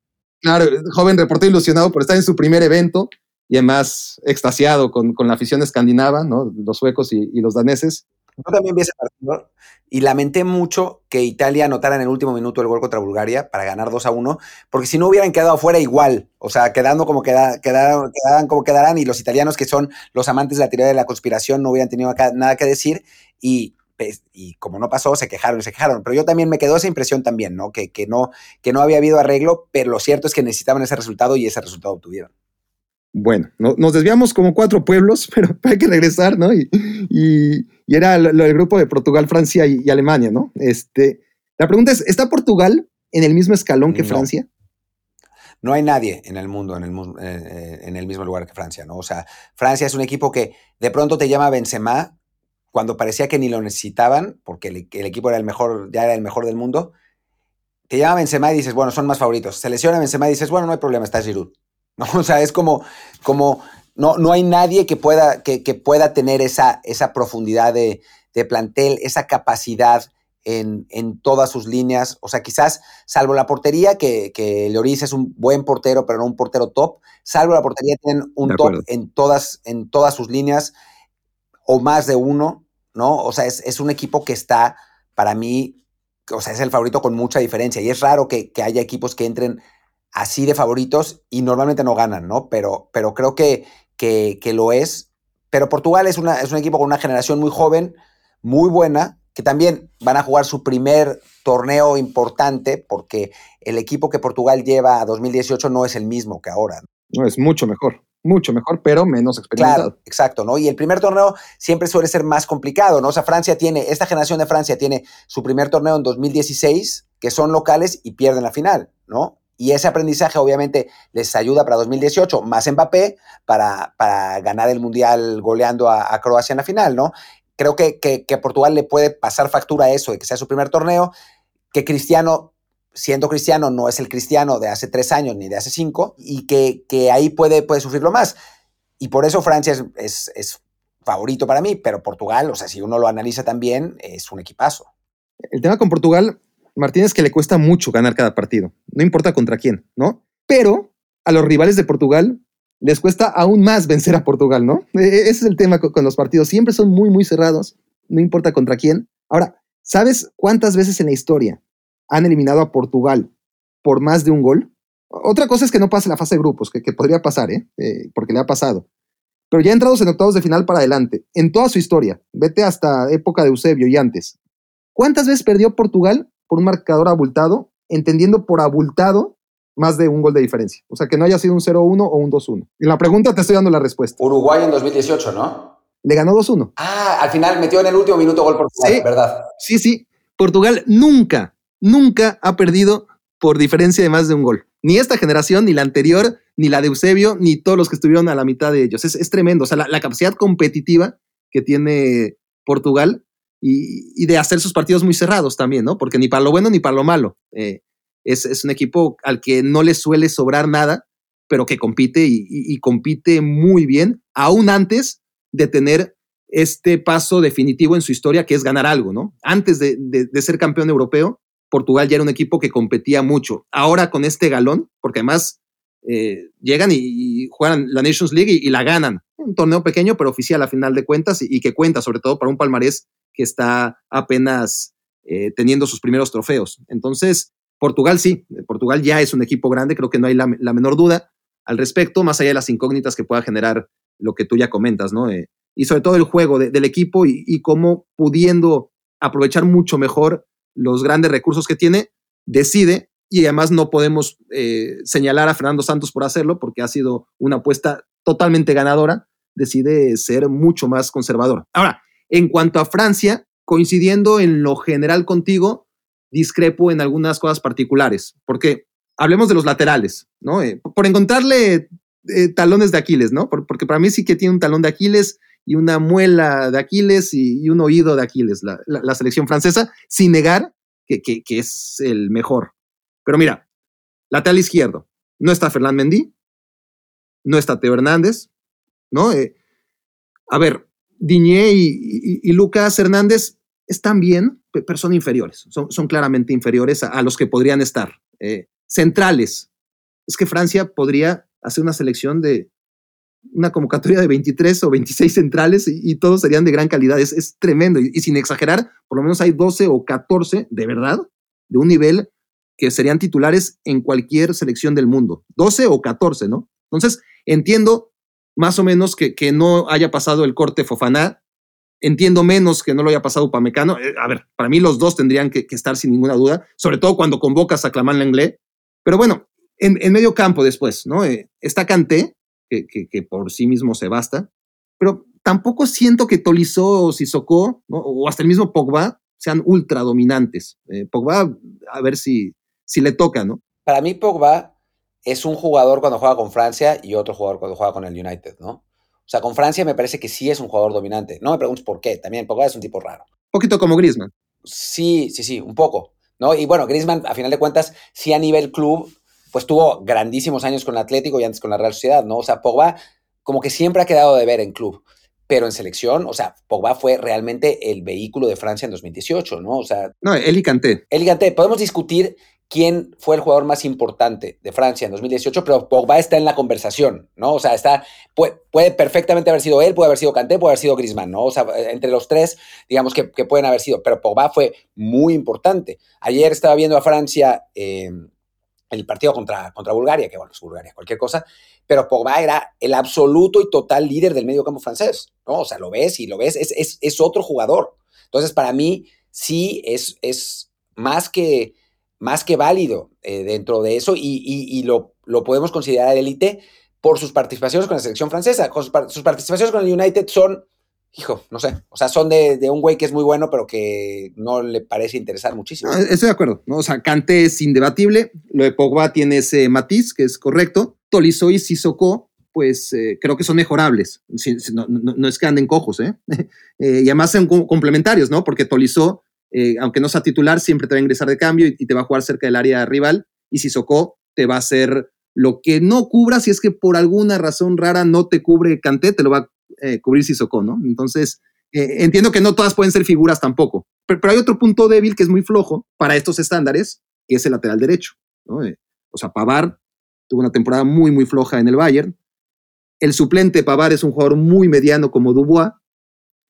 Claro, joven reportero ilusionado por estar en su primer evento y además extasiado con, con la afición escandinava, ¿no? Los suecos y, y, los daneses. Yo también vi ese partido y lamenté mucho que Italia anotara en el último minuto el gol contra Bulgaria para ganar 2 a 1, porque si no hubieran quedado afuera igual, o sea, quedando como queda, quedaron, quedaran como quedarán y los italianos que son los amantes de la teoría de la conspiración no hubieran tenido nada que decir y y como no pasó, se quejaron y se quejaron. Pero yo también me quedó esa impresión también, ¿no? Que, que ¿no? que no había habido arreglo, pero lo cierto es que necesitaban ese resultado y ese resultado obtuvieron. Bueno, nos desviamos como cuatro pueblos, *laughs* pero hay que regresar, ¿no? Y, y, era lo, el grupo de Portugal, Francia y, Alemania, ¿no? Este, la pregunta es, ¿está Portugal en el mismo escalón que Francia? No hay nadie en el mundo en el, eh, eh, en el mismo lugar que Francia, ¿no? O sea, Francia es un equipo que de pronto te llama Benzema cuando parecía que ni lo necesitaban, porque el, equipo era el mejor, ya era el mejor del mundo, te llama Benzema y dices, bueno, son más favoritos. Se lesiona Benzema y dices, bueno, no hay problema, está Giroud. *laughs* ¿No? O sea, es como, como no, no hay nadie que pueda, que, pueda tener esa, esa profundidad de, plantel, esa capacidad en, todas sus líneas. O sea, quizás, salvo la portería, que, que Lloris es un buen portero, pero no un portero top, salvo la portería, tienen un top en todas, en todas sus líneas, o más de uno. ¿no? O sea, es, un equipo que está, para mí, o sea, es el favorito con mucha diferencia. Y es raro que, haya equipos que entren así de favoritos y normalmente no ganan, ¿no? Pero, pero creo que, que, lo es. Pero Portugal es, una, es un equipo con una generación muy joven, muy buena, que también van a jugar su primer torneo importante porque el equipo que Portugal lleva a 2018 no es el mismo que ahora. No, es mucho mejor, mucho mejor, pero menos experimentado. Claro, exacto, ¿no? Y el primer torneo siempre suele ser más complicado, ¿no? O sea, Francia tiene, esta generación de Francia tiene su primer torneo en 2016, que son locales y pierden la final, ¿no? Y ese aprendizaje obviamente les ayuda para 2018, más Mbappé, para, para ganar el Mundial goleando a, Croacia en la final, ¿no? Creo que, que, que Portugal le puede pasar factura a eso, de que sea su primer torneo, que Cristiano siendo cristiano, no es el cristiano de hace tres años ni de hace cinco, y que, que ahí puede, puede sufrirlo más. Y por eso Francia es, es, favorito para mí, pero Portugal, o sea, si uno lo analiza también, es un equipazo. El tema con Portugal, Martín, es que le cuesta mucho ganar cada partido, no importa contra quién, ¿no? Pero a los rivales de Portugal les cuesta aún más vencer a Portugal, ¿no? E, e, ese es el tema con los partidos, siempre son muy, muy cerrados, no importa contra quién. Ahora, ¿sabes cuántas veces en la historia han eliminado a Portugal por más de un gol. Otra cosa es que no pase la fase de grupos, que, podría pasar, ¿eh? ¿eh? porque le ha pasado. Pero ya entrados en octavos de final para adelante, en toda su historia, vete hasta época de Eusebio y antes. ¿Cuántas veces perdió Portugal por un marcador abultado, entendiendo por abultado más de un gol de diferencia? O sea, que no haya sido un 0-1 o un 2-1. En la pregunta te estoy dando la respuesta. Uruguay en 2018, ¿no? Le ganó 2-1. Ah, al final metió en el último minuto gol Portugal, sí, ¿verdad? Sí, sí. Portugal nunca nunca ha perdido por diferencia de más de un gol. Ni esta generación, ni la anterior, ni la de Eusebio, ni todos los que estuvieron a la mitad de ellos. Es, tremendo. O sea, la, capacidad competitiva que tiene Portugal y, de hacer sus partidos muy cerrados también, ¿no? Porque ni para lo bueno ni para lo malo. Eh, es, un equipo al que no le suele sobrar nada, pero que compite y, compite muy bien, aún antes de tener este paso definitivo en su historia, que es ganar algo, ¿no? Antes de ser campeón europeo, Portugal ya era un equipo que competía mucho. Ahora con este galón, porque además eh, llegan y, juegan la Nations League y, la ganan. Un torneo pequeño, pero oficial a final de cuentas y, que cuenta sobre todo para un palmarés que está apenas eh, teniendo sus primeros trofeos. Entonces, Portugal sí, Portugal ya es un equipo grande, creo que no hay la, menor duda al respecto, más allá de las incógnitas que pueda generar lo que tú ya comentas, ¿no? Eh, y sobre todo el juego del equipo y cómo pudiendo aprovechar mucho mejor los grandes recursos que tiene, decide y además no podemos eh, señalar a Fernando Santos por hacerlo porque ha sido una apuesta totalmente ganadora, decide ser mucho más conservador. Ahora, en cuanto a Francia, coincidiendo en lo general contigo, discrepo en algunas cosas particulares, porque hablemos de los laterales, ¿no? Eh, por encontrarle eh, talones de Aquiles, ¿no? porque para mí sí que tiene un talón de Aquiles y una muela de Aquiles y, un oído de Aquiles, la, selección francesa, sin negar que, es el mejor. Pero mira, lateral izquierdo, no está Fernand Mendy, no está Teo Hernández, ¿no? Eh, a ver, Diñé y, Lucas Hernández están bien, pero son inferiores, son, son claramente inferiores a, los que podrían estar. Eh, centrales, es que Francia podría hacer una selección de una convocatoria de 23 o 26 centrales y, todos serían de gran calidad. Es, tremendo. Y, sin exagerar, por lo menos hay 12 o 14 de verdad, de un nivel que serían titulares en cualquier selección del mundo. 12 o 14, ¿no? Entonces, entiendo más o menos que, que no haya pasado el corte Fofaná. Entiendo menos que no lo haya pasado Pamecano. Eh, a ver, para mí los dos tendrían que, estar sin ninguna duda, sobre todo cuando convocas a Clamán Langlais. Pero bueno, en, medio campo después, ¿no? Eh, está Canté, que, por sí mismo se basta, pero tampoco siento que Tolizó o Sissoko, o hasta el mismo Pogba, sean ultra dominantes. Eh, Pogba, a ver si, si le toca, ¿no? Para mí, Pogba es un jugador cuando juega con Francia y otro jugador cuando juega con el United, ¿no? O sea, con Francia me parece que sí es un jugador dominante. No me preguntes por qué. También Pogba es un tipo raro. Un poquito como Griezmann. Sí, sí, sí, un poco. ¿no? Y bueno, Griezmann, a final de cuentas, sí a nivel club pues tuvo grandísimos años con el Atlético y antes con la Real Sociedad, ¿no? O sea, Pogba como que siempre ha quedado de ver en club, pero en selección, o sea, Pogba fue realmente el vehículo de Francia en 2018, ¿no? O sea... No, Eli Canté. Eli Canté. Podemos discutir quién fue el jugador más importante de Francia en 2018, pero Pogba está en la conversación, ¿no? O sea, está, puede, puede, perfectamente haber sido él, puede haber sido Kanté, puede haber sido Griezmann, ¿no? O sea, entre los tres, digamos que, pueden haber sido, pero Pogba fue muy importante. Ayer estaba viendo a Francia eh, el partido contra, contra Bulgaria, que bueno, es Bulgaria, cualquier cosa, pero Pogba era el absoluto y total líder del medio campo francés, ¿no? O sea, lo ves y lo ves, es, es, otro jugador. Entonces, para mí, sí es, es más, que, más que válido eh, dentro de eso y, lo, lo, podemos considerar élite por sus participaciones con la selección francesa. sus, participaciones con el United son, hijo, no sé, o sea, son de, un güey que es muy bueno, pero que no le parece interesar muchísimo. estoy de acuerdo, ¿no? O sea, Kanté es indebatible, lo de Pogba tiene ese matiz, que es correcto. Tolisso y Sissoko pues eh, creo que son mejorables. no, es que anden cojos, ¿eh? *laughs* ¿eh? y además son complementarios, ¿no? Porque Tolizó, eh, aunque no sea titular, siempre te va a ingresar de cambio y, te va a jugar cerca del área rival. Y si Socó te va a hacer lo que no cubra, si es que por alguna razón rara no te cubre Canté, te lo va a cubrir Sissoko, ¿no? Entonces, entiendo que no todas pueden ser figuras tampoco. Pero, hay otro punto débil que es muy flojo para estos estándares, que es el lateral derecho, ¿no? o sea, Pavar tuvo una temporada muy, muy floja en el Bayern el suplente Pavar es un jugador muy mediano como Dubois.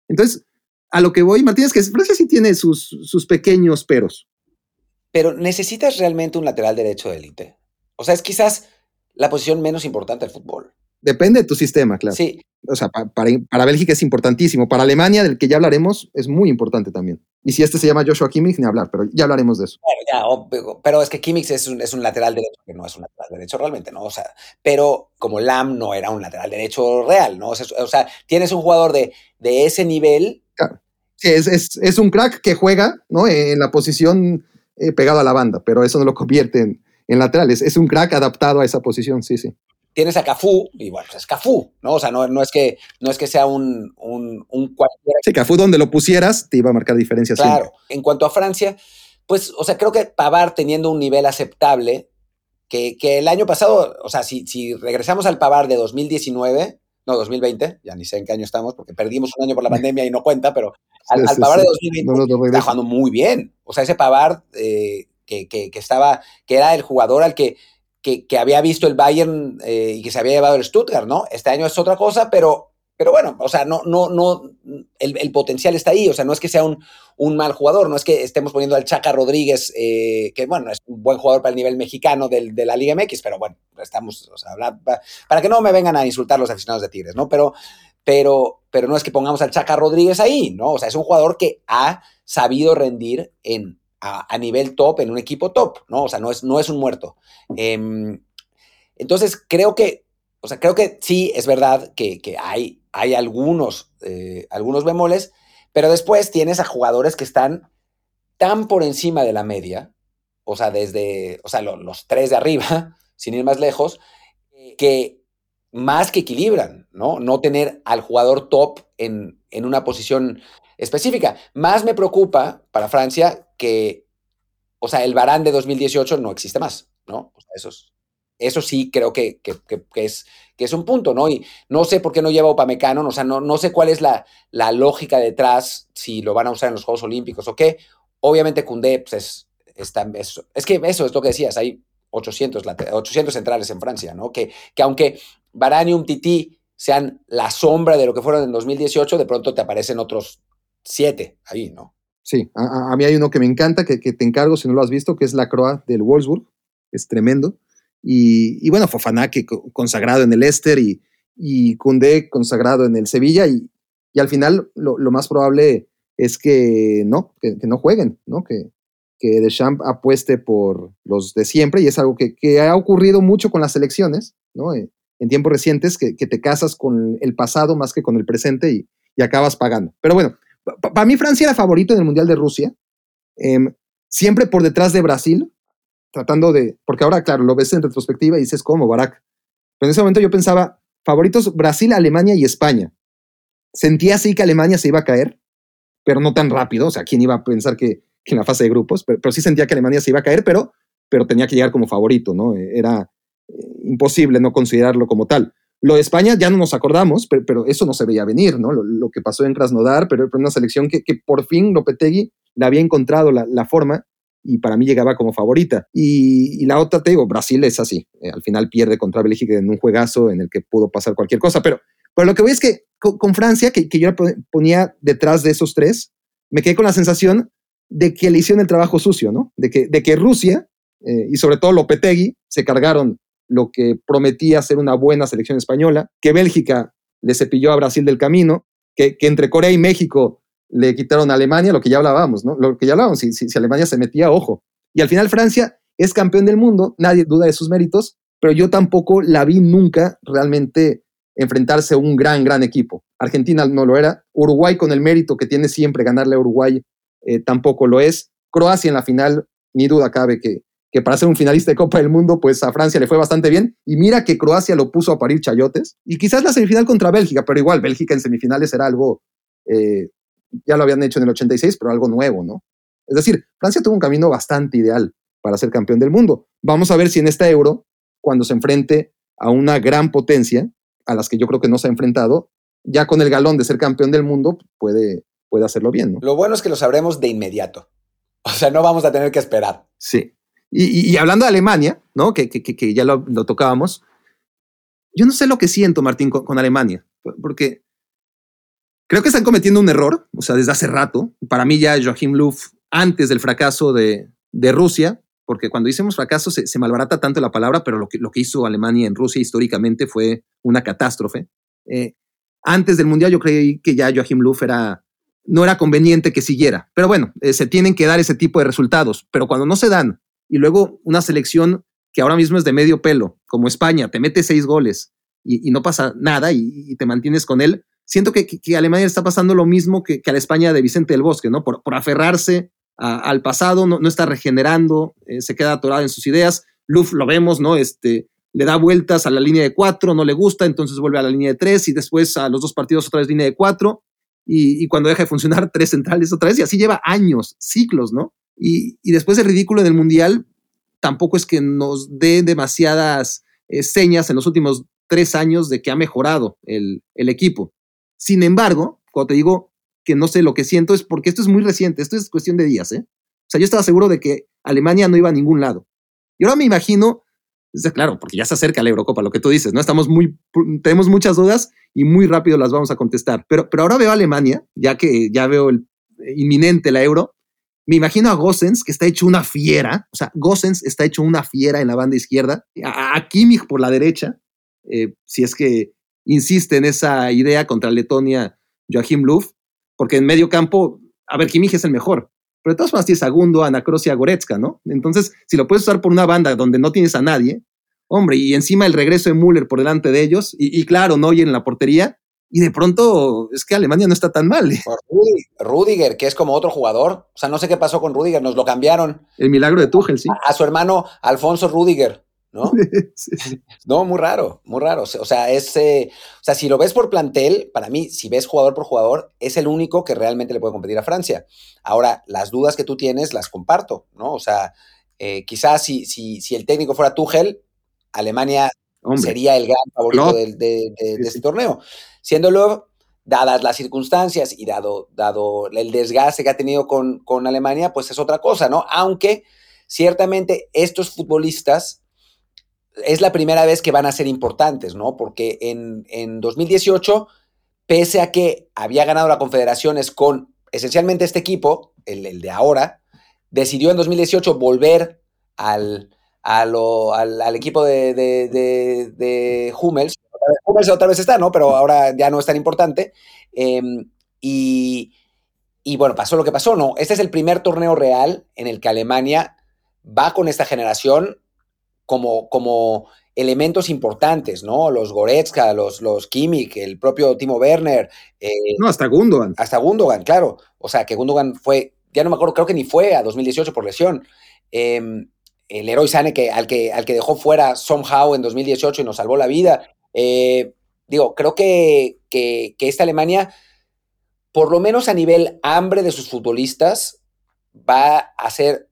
Entonces, a lo que voy, Martínez, que Francia sí tiene sus, sus pequeños peros. Pero necesitas realmente un lateral derecho de élite. O sea, es quizás la posición menos importante del fútbol. Depende de tu sistema, claro. Sí. O sea, para, para, Bélgica es importantísimo. Para Alemania, del que ya hablaremos, es muy importante también. Y si este se llama Joshua Kimmich, ni hablar, pero ya hablaremos de eso. pero es que Kimmich es un, es un lateral derecho, que no es un lateral derecho realmente, ¿no? O sea, pero como Lam no era un lateral derecho real, ¿no? O sea, tienes un jugador de, de ese nivel. Claro. Sí, es, es, es, un crack que juega, ¿no? En la posición eh, pegado a la banda, pero eso no lo convierte en, en lateral. Es, es un crack adaptado a esa posición, sí, sí tienes a Cafú, y bueno, pues es Cafú, ¿no? O sea, no, no, es, que, no es que sea un, un, un cualquiera. Sí, Cafú donde lo pusieras te iba a marcar diferencias. Claro. En cuanto a Francia, pues, o sea, creo que Pavar teniendo un nivel aceptable, que, que el año pasado, o sea, si, si regresamos al Pavar de 2019, no, 2020, ya ni sé en qué año estamos, porque perdimos un año por la pandemia y no cuenta, pero al, Pavar de 2020 está jugando muy bien. O sea, ese Pavar eh, que, que, que, estaba, que era el jugador al que que, había visto el Bayern eh, y que se había llevado el Stuttgart, ¿no? Este año es otra cosa, pero, pero bueno, o sea, no, no, no, el, potencial está ahí, o sea, no es que sea un, un, mal jugador, no es que estemos poniendo al Chaca Rodríguez, eh, que bueno, es un buen jugador para el nivel mexicano de la Liga MX, pero bueno, estamos, o sea, para que no me vengan a insultar los aficionados de Tigres, ¿no? Pero, pero, pero no es que pongamos al Chaca Rodríguez ahí, ¿no? O sea, es un jugador que ha sabido rendir en a, nivel top en un equipo top, ¿no? O sea, no es, no es un muerto. Em, entonces, creo que, o sea, creo que sí es verdad que, hay, hay algunos, eh, algunos bemoles, pero después tienes a jugadores que están tan por encima de la media, o sea, desde, o sea, los tres de arriba, *laughs* sin ir más lejos, que más que equilibran, ¿no? No tener al jugador top en, en una posición específica. Más me preocupa para Francia que, o sea, el Barán de 2018 no existe más, ¿no? O sea, eso, sí creo que, es, que es un punto, ¿no? Y no sé por qué no lleva Upamecano, o sea, no, no sé cuál es la, la lógica detrás, si lo van a usar en los Juegos Olímpicos o qué. Obviamente Koundé, pues es, es, que eso es lo que decías, hay 800, 800 centrales en Francia, ¿no? Que, que aunque Barán y Umtiti sean la sombra de lo que fueron en 2018, de pronto te aparecen otros siete ahí, ¿no? Sí, a, mí hay uno que me encanta, que, te encargo si no lo has visto, que es la Croa del Wolfsburg, es tremendo. Y, bueno, Fofana que consagrado en el Leicester y, y consagrado en el Sevilla y, y al final lo, más probable es que no, que, no jueguen, ¿no? Que, que Deschamps apueste por los de siempre y es algo que, que ha ocurrido mucho con las elecciones, ¿no? En, en tiempos recientes, que, te casas con el pasado más que con el presente y, y acabas pagando. Pero bueno, para mí Francia era favorito en el Mundial de Rusia, em, siempre por detrás de Brasil, tratando de, porque ahora, claro, lo ves en retrospectiva y dices, ¿cómo, Barack? Pero en ese momento yo pensaba, favoritos Brasil, Alemania y España. Sentía así que Alemania se iba a caer, pero no tan rápido, o sea, ¿quién iba a pensar que, en la fase de grupos? Pero, sí sentía que Alemania se iba a caer, pero, pero tenía que llegar como favorito, ¿no? Era eh, imposible no considerarlo como tal. Lo de España ya no nos acordamos, pero, eso no se veía venir, ¿no? Lo, que pasó en Krasnodar, pero fue una selección que, por fin Lopetegui le había encontrado la, forma y para mí llegaba como favorita. Y, la otra, te digo, Brasil es así. Eh, al final pierde contra Bélgica en un juegazo en el que pudo pasar cualquier cosa. Pero, pero lo que voy es que con, Francia, que, que, yo ponía detrás de esos tres, me quedé con la sensación de que le hicieron el trabajo sucio, ¿no? De que, de que Rusia eh, y sobre todo Lopetegui se cargaron lo que prometía ser una buena selección española, que Bélgica le cepilló a Brasil del camino, que, entre Corea y México le quitaron a Alemania, lo que ya hablábamos, ¿no? Lo que ya hablábamos, si, Alemania se metía, ojo. Y al final Francia es campeón del mundo, nadie duda de sus méritos, pero yo tampoco la vi nunca realmente enfrentarse a un gran, gran equipo. Argentina no lo era, Uruguay con el mérito que tiene siempre ganarle a Uruguay eh, tampoco lo es. Croacia en la final, ni duda cabe que, que para ser un finalista de Copa del Mundo, pues a Francia le fue bastante bien. Y mira que Croacia lo puso a parir chayotes. Y quizás la semifinal contra Bélgica, pero igual Bélgica en semifinales era algo, eh, ya lo habían hecho en el 86, pero algo nuevo, ¿no? Es decir, Francia tuvo un camino bastante ideal para ser campeón del mundo. Vamos a ver si en esta euro, cuando se enfrente a una gran potencia, a las que yo creo que no se ha enfrentado, ya con el galón de ser campeón del mundo, puede, puede hacerlo bien. ¿no? Lo bueno es que lo sabremos de inmediato. O sea, no vamos a tener que esperar. Sí. Y, hablando de Alemania, ¿no? Que, ya lo, tocábamos, yo no sé lo que siento, Martín, con, Alemania, porque creo que están cometiendo un error, o sea, desde hace rato. Para mí ya Joachim Löw, antes del fracaso de, Rusia, porque cuando hicimos fracaso se, malbarata tanto la palabra, pero lo que, lo que hizo Alemania en Rusia históricamente fue una catástrofe. Eh, antes del Mundial yo creí que ya Joachim Löw era, no era conveniente que siguiera, pero bueno, eh, se tienen que dar ese tipo de resultados, pero cuando no se dan y luego una selección que ahora mismo es de medio pelo, como España, te mete seis goles y, no pasa nada y, te mantienes con él. Siento que, Alemania está pasando lo mismo que, a la España de Vicente del Bosque, ¿no? Por, aferrarse al pasado, no, está regenerando, eh, se queda atorada en sus ideas. Luff lo vemos, ¿no? Este, le da vueltas a la línea de cuatro, no le gusta, entonces vuelve a la línea de tres y después a los dos partidos otra vez línea de cuatro y cuando deja de funcionar *laughs* tres centrales otra vez y así lleva años, ciclos, ¿no? Y, después el ridículo en el Mundial tampoco es que nos dé demasiadas eh, señas en los últimos tres años de que ha mejorado el, el equipo. Sin embargo, cuando te digo que no sé lo que siento es porque esto es muy reciente, esto es cuestión de días, ¿eh? O sea, yo estaba seguro de que Alemania no iba a ningún lado. Y ahora me imagino, claro, porque ya se acerca la Eurocopa, lo que tú dices, ¿no? Estamos muy, tenemos muchas dudas y muy rápido las vamos a contestar. Pero, pero ahora veo a Alemania, ya que ya veo el eh, inminente la Euro, me imagino a Gossens, que está hecho una fiera. O sea, Gossens está hecho una fiera en la banda izquierda. A, Kimmich por la derecha, eh, si es que insiste en esa idea contra Letonia, Joachim Löw, porque en medio campo, a ver, Kimmich es el mejor. Pero de todas formas tienes a Gundo, a Anacrosia, Goretzka, ¿no? Entonces, si lo puedes usar por una banda donde no tienes a nadie, hombre, y encima el regreso de Müller por delante de ellos, y, y claro, no en la portería, y de pronto es que Alemania no está tan mal. *laughs* ¿eh? Rudiger, que es como otro jugador. O sea, no sé qué pasó con Rudiger, nos lo cambiaron. El milagro de Tuchel, sí. A, su hermano Alfonso Rudiger, ¿no? *laughs* No, muy raro, muy raro. O sea, es, eh, o sea, si lo ves por plantel, para mí, si ves jugador por jugador, es el único que realmente le puede competir a Francia. Ahora, las dudas que tú tienes las comparto, ¿no? O sea, eh, quizás si, si, si el técnico fuera Tuchel, Alemania sería el gran favorito de, de, este torneo. Siéndolo, dadas las circunstancias y dado, dado el desgaste que ha tenido con, con Alemania, pues es otra cosa, ¿no? Aunque ciertamente estos futbolistas es la primera vez que van a ser importantes, ¿no? Porque en, en 2018, pese a que había ganado la Confederaciones con esencialmente este equipo, el, el de ahora, decidió en 2018 volver al, al, equipo de, de, Hummels. Hummels otra vez está, ¿no? Pero ahora ya no es tan importante. Em, y, bueno, pasó lo que pasó, ¿no? Este es el primer torneo real en el que Alemania va con esta generación como, como elementos importantes, ¿no? Los Goretzka, los, los Kimmich, el propio Timo Werner. Eh, no, hasta Gundogan. Hasta Gundogan, claro. O sea, que Gundogan fue, ya no me acuerdo, creo que ni fue a 2018 por lesión. Eh, el héroe Sane que, al, que, al que dejó fuera somehow en 2018 y nos salvó la vida. Eh, digo, creo que, que, esta Alemania, por lo menos a nivel hambre de sus futbolistas, va a ser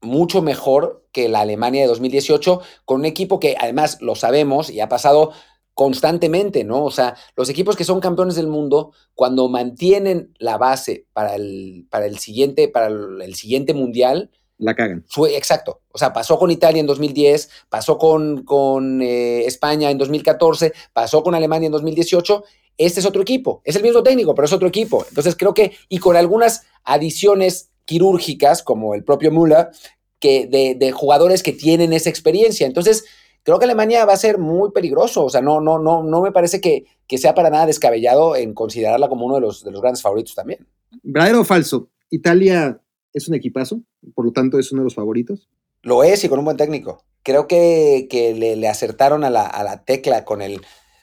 mucho mejor que la Alemania de 2018, con un equipo que además lo sabemos y ha pasado constantemente, ¿no? O sea, los equipos que son campeones del mundo, cuando mantienen la base para el, para el siguiente, para el siguiente mundial, la cagan. Fue, exacto. O sea, pasó con Italia en 2010, pasó con, con eh, España en 2014, pasó con Alemania en 2018. Este es otro equipo. Es el mismo técnico, pero es otro equipo. Entonces creo que, y con algunas adiciones quirúrgicas, como el propio Mula, que de, de jugadores que tienen esa experiencia. Entonces, creo que Alemania va a ser muy peligroso. O sea, no, no, no, no me parece que, que sea para nada descabellado en considerarla como uno de los, de los grandes favoritos también. ¿Verdadero o falso? Italia es un equipazo, por lo tanto es uno de los favoritos. Lo es y con un buen técnico. Creo que, que le, acertaron a la, a la tecla con el,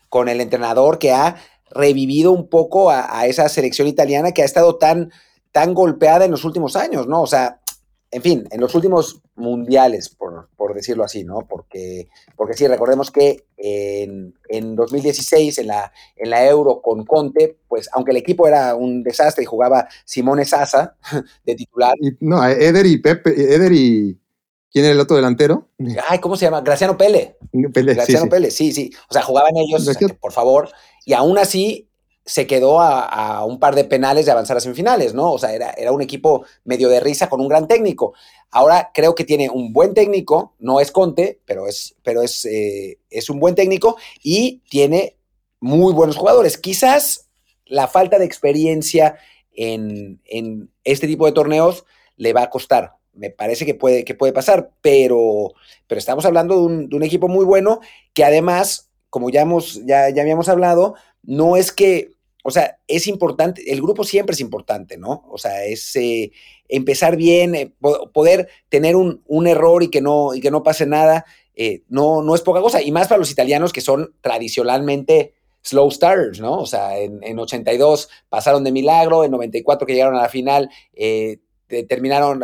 con el entrenador que ha revivido un poco a, a, esa selección italiana que ha estado tan, tan golpeada en los últimos años, ¿no? O sea, en fin, en los últimos mundiales, por, por decirlo así, ¿no? Porque, porque sí, recordemos que en, en 2016, en la, en la Euro con Conte, pues aunque el equipo era un desastre y jugaba Simone Sasa *laughs* de titular. Y, no, Eder y Pepe, Eder y... ¿Quién era el otro delantero? Ay, ¿cómo se llama? Graciano Pele. Pele Graciano sí, Pele, sí, sí. O sea, jugaban ellos, o sea, que, por favor. Y aún así, se quedó a, a, un par de penales de avanzar a semifinales, ¿no? O sea, era, era, un equipo medio de risa con un gran técnico. Ahora creo que tiene un buen técnico, no es Conte, pero es, pero es, eh, es un buen técnico y tiene muy buenos jugadores. Quizás la falta de experiencia en, en este tipo de torneos le va a costar. Me parece que puede, que puede pasar, pero, pero estamos hablando de un, de un equipo muy bueno que además, como ya, hemos, ya, ya habíamos hablado, no es que, o sea, es importante, el grupo siempre es importante, ¿no? O sea, es eh, empezar bien, eh, poder tener un, un, error y que no, y que no pase nada, eh, no, no es poca cosa, y más para los italianos que son tradicionalmente slow starters, ¿no? O sea, en, en 82 pasaron de milagro, en 94 que llegaron a la final, eh, terminaron,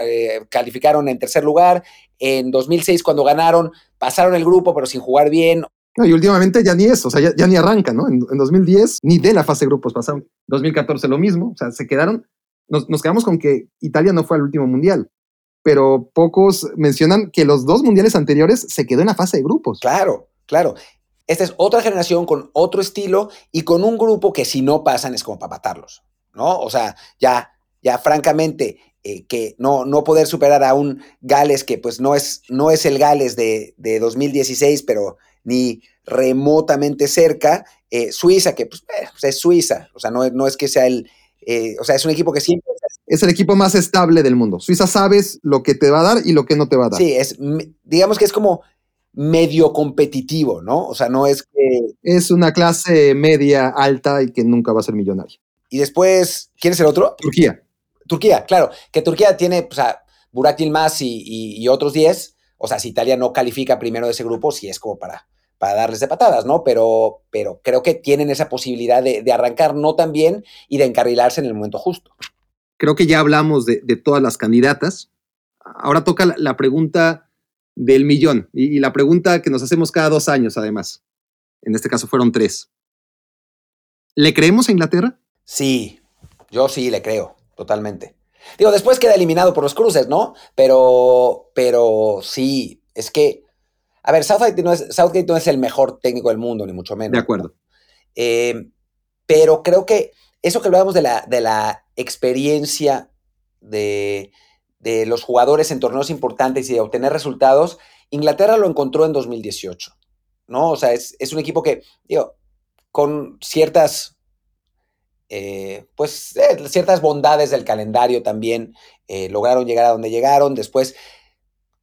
calificaron en tercer lugar, en 2006 cuando ganaron, pasaron el grupo pero sin jugar bien, no, y últimamente ya ni eso, o sea, ya, ni arranca, ¿no? En, en, 2010 ni de la fase de grupos pasaron. 2014 lo mismo, o sea, se quedaron, nos, nos, quedamos con que Italia no fue al último mundial, pero pocos mencionan que los dos mundiales anteriores se quedó en la fase de grupos. Claro, claro. Esta es otra generación con otro estilo y con un grupo que si no pasan es como para matarlos, ¿no? O sea, ya, ya francamente, eh, que no, no poder superar a un Gales que pues no es, no es el Gales de, de 2016, pero ni remotamente cerca. Eh, Suiza, que pues, eh, pues, es Suiza, o sea, no, no es que sea el, eh, o sea, es un equipo que siempre... Es el equipo más estable del mundo. Suiza sabes lo que te va a dar y lo que no te va a dar. Sí, es, digamos que es como medio competitivo, ¿no? O sea, no es que... Es una clase media alta y que nunca va a ser millonaria. Y después, ¿quién es el otro? Turquía. Turquía, claro, que Turquía tiene, o sea, Burak Yilmaz y, y, y otros 10, o sea, si Italia no califica primero de ese grupo, sí es como para para darles de patadas, ¿no? Pero, pero creo que tienen esa posibilidad de, de, arrancar no tan bien y de encarrilarse en el momento justo. Creo que ya hablamos de, de todas las candidatas. Ahora toca la, la pregunta del millón y, y, la pregunta que nos hacemos cada dos años, además. En este caso fueron tres. ¿Le creemos a Inglaterra? Sí, yo sí le creo, totalmente. Digo, después queda eliminado por los cruces, ¿no? Pero, pero sí, es que a ver, Southgate no, es, Southgate no es el mejor técnico del mundo, ni mucho menos. De acuerdo. Eh, pero creo que eso que hablábamos de la, de la experiencia de, de, los jugadores en torneos importantes y de obtener resultados, Inglaterra lo encontró en 2018. ¿no? O sea, es, es un equipo que, digo, con ciertas, eh, pues, eh, ciertas bondades del calendario también eh, lograron llegar a donde llegaron. Después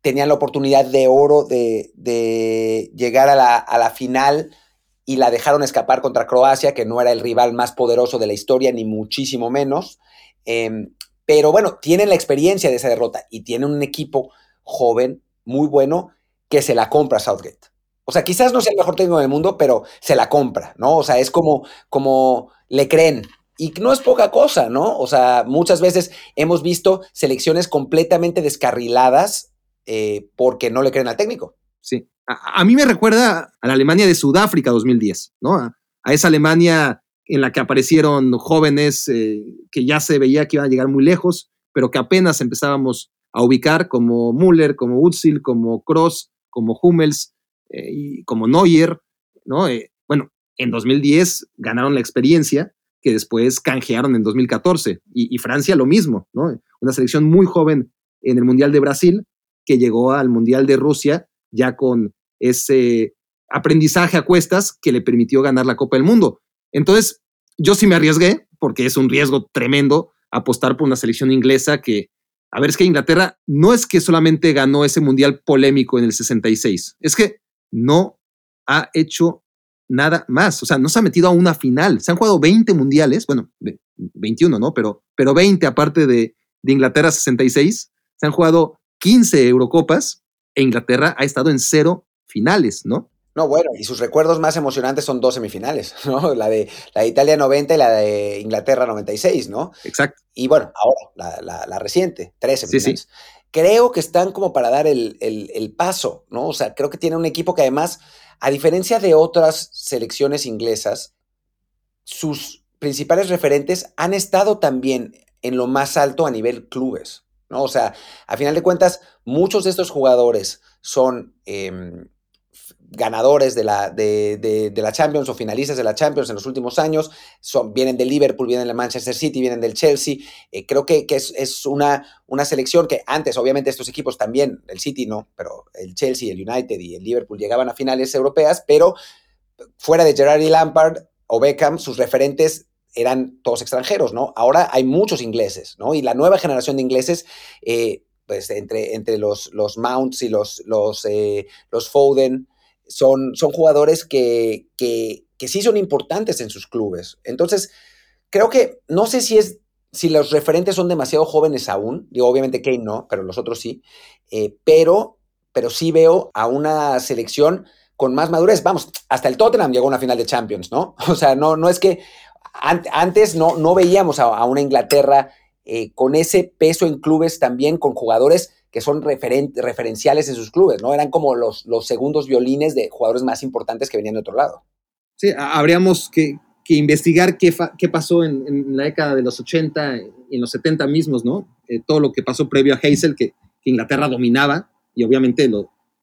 tenían la oportunidad de oro de, de llegar a la, a la, final y la dejaron escapar contra Croacia, que no era el rival más poderoso de la historia, ni muchísimo menos. Eh, pero bueno, tienen la experiencia de esa derrota y tienen un equipo joven, muy bueno, que se la compra Southgate. O sea, quizás no sea el mejor técnico del mundo, pero se la compra, ¿no? O sea, es como, como le creen. Y no es poca cosa, ¿no? O sea, muchas veces hemos visto selecciones completamente descarriladas eh, porque no le creen al técnico. Sí. A, mí me recuerda a la Alemania de Sudáfrica 2010, ¿no? A, esa Alemania en la que aparecieron jóvenes eh, que ya se veía que iban a llegar muy lejos, pero que apenas empezábamos a ubicar como Müller, como Utsil, como Kroos, como Hummels eh, y como Neuer, ¿no? Bueno, en 2010 ganaron la experiencia que después canjearon en 2014 y, y Francia lo mismo, ¿no? Una selección muy joven en el Mundial de Brasil que llegó al Mundial de Rusia ya con ese aprendizaje a cuestas que le permitió ganar la Copa del Mundo. Entonces, yo sí me arriesgué, porque es un riesgo tremendo apostar por una selección inglesa que, a ver, es que Inglaterra no es que solamente ganó ese Mundial polémico en el 66, es que no ha hecho nada más. O sea, no se ha metido a una final. Se han jugado 20 mundiales, bueno, 21, ¿no? Pero, pero 20 aparte de, de Inglaterra 66. Se han jugado 15 Eurocopas e Inglaterra ha estado en cero finales, ¿no? No, bueno, y sus recuerdos más emocionantes son dos semifinales, *laughs* ¿no? La de, la de Italia 90 y la de Inglaterra 96, ¿no? Exacto. Y bueno, ahora, la, reciente, tres semifinales. Creo que están como para dar el, el, paso, ¿no? O sea, creo que tiene un equipo que además, a diferencia de otras selecciones inglesas, sus principales referentes han estado también en lo más alto a nivel clubes, ¿no? O sea, a final de cuentas, muchos de estos jugadores son em, ganadores de la, de, la Champions o finalistas de la Champions en los últimos años, son, vienen del Liverpool, vienen del Manchester City, vienen del Chelsea. Eh, creo que, es, una, una, selección que antes, obviamente, estos equipos también, el City no, pero el Chelsea, el United y el Liverpool llegaban a finales europeas, pero fuera de Gerard y Lampard o Beckham, sus referentes eran todos extranjeros, ¿no? Ahora hay muchos ingleses, ¿no? Y la nueva generación de ingleses, eh, pues entre, entre los, los Mounts y los, los, eh, los Foden, son, son jugadores que, que, sí son importantes en sus clubes. Entonces, creo que no sé si es si los referentes son demasiado jóvenes aún, digo, obviamente Kane no, pero los otros sí, eh, pero, pero sí veo a una selección con más madurez. Vamos, hasta el Tottenham llegó a una final de Champions, ¿no? *laughs* O sea, no, no es que antes no, no veíamos a, una Inglaterra eh, con ese peso en clubes también, con jugadores que son referenciales en sus clubes, ¿no? Eran como los, los segundos violines de jugadores más importantes que venían de otro lado. Sí, habríamos que, investigar qué, qué pasó en, la década de los 80 y en los 70 mismos, ¿no? Eh, todo lo que pasó previo a Hazel, que, Inglaterra dominaba, y obviamente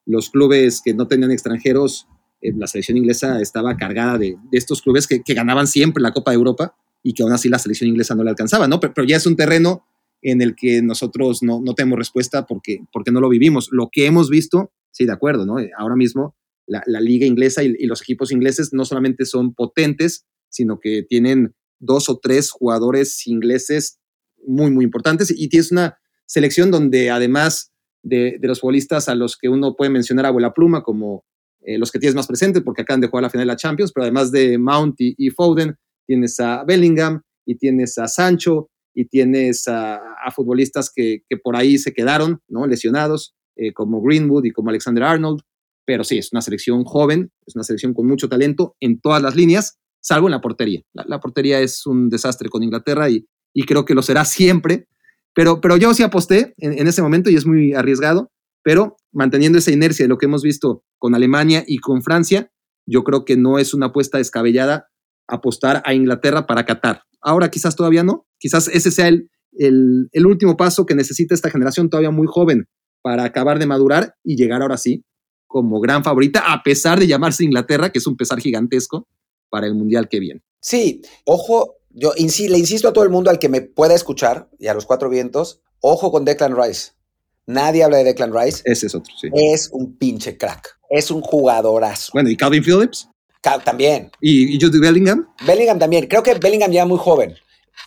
los clubes que no tenían extranjeros, eh, la selección inglesa estaba cargada de, estos clubes que, ganaban siempre la Copa de Europa y que aún así la selección inglesa no le alcanzaba, ¿no? pero ya es un terreno en el que nosotros no, no tenemos respuesta porque, porque no lo vivimos. Lo que hemos visto, sí, de acuerdo, ¿no? Ahora mismo la, liga inglesa y, los equipos ingleses no solamente son potentes, sino que tienen dos o tres jugadores ingleses muy, muy importantes y tienes una selección donde además de, los futbolistas a los que uno puede mencionar a abuela pluma como eh, los que tienes más presentes porque acaban de jugar la final de la Champions, pero además de Mount y Foden, tienes a Bellingham y tienes a Sancho y tienes a, futbolistas que, por ahí se quedaron, ¿no? Lesionados, eh, como Greenwood y como Alexander Arnold. Pero sí, es una selección joven, es una selección con mucho talento en todas las líneas, salvo en la portería. La, portería es un desastre con Inglaterra y, y, creo que lo será siempre. Pero, pero yo sí aposté en, en ese momento y es muy arriesgado, pero manteniendo esa inercia de lo que hemos visto con Alemania y con Francia, yo creo que no es una apuesta descabellada apostar a Inglaterra para Qatar. Ahora quizás todavía no, quizás ese sea el, el, último paso que necesita esta generación todavía muy joven para acabar de madurar y llegar ahora sí como gran favorita, a pesar de llamarse Inglaterra, que es un pesar gigantesco para el Mundial que viene. Sí, ojo, yo le insisto a todo el mundo al que me pueda escuchar y a los cuatro vientos, ojo con Declan Rice. Nadie habla de Declan Rice. Ese es otro, sí. Es un pinche crack. Es un jugadorazo. Bueno, ¿y Calvin Phillips? también. ¿Y, ¿Y Jude Bellingham? Bellingham también. Creo que Bellingham ya muy joven.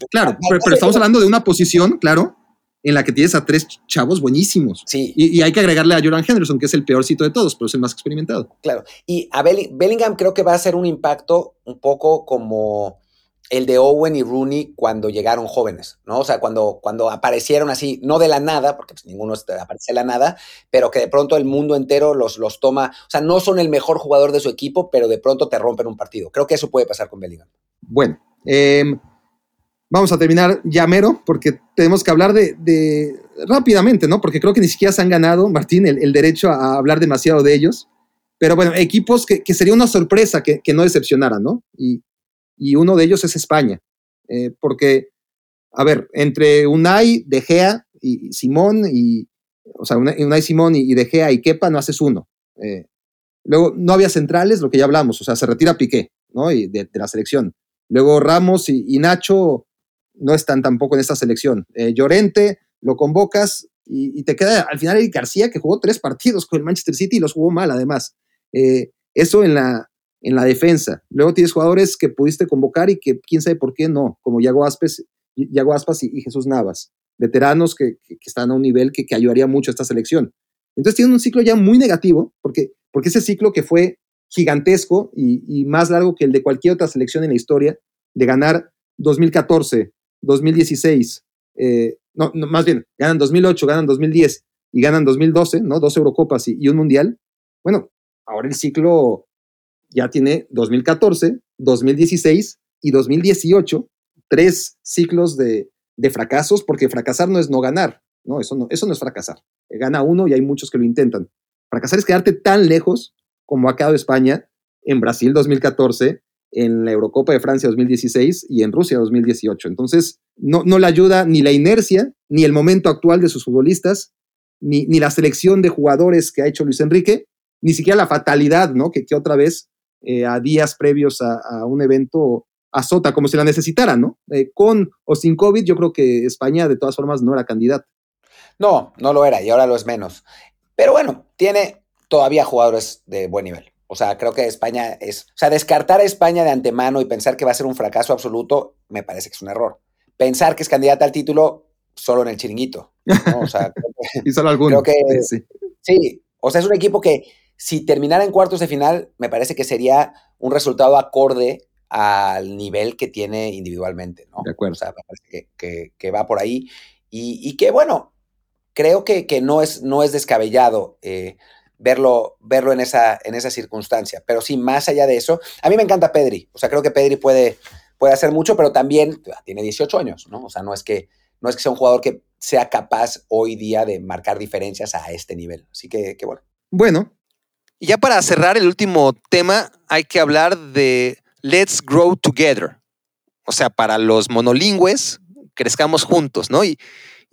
Claro, pero, estamos hablando de una posición, claro, en la que tienes a tres chavos buenísimos. Sí. Y, hay que agregarle a Jordan Henderson, que es el peorcito de todos, pero es el más experimentado. Claro. Y a Bellingham creo que va a ser un impacto un poco como el de Owen y Rooney cuando llegaron jóvenes, ¿no? O sea, cuando, cuando aparecieron así, no de la nada, porque pues, ninguno aparece de la nada, pero que de pronto el mundo entero los, los toma, o sea, no son el mejor jugador de su equipo, pero de pronto te rompen un partido. Creo que eso puede pasar con Bellingham. Bueno, em, vamos a terminar ya mero, porque tenemos que hablar de, rápidamente, ¿no? Porque creo que ni siquiera se han ganado, Martín, el, derecho a hablar demasiado de ellos. Pero bueno, equipos que, sería una sorpresa que, que no decepcionaran, ¿no? Y, y uno de ellos es España. Eh, porque, a ver, entre Unai, De Gea y Simón, y, o sea, Unai, Simón y, De Gea y Kepa no haces uno. Eh, luego, no había centrales, lo que ya hablamos, o sea, se retira Piqué, ¿no? Y de, la selección. Luego Ramos y, Nacho no están tampoco en esta selección. Eh, Llorente, lo convocas y, te queda al final el García, que jugó tres partidos con el Manchester City y los jugó mal, además. eso en la, en la defensa. Luego tienes jugadores que pudiste convocar y que quién sabe por qué no, como Yago, Aspas y, Jesús Navas. Veteranos que, están a un nivel que, ayudaría mucho a esta selección. Entonces tienen un ciclo ya muy negativo, porque, porque ese ciclo que fue gigantesco y, más largo que el de cualquier otra selección en la historia, de ganar 2014, 2016, eh, no, más bien, ganan 2008, ganan 2010 y ganan 2012, ¿no? Dos Eurocopas y, un Mundial. Bueno, ahora el ciclo ya tiene 2014, 2016 y 2018, tres ciclos de, de fracasos, porque fracasar no es no ganar, ¿no? Eso no, eso no es fracasar. Gana uno y hay muchos que lo intentan. Fracasar es quedarte tan lejos como ha quedado España en Brasil 2014, en la Eurocopa de Francia 2016 y en Rusia 2018. Entonces, no, no le ayuda ni la inercia, ni el momento actual de sus futbolistas, ni, ni la selección de jugadores que ha hecho Luis Enrique, ni siquiera la fatalidad, ¿no? Que, que otra vez, eh, a días previos a, un evento, azota como si la necesitara, ¿no? Eh, con o sin COVID, yo creo que España de todas formas no era candidata. No, no lo era y ahora lo es menos. Pero bueno, tiene todavía jugadores de buen nivel. O sea, creo que España es. O sea, descartar a España de antemano y pensar que va a ser un fracaso absoluto, me parece que es un error. Pensar que es candidata al título solo en el chiringuito. O sea, *laughs* y solo alguno. Creo que, sí. sí. O sea, es un equipo que si terminara en cuartos de final, me parece que sería un resultado acorde al nivel que tiene individualmente, ¿no? De acuerdo. O sea, me parece que, va por ahí. Y, que, bueno, creo que, que, no, es, no es descabellado. Eh, verlo, verlo en, esa, en esa circunstancia. Pero sí, más allá de eso, a mí me encanta Pedri. O sea, creo que Pedri puede, puede hacer mucho, pero también tiene 18 años, ¿no? O sea, no es que, no es que sea un jugador que sea capaz hoy día de marcar diferencias a este nivel. Así que, que bueno. Bueno. Y ya para cerrar el último tema, hay que hablar de Let's Grow Together. O sea, para los monolingües, crezcamos juntos, ¿no? Y,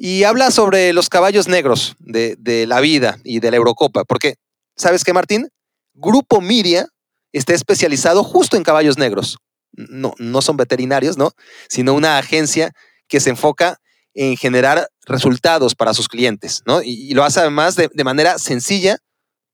y habla sobre los caballos negros de, la vida y de la Eurocopa, porque, ¿sabes qué, Martín? Grupo Miria está especializado justo en caballos negros. No, no son veterinarios, ¿no? Sino una agencia que se enfoca en generar resultados para sus clientes, ¿no? Y, lo hace además de, de, manera sencilla,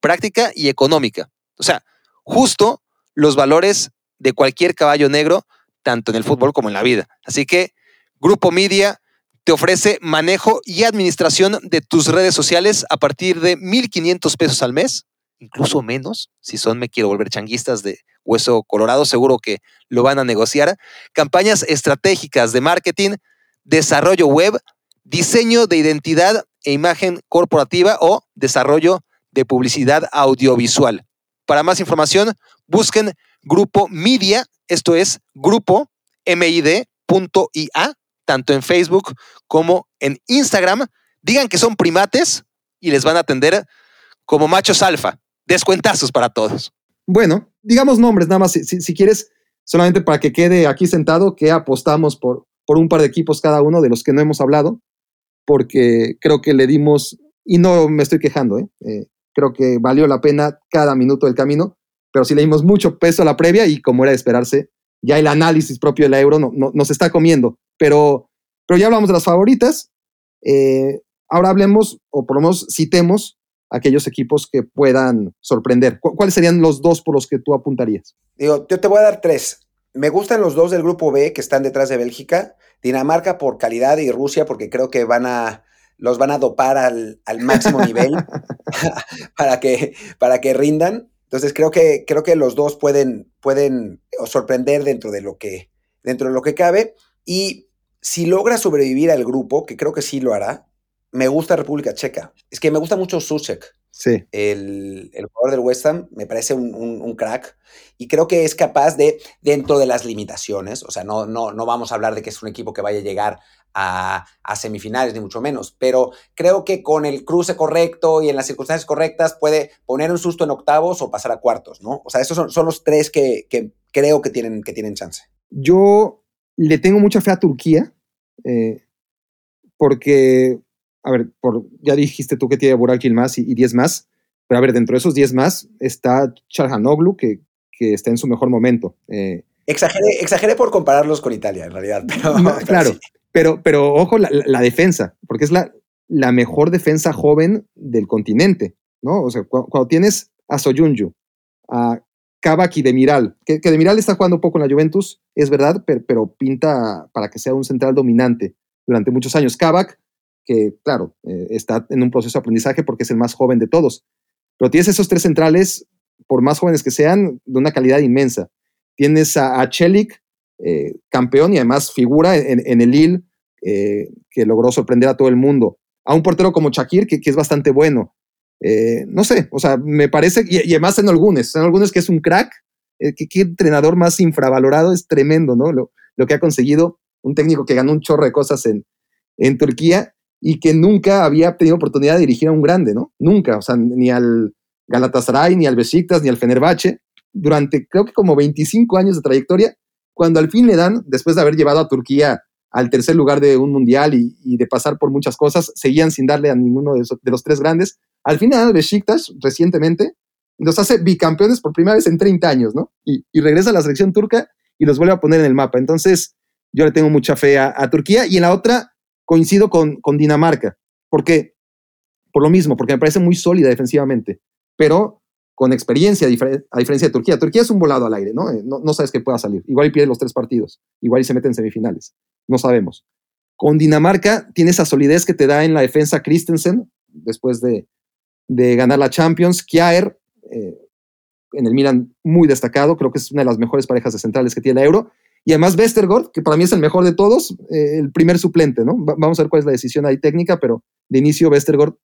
práctica y económica. O sea, justo los valores de cualquier caballo negro, tanto en el fútbol como en la vida. Así que, Grupo Media te ofrece manejo y administración de tus redes sociales a partir de 1.500 pesos al mes, incluso menos, si son me quiero volver changuistas de hueso colorado, seguro que lo van a negociar. Campañas estratégicas de marketing, desarrollo web, diseño de identidad e imagen corporativa o desarrollo de publicidad audiovisual. Para más información, busquen Grupo Media, esto es grupo mid.ia tanto en Facebook como en Instagram. Digan que son primates y les van a atender como machos alfa. Descuentazos para todos. Bueno, digamos nombres, nada más, si, quieres, solamente para que quede aquí sentado, que apostamos por, por un par de equipos cada uno de los que no hemos hablado, porque creo que le dimos, y no me estoy quejando, ¿eh? Eh, creo que valió la pena cada minuto del camino, pero sí le dimos mucho peso a la previa y como era de esperarse, ya el análisis propio de la euro no, nos está comiendo. Pero, pero ya hablamos de las favoritas. Eh, ahora hablemos, o por lo menos citemos, aquellos equipos que puedan sorprender. ¿Cuáles serían los dos por los que tú apuntarías? Digo, yo te voy a dar tres. Me gustan los dos del grupo B que están detrás de Bélgica. Dinamarca por calidad y Rusia porque creo que van a los van a dopar al, al máximo nivel *laughs* *laughs* para, que, para que rindan. Entonces creo que, creo que los dos pueden, pueden sorprender dentro de lo que, dentro de lo que cabe. Y si logra sobrevivir al grupo, que creo que sí lo hará, me gusta República Checa. Es que me gusta mucho Susek. Sí. El, el jugador del West Ham me parece un, crack y creo que es capaz de, dentro de las limitaciones, o sea, no, no, no vamos a hablar de que es un equipo que vaya a llegar a, semifinales, ni mucho menos, pero creo que con el cruce correcto y en las circunstancias correctas puede poner un susto en octavos o pasar a cuartos, ¿no? O sea, esos son, son los tres que, que, creo que tienen, que tienen chance. Yo le tengo mucha fe a Turquía, eh, porque, a ver, por, ya dijiste tú que tiene Burak Yilmaz y 10 más, pero a ver, dentro de esos 10 más está Charhanoglu, que, que está en su mejor momento. Eh, exageré, por compararlos con Italia, en realidad. *laughs* claro, pero, pero ojo, la, defensa, porque es la, mejor defensa joven del continente, ¿no? O sea, cuando, tienes a Soyunju, a Kavak y Demiral, que, que Demiral está jugando un poco en la Juventus, es verdad, pero, pinta para que sea un central dominante durante muchos años. Kavak, que claro, eh, está en un proceso de aprendizaje porque es el más joven de todos. Pero tienes esos tres centrales por más jóvenes que sean, de una calidad inmensa. Tienes a Chelik, eh, campeón y además figura en, el Lille, eh, que logró sorprender a todo el mundo. A un portero como Shakir, que, es bastante bueno. Eh, no sé, o sea, me parece, y, además en algunos, en algunos que es un crack, que, qué entrenador más infravalorado, es tremendo, ¿no? Lo, lo, que ha conseguido un técnico que ganó un chorro de cosas en, en Turquía y que nunca había tenido oportunidad de dirigir a un grande, ¿no? Nunca, o sea, ni al Galatasaray, ni al Besiktas, ni al Fenerbahce, durante creo que como 25 años de trayectoria, cuando al fin le dan, después de haber llevado a Turquía al tercer lugar de un mundial y, de pasar por muchas cosas, seguían sin darle a ninguno de, los tres grandes. Al fin le dan al Besiktas recientemente, los hace bicampeones por primera vez en 30 años, ¿no? Y, regresa a la selección turca y los vuelve a poner en el mapa. Entonces, yo le tengo mucha fe a, Turquía y en la otra coincido con, Dinamarca. ¿Por qué? Por lo mismo, porque me parece muy sólida defensivamente, pero con experiencia, a, difer a diferencia de Turquía. Turquía es un volado al aire, ¿no? ¿no? No sabes que pueda salir. Igual y pierde los tres partidos, igual y se mete en semifinales. No sabemos. Con Dinamarca tiene esa solidez que te da en la defensa Christensen, después de, de ganar la Champions. Kjaer, eh, en el Milan, muy destacado. Creo que es una de las mejores parejas de centrales que tiene la Euro. Y además Westergaard, que para mí es el mejor de todos, eh, el primer suplente, ¿no? Va vamos a ver cuál es la decisión ahí técnica, pero de inicio Westergaard,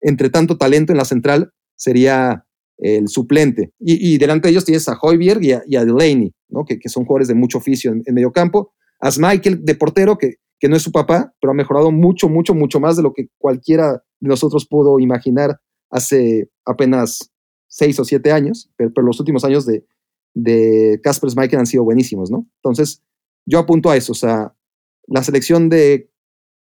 entre tanto talento en la central, sería el suplente. Y, delante de ellos tienes a Hoiberg y a, y Delaney, ¿no? Que, que, son jugadores de mucho oficio en, en medio campo. A Michael de portero, que, que no es su papá, pero ha mejorado mucho, mucho, mucho más de lo que cualquiera de nosotros pudo imaginar hace apenas seis o siete años, pero, pero los últimos años de, de Casper Schmeichel han sido buenísimos, ¿no? Entonces, yo apunto a eso, o sea, la selección de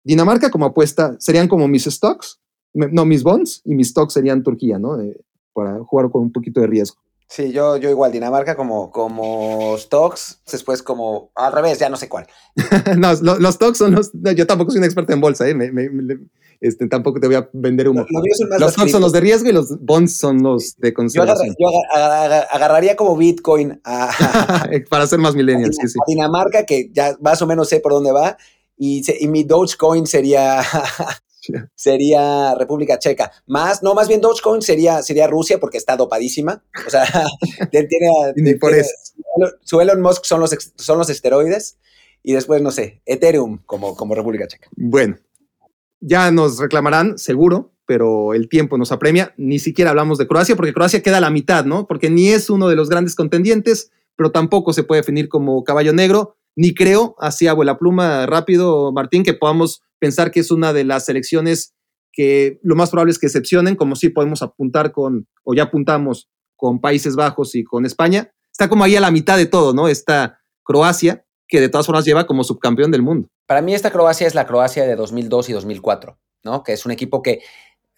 Dinamarca como apuesta serían como mis stocks, no, mis bonds, y mis stocks serían Turquía, ¿no? Eh, para jugar con un poquito de riesgo. Sí, yo, yo igual, Dinamarca como, como stocks, después como al revés, ya no sé cuál. *laughs* no, los, los, stocks son los. Yo tampoco soy un experto en bolsa, ¿eh? Me, me, me, este, tampoco te voy a vender humo. Los, los, los stocks son los de riesgo y los bonds son los de conservación. Yo, agarra, yo agarra, agarraría como Bitcoin a, *laughs* para ser más millennials. A, sí, sí. a Dinamarca, que ya más o menos sé por dónde va, y, y mi Dogecoin sería *laughs* *laughs* sería República Checa. Más, no, más bien Dogecoin sería, sería Rusia porque está dopadísima. O sea, *laughs* tiene, tiene, por eso. su Elon Musk son los, son los esteroides y después, no sé, Ethereum como, como República Checa. Bueno, ya nos reclamarán, seguro, pero el tiempo nos apremia. Ni siquiera hablamos de Croacia porque Croacia queda a la mitad, ¿no? Porque ni es uno de los grandes contendientes, pero tampoco se puede definir como caballo negro. Ni creo, así hago la pluma rápido, Martín, que podamos pensar que es una de las selecciones que lo más probable es que excepcionen, como si podemos apuntar con, o ya apuntamos con Países Bajos y con España. Está como ahí a la mitad de todo, ¿no? Está Croacia, que de todas formas lleva como subcampeón del mundo. Para mí esta Croacia es la Croacia de 2002 y 2004, ¿no? Que es un equipo que,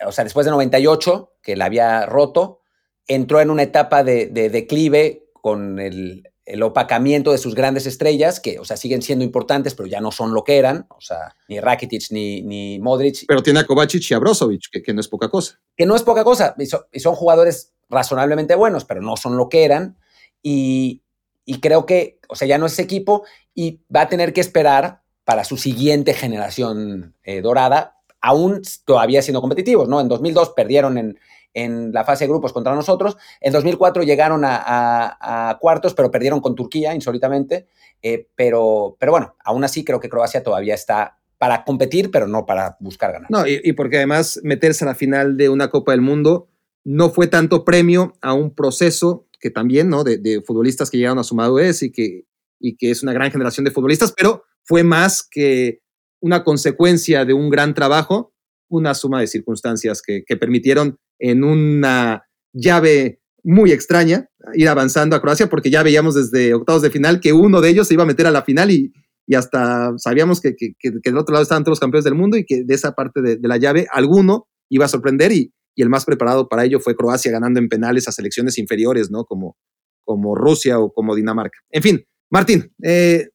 o sea, después de 98, que la había roto, entró en una etapa de declive con el, el opacamiento de sus grandes estrellas, que, o sea, siguen siendo importantes, pero ya no son lo que eran, o sea, ni Rakitic ni, ni Modric. Pero tiene a Kovacic y a Brozovic, que, que no es poca cosa. Que no es poca cosa, y, so, y son jugadores razonablemente buenos, pero no son lo que eran, y, y, creo que, o sea, ya no es ese equipo, y va a tener que esperar para su siguiente generación eh, dorada, aún todavía siendo competitivos, ¿no? En 2002 perdieron en, en la fase de grupos contra nosotros. En 2004 llegaron a, a, a cuartos, pero perdieron con Turquía, insólitamente. Eh, pero, pero bueno, aún así creo que Croacia todavía está para competir, pero no para buscar ganar. No, y, y, porque además meterse a la final de una Copa del Mundo no fue tanto premio a un proceso que también, ¿no? De, de futbolistas que llegaron a su madurez y que, y que es una gran generación de futbolistas, pero fue más que una consecuencia de un gran trabajo, una suma de circunstancias que, que permitieron en una llave muy extraña ir avanzando a Croacia porque ya veíamos desde octavos de final que uno de ellos se iba a meter a la final y, y hasta sabíamos que, que, que, del otro lado estaban todos los campeones del mundo y que de esa parte de, de la llave alguno iba a sorprender y, y, el más preparado para ello fue Croacia ganando en penales a selecciones inferiores, ¿no? Como, como Rusia o como Dinamarca. En fin, Martín, eh,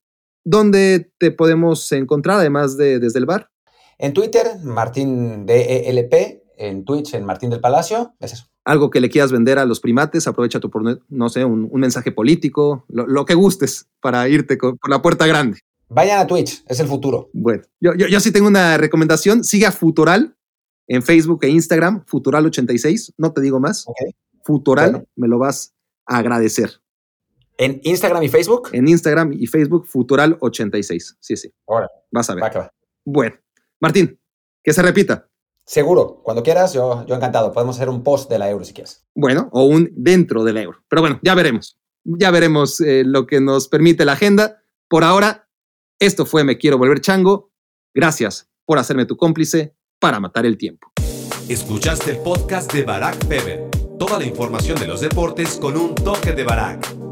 ¿dónde te podemos encontrar además de desde el bar? En Twitter, Martín DELP, en Twitch, en Martín del Palacio, es eso. Algo que le quieras vender a los primates, aprovecha tu, no sé, un, un mensaje político, lo, lo, que gustes para irte con, por la puerta grande. Vayan a Twitch, es el futuro. Bueno, yo, yo, yo sí tengo una recomendación, siga Futural en Facebook e Instagram, Futural86, no te digo más. Okay. Futural, Bueno. me lo vas a agradecer. ¿En Instagram y Facebook? En Instagram y Facebook, Futural86. Sí, sí. Ahora, Vas a ver. va que va. Bueno, Martín, que se repita. Seguro, cuando quieras, yo, yo encantado. Podemos hacer un post de la euro si quieres. Bueno, o un dentro del euro. Pero bueno, ya veremos. Ya veremos eh, lo que nos permite la agenda. Por ahora, esto fue Me Quiero Volver Chango. Gracias por hacerme tu cómplice para matar el tiempo. Escuchaste el podcast de Barack Feber. Toda la información de los deportes con un toque de Barack.